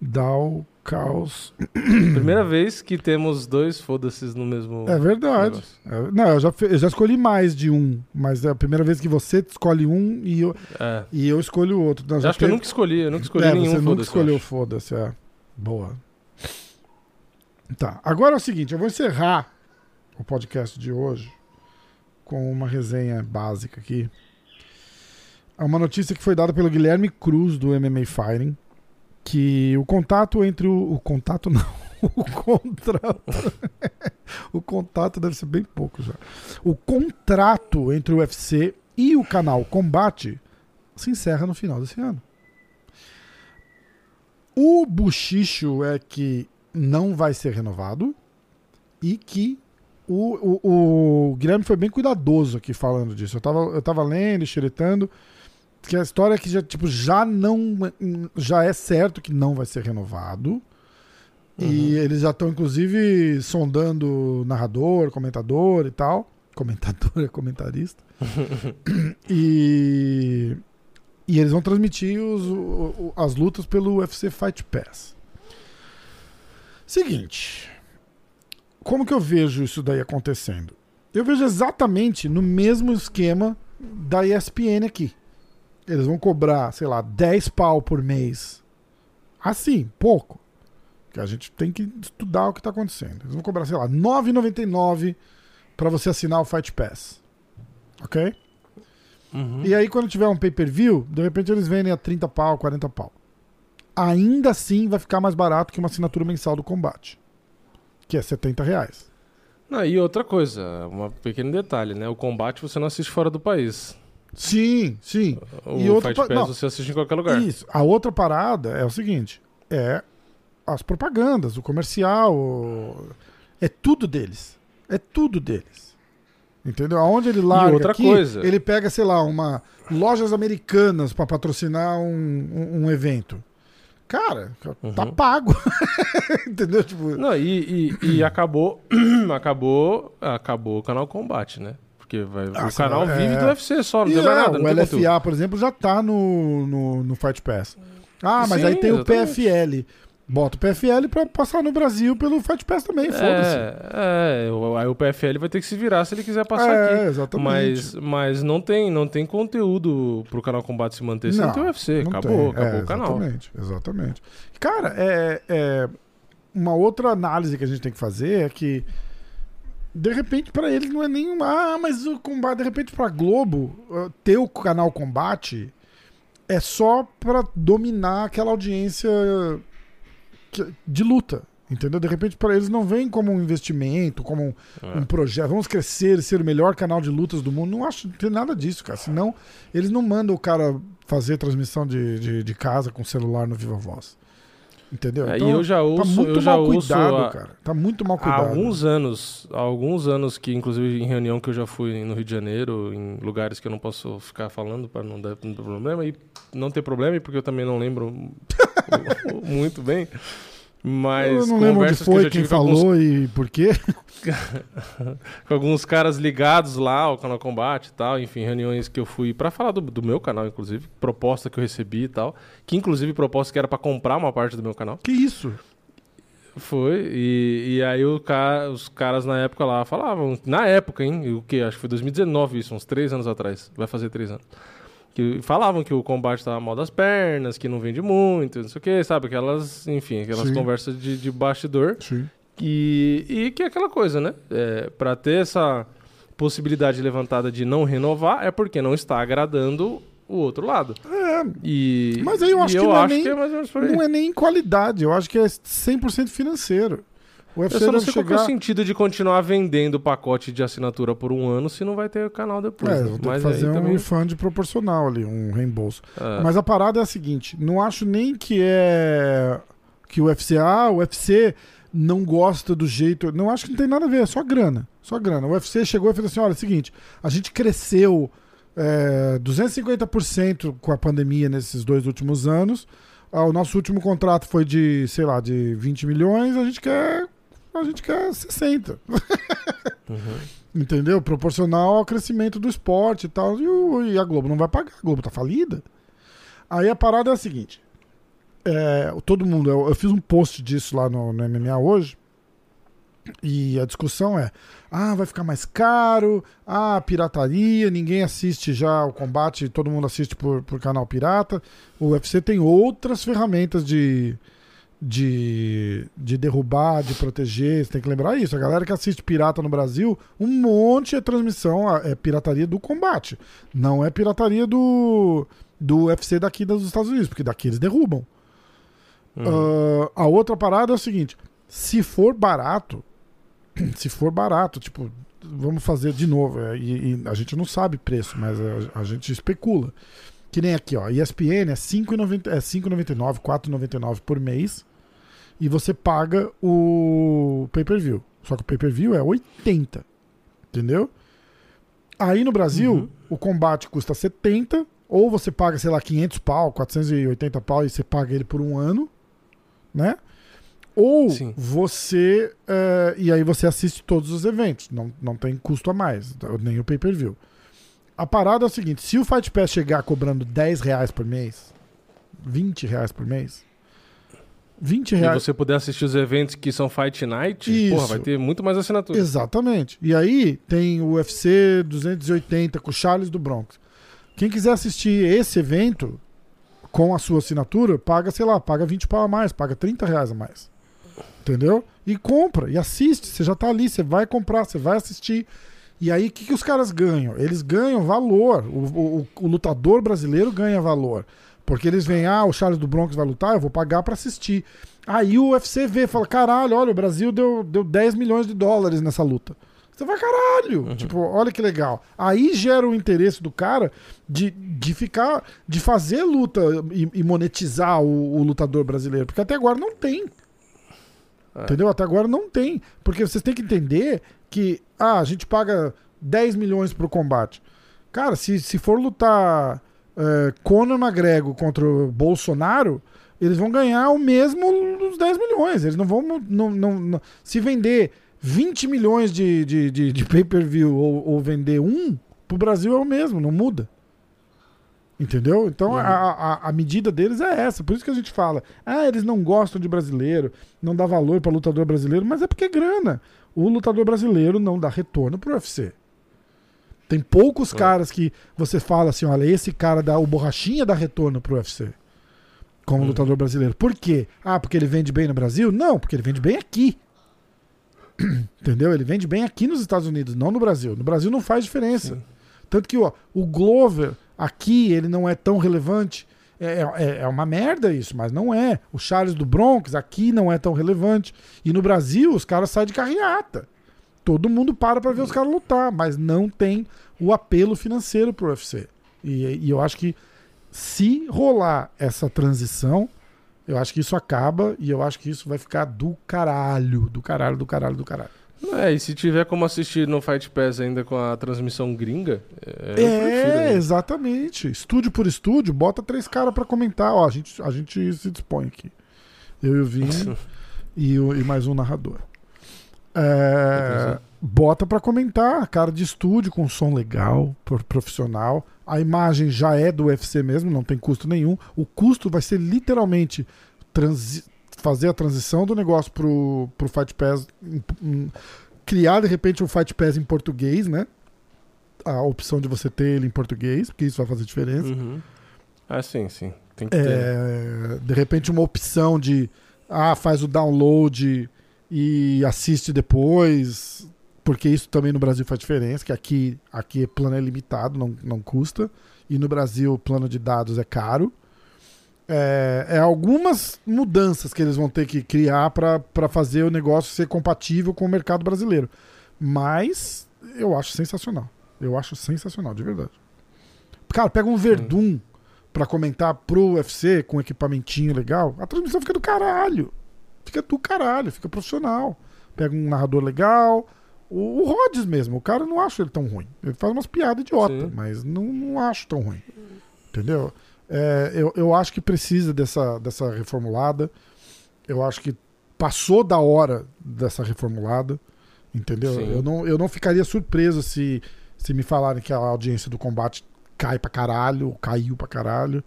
O caos. Primeira vez que temos dois foda-se no mesmo. É verdade. É, não, eu já, eu já escolhi mais de um, mas é a primeira vez que você escolhe um e eu, É. e eu escolho o outro. Não, Eu já acho que eu teve- nunca escolhi, eu nunca escolhi é, nenhum você nunca escolheu foda-se, é. Boa. Tá, agora é o seguinte, eu vou encerrar o podcast de hoje com uma resenha básica aqui. É uma notícia que foi dada pelo Guilherme Cruz do MMA Fighting, que o contato entre o, o contato não, o contrato. o contato deve ser bem pouco já. O contrato entre o UFC e o canal Combate se encerra no final desse ano. O buchicho é que não vai ser renovado e que o, o, o Guilherme foi bem cuidadoso aqui falando disso. Eu tava, eu tava lendo, xeretando, que a história é que já, tipo, já não. Já é certo que não vai ser renovado. Uhum. E eles já estão, inclusive, sondando narrador, comentador e tal. Comentador é comentarista. e. E eles vão transmitir os, o, as lutas pelo UFC Fight Pass. Seguinte. Como que eu vejo isso daí acontecendo? Eu vejo exatamente no mesmo esquema da ESPN aqui. Eles vão cobrar, sei lá, 10 pau por mês. Assim, pouco. Que a gente tem que estudar o que está acontecendo. Eles vão cobrar, sei lá, 9,99 para você assinar o Fight Pass. Ok? Uhum. E aí, quando tiver um pay-per-view, de repente eles vendem a 30 pau, 40 pau. Ainda assim vai ficar mais barato que uma assinatura mensal do combate. Que é 70 reais. Não, e outra coisa, um pequeno detalhe, né? O combate você não assiste fora do país. Sim, sim. O e outro Fight Pass não, você assiste em qualquer lugar. Isso. A outra parada é o seguinte: é as propagandas, o comercial, o... é tudo deles. É tudo deles. Entendeu? Aonde ele larga e outra aqui, coisa. ele pega, sei lá, uma lojas americanas para patrocinar um, um, um, evento. Cara, uhum. tá pago. Entendeu? Tipo... Não, e, e, e acabou, acabou, acabou o canal Combate, né? Porque vai, ah, o canal é... vive do UFC só, não e tem mais nada. O LFA, conteúdo. por exemplo, já tá no, no, no Fight Pass. Ah, mas Sim, aí tem exatamente. o PFL. Bota o PFL pra passar no Brasil pelo Fight Pass também, é, foda-se. É, aí o PFL vai ter que se virar se ele quiser passar é, aqui. exatamente. Mas, mas não, tem, não tem conteúdo pro canal Combate se manter sem ter o UFC. Acabou, tem. acabou é, o canal. Exatamente, exatamente. Cara, é, é, uma outra análise que a gente tem que fazer é que de repente para eles não é nenhuma, ah, mas o combate, de repente pra Globo uh, ter o canal Combate é só para dominar aquela audiência de luta. Entendeu? De repente, para eles não vem como um investimento, como um, é. um, projeto. Vamos crescer, ser o melhor canal de lutas do mundo. Não acho que tem nada disso, cara. Senão, eles não mandam o cara fazer transmissão de, de, de casa com celular no Viva Voz. Entendeu? É, então, e eu já ouço, tá muito eu já mal cuidado, a, cara. Tá muito mal cuidado. Há alguns anos, há alguns anos que, inclusive, em reunião que eu já fui no Rio de Janeiro, em lugares que eu não posso ficar falando para não dar problema, e não ter problema, porque eu também não lembro muito bem. Mas eu não lembro onde foi, que quem falou alguns... e por quê. com alguns caras ligados lá ao canal Combate e tal, enfim, reuniões que eu fui para falar do, do, meu canal, inclusive, proposta que eu recebi e tal, que inclusive proposta que era para comprar uma parte do meu canal. Que isso? Foi, e, e aí cara, os caras na época lá falavam, na época, hein, o que? Acho que foi 2019 isso, uns três anos atrás, vai fazer três anos que falavam que o combate estava mal das pernas, que não vende muito, não sei o que, sabe? Aquelas, enfim, aquelas Sim. conversas de, de bastidor. Sim. E, e que é aquela coisa, né? É, para ter essa possibilidade levantada de não renovar, é porque não está agradando o outro lado. É. E, mas aí eu acho, que, eu não, é acho é nem, que é não é nem qualidade, eu acho que é 100% financeiro. O UFC eu só não sei chegar... qual é o sentido de continuar vendendo o pacote de assinatura por um ano se não vai ter canal depois. É, né? vou ter Mas que fazer um também... refund proporcional ali, um reembolso. É. Mas a parada é a seguinte, não acho nem que é que o UFC, ah, o UFC não gosta do jeito. Não acho que não tem nada a ver, é só grana. Só grana. O UFC chegou e fez assim: olha, é o seguinte, a gente cresceu é, 250% com a pandemia nesses dois últimos anos. Ah, o nosso último contrato foi de, sei lá, de 20 milhões, a gente quer a gente quer 60. Uhum. Entendeu? Proporcional ao crescimento do esporte e tal. E, o, e, a Globo não vai pagar. A Globo tá falida. Aí a parada é a seguinte. É, todo mundo, eu, eu, fiz um post disso lá no, no MMA hoje. E a discussão é: ah, vai ficar mais caro, ah, pirataria, ninguém assiste já o combate, todo mundo assiste por, por canal pirata. O UFC tem outras ferramentas de, de, de derrubar, de proteger. Você tem que lembrar isso. A galera que assiste pirata no Brasil, um monte é transmissão, é pirataria do combate. Não é pirataria do, do UFC daqui dos Estados Unidos, porque daqui eles derrubam. Uhum. Uh, a outra parada é o seguinte: Se for barato, se for barato, tipo, vamos fazer de novo. é, E, e a gente não sabe preço, mas a, a gente especula. Que nem aqui, ó. ESPN é 5,90 é 5,99, 4,99 por mês. E você paga o pay-per-view. Só que o pay-per-view é 80. Entendeu? Aí no Brasil, Uhum. o combate custa 70. Ou você paga, sei lá, 500 pau, 480 pau e você paga ele por um ano. Né? Ou Sim. você. eh, e aí você assiste todos os eventos. Não, não tem custo a mais, nem o pay-per-view. A parada é o seguinte: se o Fight Pass chegar cobrando 10 reais por mês, 20 reais por mês, 20 E reais. você puder assistir os eventos que são Fight Night, Isso. porra, vai ter muito mais assinatura. Exatamente. E aí tem o UFC 280 com o Charles do Bronx. Quem quiser assistir esse evento com a sua assinatura, paga, sei lá, paga 20 pau a mais, paga 30 reais a mais. Entendeu? E compra, e assiste. Você já tá ali, você vai comprar, você vai assistir. E aí, o que, que os caras ganham? Eles ganham valor. O, o- o lutador brasileiro ganha valor. Porque eles veem, ah, o Charles do Bronx vai lutar, eu vou pagar pra assistir. Aí o UFC vê, fala, caralho, olha, o Brasil deu, deu 10 milhões de dólares nessa luta. Você vai, caralho! Tipo, olha que legal. Aí gera o interesse do cara de, de ficar, de fazer luta e, e monetizar o, o lutador brasileiro. Porque até agora não tem. É. Entendeu? Até agora não tem. Porque vocês têm que entender que, ah, a gente paga 10 milhões pro combate. Cara, se, se for lutar é, Conor McGregor contra o Bolsonaro, eles vão ganhar o mesmo dos 10 milhões. Eles não vão. Não, não, não- se vender 20 milhões de, de, de, de pay-per-view ou, ou vender um, pro Brasil é o mesmo, não muda. Entendeu? Então a, a, a medida deles é essa. Por isso que a gente fala: ah, eles não gostam de brasileiro, não dá valor para lutador brasileiro, mas é porque é grana. O lutador brasileiro não dá retorno pro UFC. Tem poucos É. caras que você fala assim: olha, esse cara dá o borrachinha dá retorno pro UFC. Como Uhum. lutador brasileiro. Por quê? Ah, porque ele vende bem no Brasil? Não, porque ele vende bem aqui. Entendeu? Ele vende bem aqui nos Estados Unidos, não no Brasil. No Brasil não faz diferença. Tanto que ó, o Glover aqui ele não é tão relevante. É, é, é uma merda isso, mas não é. O Charles do Bronx aqui não é tão relevante. E no Brasil os caras saem de carreata. Todo mundo para pra ver os caras lutar, mas não tem o apelo financeiro pro UFC. E, e eu acho que se rolar essa transição, eu acho que isso acaba e eu acho que isso vai ficar do caralho, do caralho, do caralho, do caralho. É, e se tiver como assistir no Fight Pass ainda com a transmissão gringa, é. É, né? exatamente. Estúdio por estúdio, bota três caras pra comentar. Ó, a gente, a gente se dispõe aqui. Eu e o Vini e, o- e mais um narrador. É, bota pra comentar, cara de estúdio com som legal, por- profissional. A imagem já é do UFC mesmo, não tem custo nenhum. O custo vai ser literalmente fazer a transição do negócio pro, pro Fight Pass, criar de repente um Fight Pass em português, né? A opção de você ter ele em português, porque isso vai fazer diferença. Uhum. Ah, sim, sim. Tem que ter. É, de repente uma opção de ah, faz o download e assiste depois, porque isso também no Brasil faz diferença, que aqui, aqui plano é limitado, não, não custa, e no Brasil o plano de dados é caro. É, é algumas mudanças que eles vão ter que criar para fazer o negócio ser compatível com o mercado brasileiro. Mas eu acho sensacional. Eu acho sensacional, de verdade. Cara, pega um Verdun pra comentar pro UFC com equipamentinho legal, a transmissão fica do caralho. Fica do caralho, fica profissional. Pega um narrador legal. O, o Rhodes mesmo, o cara não acho ele tão ruim. Ele faz umas piadas idiota, Sim. mas não, não acho tão ruim. Entendeu? É, eu, eu acho que precisa dessa, dessa reformulada. Eu acho que passou da hora dessa reformulada. Entendeu? Sim. Eu não, eu não ficaria surpreso se, se me falarem que a audiência do combate cai pra caralho, ou caiu pra caralho.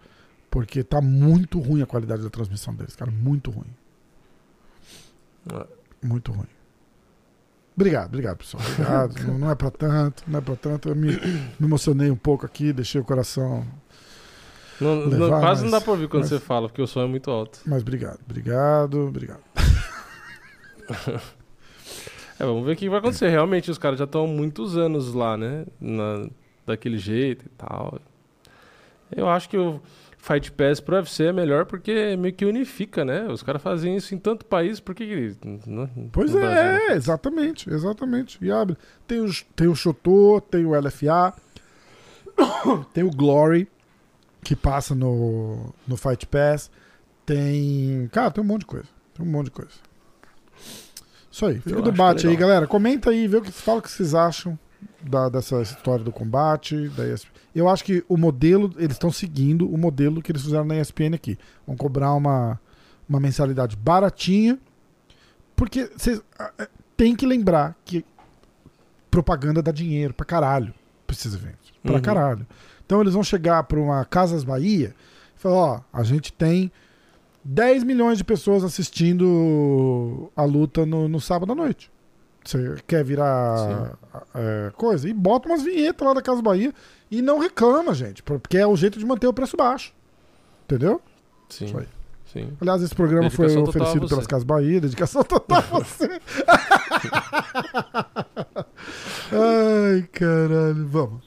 Porque tá muito ruim a qualidade da transmissão deles, cara. Muito ruim. É. Muito ruim. Obrigado, obrigado, pessoal. Obrigado. não, não é pra tanto, não é pra tanto. Eu me, me emocionei um pouco aqui, deixei o coração. Não, não- levar, quase não mas- dá pra ouvir quando mas- você fala, porque o som é muito alto. Mas obrigado, obrigado, obrigado. É, vamos ver o que vai acontecer. Realmente, os caras já estão há muitos anos lá, né? Na- daquele jeito e tal. Eu acho que o Fight Pass pro UFC é melhor porque meio que unifica, né? Os caras fazem isso em tanto país, por que Pois não é, exatamente, exatamente. E abre. Tem o, tem o Chotô, tem o LFA, tem o Glory, que passa no, no Fight Pass. Tem. Cara, tem um monte de coisa. Tem um monte de coisa. Isso aí. Fica Eu o debate aí, galera. Comenta aí, vê o que, fala o que vocês acham da, dessa história do combate. Da ESPN. Eu acho que o modelo, eles estão seguindo o modelo que eles fizeram na ESPN aqui. Vão cobrar uma, uma mensalidade baratinha. Porque vocês ah, tem que lembrar que propaganda dá dinheiro pra caralho pra esses eventos. Pra Uhum. caralho. Então eles vão chegar pra uma Casas Bahia e falar: ó, a gente tem 10 milhões de pessoas assistindo a luta no, no sábado à noite. Você quer virar é, coisa? E bota umas vinhetas lá da Casa Bahia e não reclama, gente, porque é o jeito de manter o preço baixo. Entendeu? Sim, Isso aí. sim. Aliás, esse programa foi Dedicação a oferecido pelas Casas Bahia, dedicação total a você. Ai, caralho. Vamos.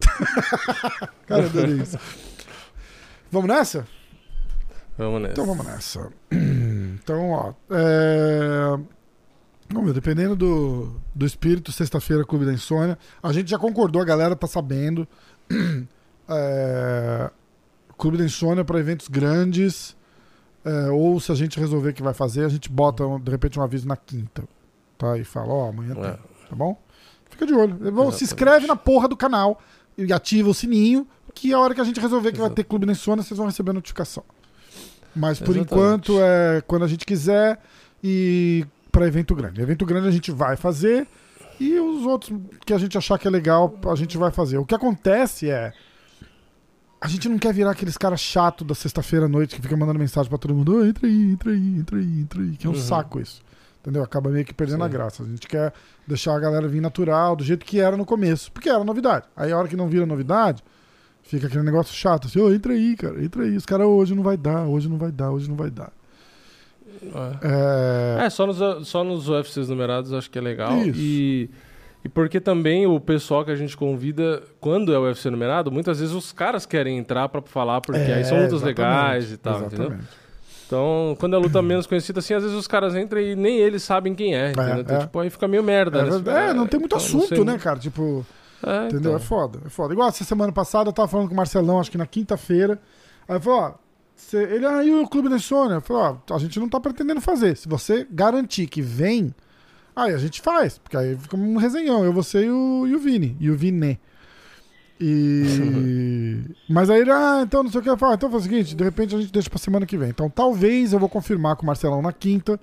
Cara, eu adorei isso. Vamos nessa? Vamos nessa. Então vamos nessa. Então, ó. é, Vamos ver, dependendo do, do espírito, sexta-feira, Clube da Insônia. A gente já concordou, a galera tá sabendo. É, Clube da Insônia para eventos grandes. é, ou se a gente resolver que vai fazer, a gente bota de repente um aviso na quinta. Tá? E fala, ó, amanhã tem. É. Tá bom? Fica de olho. Bom, Se inscreve na porra do canal e ativa o sininho, que a hora que a gente resolver que vai ter Clube da Insônia, vocês vão receber a notificação. Mas por Exatamente. enquanto é quando a gente quiser e para evento grande. Evento grande a gente vai fazer e os outros que a gente achar que é legal, a gente vai fazer. O que acontece é a gente não quer virar aqueles caras chato da sexta-feira à noite que fica mandando mensagem pra todo mundo: "Ô, entra aí, entra aí, entra aí, entra aí", que é um Uhum. saco isso. Entendeu? Acaba meio que perdendo a Sim. graça. A gente quer deixar a galera vir natural, do jeito que era no começo. Porque era novidade. Aí a hora que não vira novidade, fica aquele negócio chato. Assim, ô, entra aí, cara, entra aí. Os caras, hoje não vai dar, hoje não vai dar, hoje não vai dar. É. É... É, só nos, só nos UFCs numerados acho que é legal. Isso. E, e porque também o pessoal que a gente convida, quando é o UFC numerado, muitas vezes os caras querem entrar pra falar, porque é, aí são lutas legais e tal, entendeu? Exatamente. Então, quando é luta menos conhecida assim, às vezes os caras entram e nem eles sabem quem é, entendeu? Então, é. tipo, aí fica meio merda, É, né? verdade. É, não tem muito então, assunto, né, cara? Tipo, É, entendeu? então. É foda, é foda. Igual essa semana passada eu tava falando com o Marcelão, acho que na quinta-feira. Aí eu falei, ó, ele, ah, e o Clube da Insônia? Eu falei, ó, a gente não tá pretendendo fazer. Se você garantir que vem, aí a gente faz. Porque aí fica um resenhão, eu, você e o, e o Vini. E o Vini. E. Mas aí ele, ah, então não sei o que. Eu falo, ah, então faz o seguinte, de repente a gente deixa pra semana que vem. Então talvez eu vou confirmar com o Marcelão na quinta.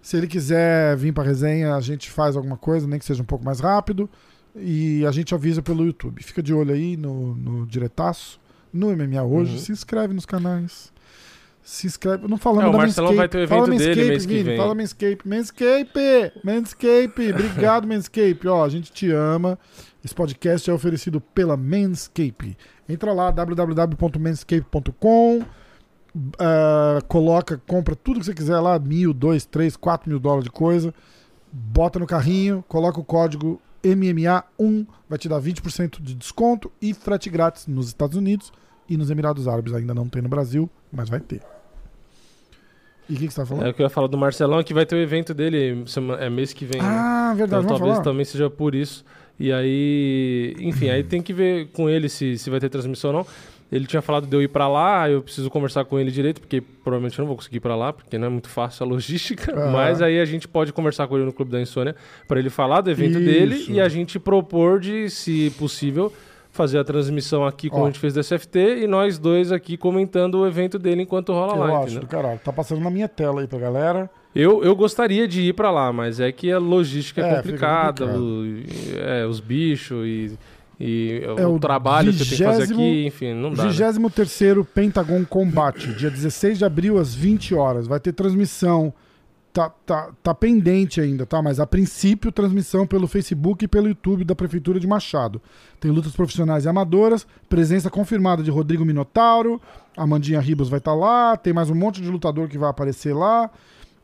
Se ele quiser vir pra resenha, a gente faz alguma coisa, nem que seja um pouco mais rápido. E a gente avisa pelo YouTube. Fica de olho aí no, no diretaço, no MMA hoje. Uhum. Se inscreve nos canais. Se inscreve. Não falando É, o da Marcelão vai ter o Fala evento dele Manscape, mês que vem. Fala Manscape. Manscape! Manscape! Obrigado, Manscape. Ó, a gente te ama. Esse podcast é oferecido pela Manscape. Entra lá, www.manscape.com. ah, coloca, compra tudo que você quiser lá, mil, dois, três, quatro mil dólares de coisa. Bota no carrinho, coloca o código MMA1, vai te dar 20% de desconto e frete grátis nos Estados Unidos e nos Emirados Árabes. Ainda não tem no Brasil, mas vai ter. E o que, que você tá falando? É o que eu ia falar do Marcelão, que vai ter o evento dele é mês que vem. né? ah, verdade, Então talvez falar. também seja por isso. E aí, enfim, aí tem que ver com ele se, se vai ter transmissão ou não. Ele tinha falado de eu ir pra lá, eu preciso conversar com ele direito, porque provavelmente eu não vou conseguir ir pra lá, porque não é muito fácil a logística. Mas aí a gente pode conversar com ele no Clube da Insônia para ele falar do evento Isso. dele e a gente propor de, se possível, fazer a transmissão aqui como Ó. a gente fez do SFT e nós dois aqui comentando o evento dele enquanto rola Eu lá. acho entendeu? do caralho. Tá passando na minha tela aí pra galera. Eu, eu gostaria de ir pra lá, mas é que a logística é, É, complicada, o- é, os bichos e, e É o, o trabalho que eu tenho que fazer aqui, enfim, não dá. né? 23º Pentagon Combate, dia 16 de abril às 20 horas. Vai ter transmissão. Tá, tá, tá pendente ainda, tá? Mas a princípio, transmissão pelo Facebook e pelo YouTube da Prefeitura de Machado. Tem lutas profissionais e amadoras, presença confirmada de Rodrigo Minotauro, Amandinha Ribas vai estar lá, tem mais um monte de lutador que vai aparecer lá.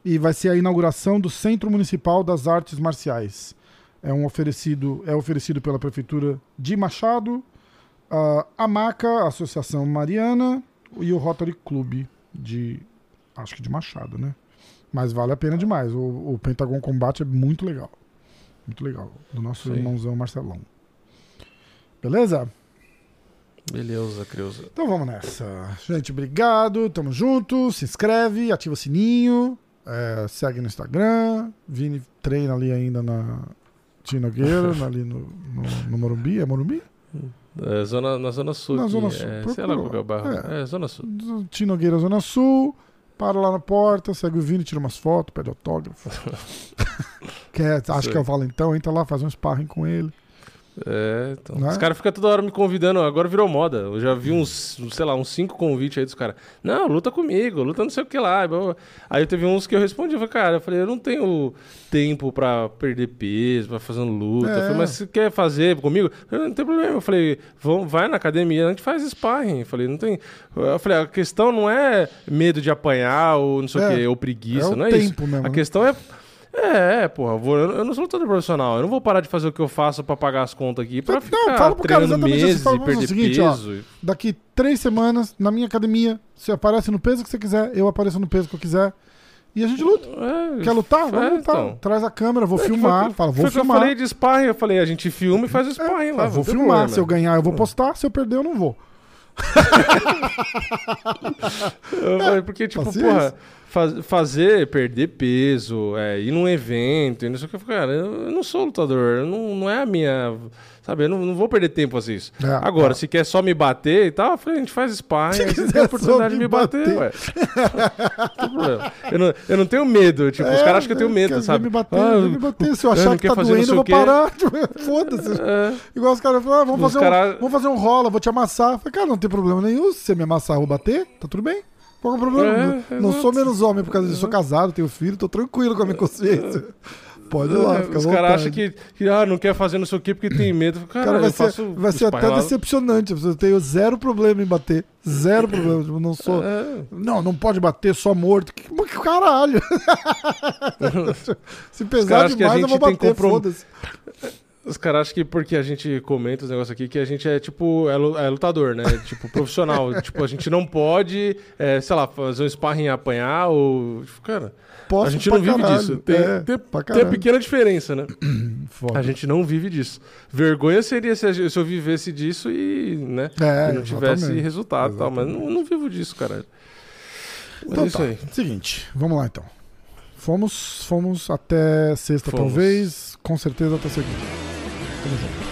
E vai ser a inauguração do Centro Municipal das Artes Marciais. É um oferecido, é oferecido pela Prefeitura de Machado a Maca, Associação Mariana e o Rotary Club de. Acho que de Machado, né? Mas vale a pena demais. O, o Pentagon Combate é muito legal. Muito legal. Do nosso Sim. irmãozão Marcelão. Beleza? Beleza, Creuza. Então vamos nessa. Gente, obrigado. Tamo junto. Se inscreve, ativa o sininho. é, segue no Instagram. Vini treina ali ainda na Tinogueira, ali no, no, no Morumbi. É Morumbi? É, zona, na Zona Sul. Na aqui, Zona Sul. É, Procura sei lá qual é o bairro. É. É, Zona Sul. Tinogueira, Zona Sul. Para lá na porta, segue o Vini, tira umas fotos, pede autógrafo. Quer, acha Sei. que é o Valentão, entra lá, faz um sparring com ele. É, então. Né? Os caras ficam toda hora me convidando, agora virou moda. Eu já vi uns, sei lá, uns cinco convites aí dos caras. Não, luta comigo, luta não sei o que lá. Aí teve uns que eu respondi, eu falei, cara, eu falei, eu não tenho tempo pra perder peso, pra fazer luta. Eu É. falei, mas se quer fazer comigo? Eu não tem problema. Eu falei, vamos, vai na academia, a gente faz sparring. Eu falei, não tem. Eu falei, a questão não é medo de apanhar ou não sei É. o que, ou preguiça, É o não é isso. tempo mesmo, A né? questão é. É, é, porra, eu, vou- eu não sou lutador profissional. Eu não vou parar de fazer o que eu faço pra pagar as contas aqui pra Não, ficar fala pro cara exatamente assim, meses fala, e perder o seguinte, ó. peso. Daqui três semanas, na minha academia, você aparece no peso que você quiser, eu apareço no peso que eu quiser. E a gente luta. É, Quer lutar? Vamos é, lutar. então. Traz a câmera, vou É filmar. foi- Fala, vou filmar. Eu falei de sparring, eu falei, a gente filma e faz o sparring lá. Vou não filmar. problema. Se eu ganhar, eu vou postar. Se eu perder, eu não vou. Porque, tipo, Paciência. porra, faz- fazer, perder peso, é, ir num evento, e não sei o que, eu cara, eu não sou lutador, eu não, não é a minha. Sabe, eu não, não vou perder tempo fazer isso. É, Agora, é. se quer só me bater e tal, eu falei, a gente faz sparring, Se você quiser tem a oportunidade de me me bater, bater. ué. Eu não, eu não tenho medo, tipo, os É, caras acham que eu tenho medo, quer sabe? Me bater, Ah, me bater. Se eu achar não que tá doendo, eu vou parar. Foda-se. É. Igual os caras falam, ah, vamos, Os fazer cara- um, vamos fazer um rola, vou te amassar. Eu falei, cara, não tem problema nenhum. Se você me amassar ou bater, tá tudo bem. Qual é o problema? É, não sou menos homem por causa disso. Sou casado, tenho filho, tô tranquilo com a minha consciência. Pode ir lá, fica à Os caras acham que, que ah, não quer fazer não sei o quê porque tem medo. Cara, Cara, vai ser, vai ser até decepcionante. Eu tenho zero problema em bater. Zero problema. Tipo, não sou. É. Não, não pode bater só morto. Que, que caralho. Se pesar demais, eu vou bater, comprom- foda-se. Os caras acham que porque a gente comenta os negócios aqui, que a gente é tipo, é é lutador, né? tipo, profissional. tipo, a gente não pode, é, sei lá, fazer um sparring e apanhar ou. Tipo, cara, Posso a gente não vive caralho. disso. Tem, É, tem, tem a pequena diferença, né? Foda. A gente não vive disso. Vergonha seria se, gente- se eu vivesse disso e, né? É, e não tivesse exatamente. resultado e tal, mas não, não vivo disso, cara. Então é isso tá. aí. Seguinte, vamos lá então. Fomos, fomos até sexta, Fomos. talvez. Com certeza até segunda. Tamo junto. Isso aí. Osso.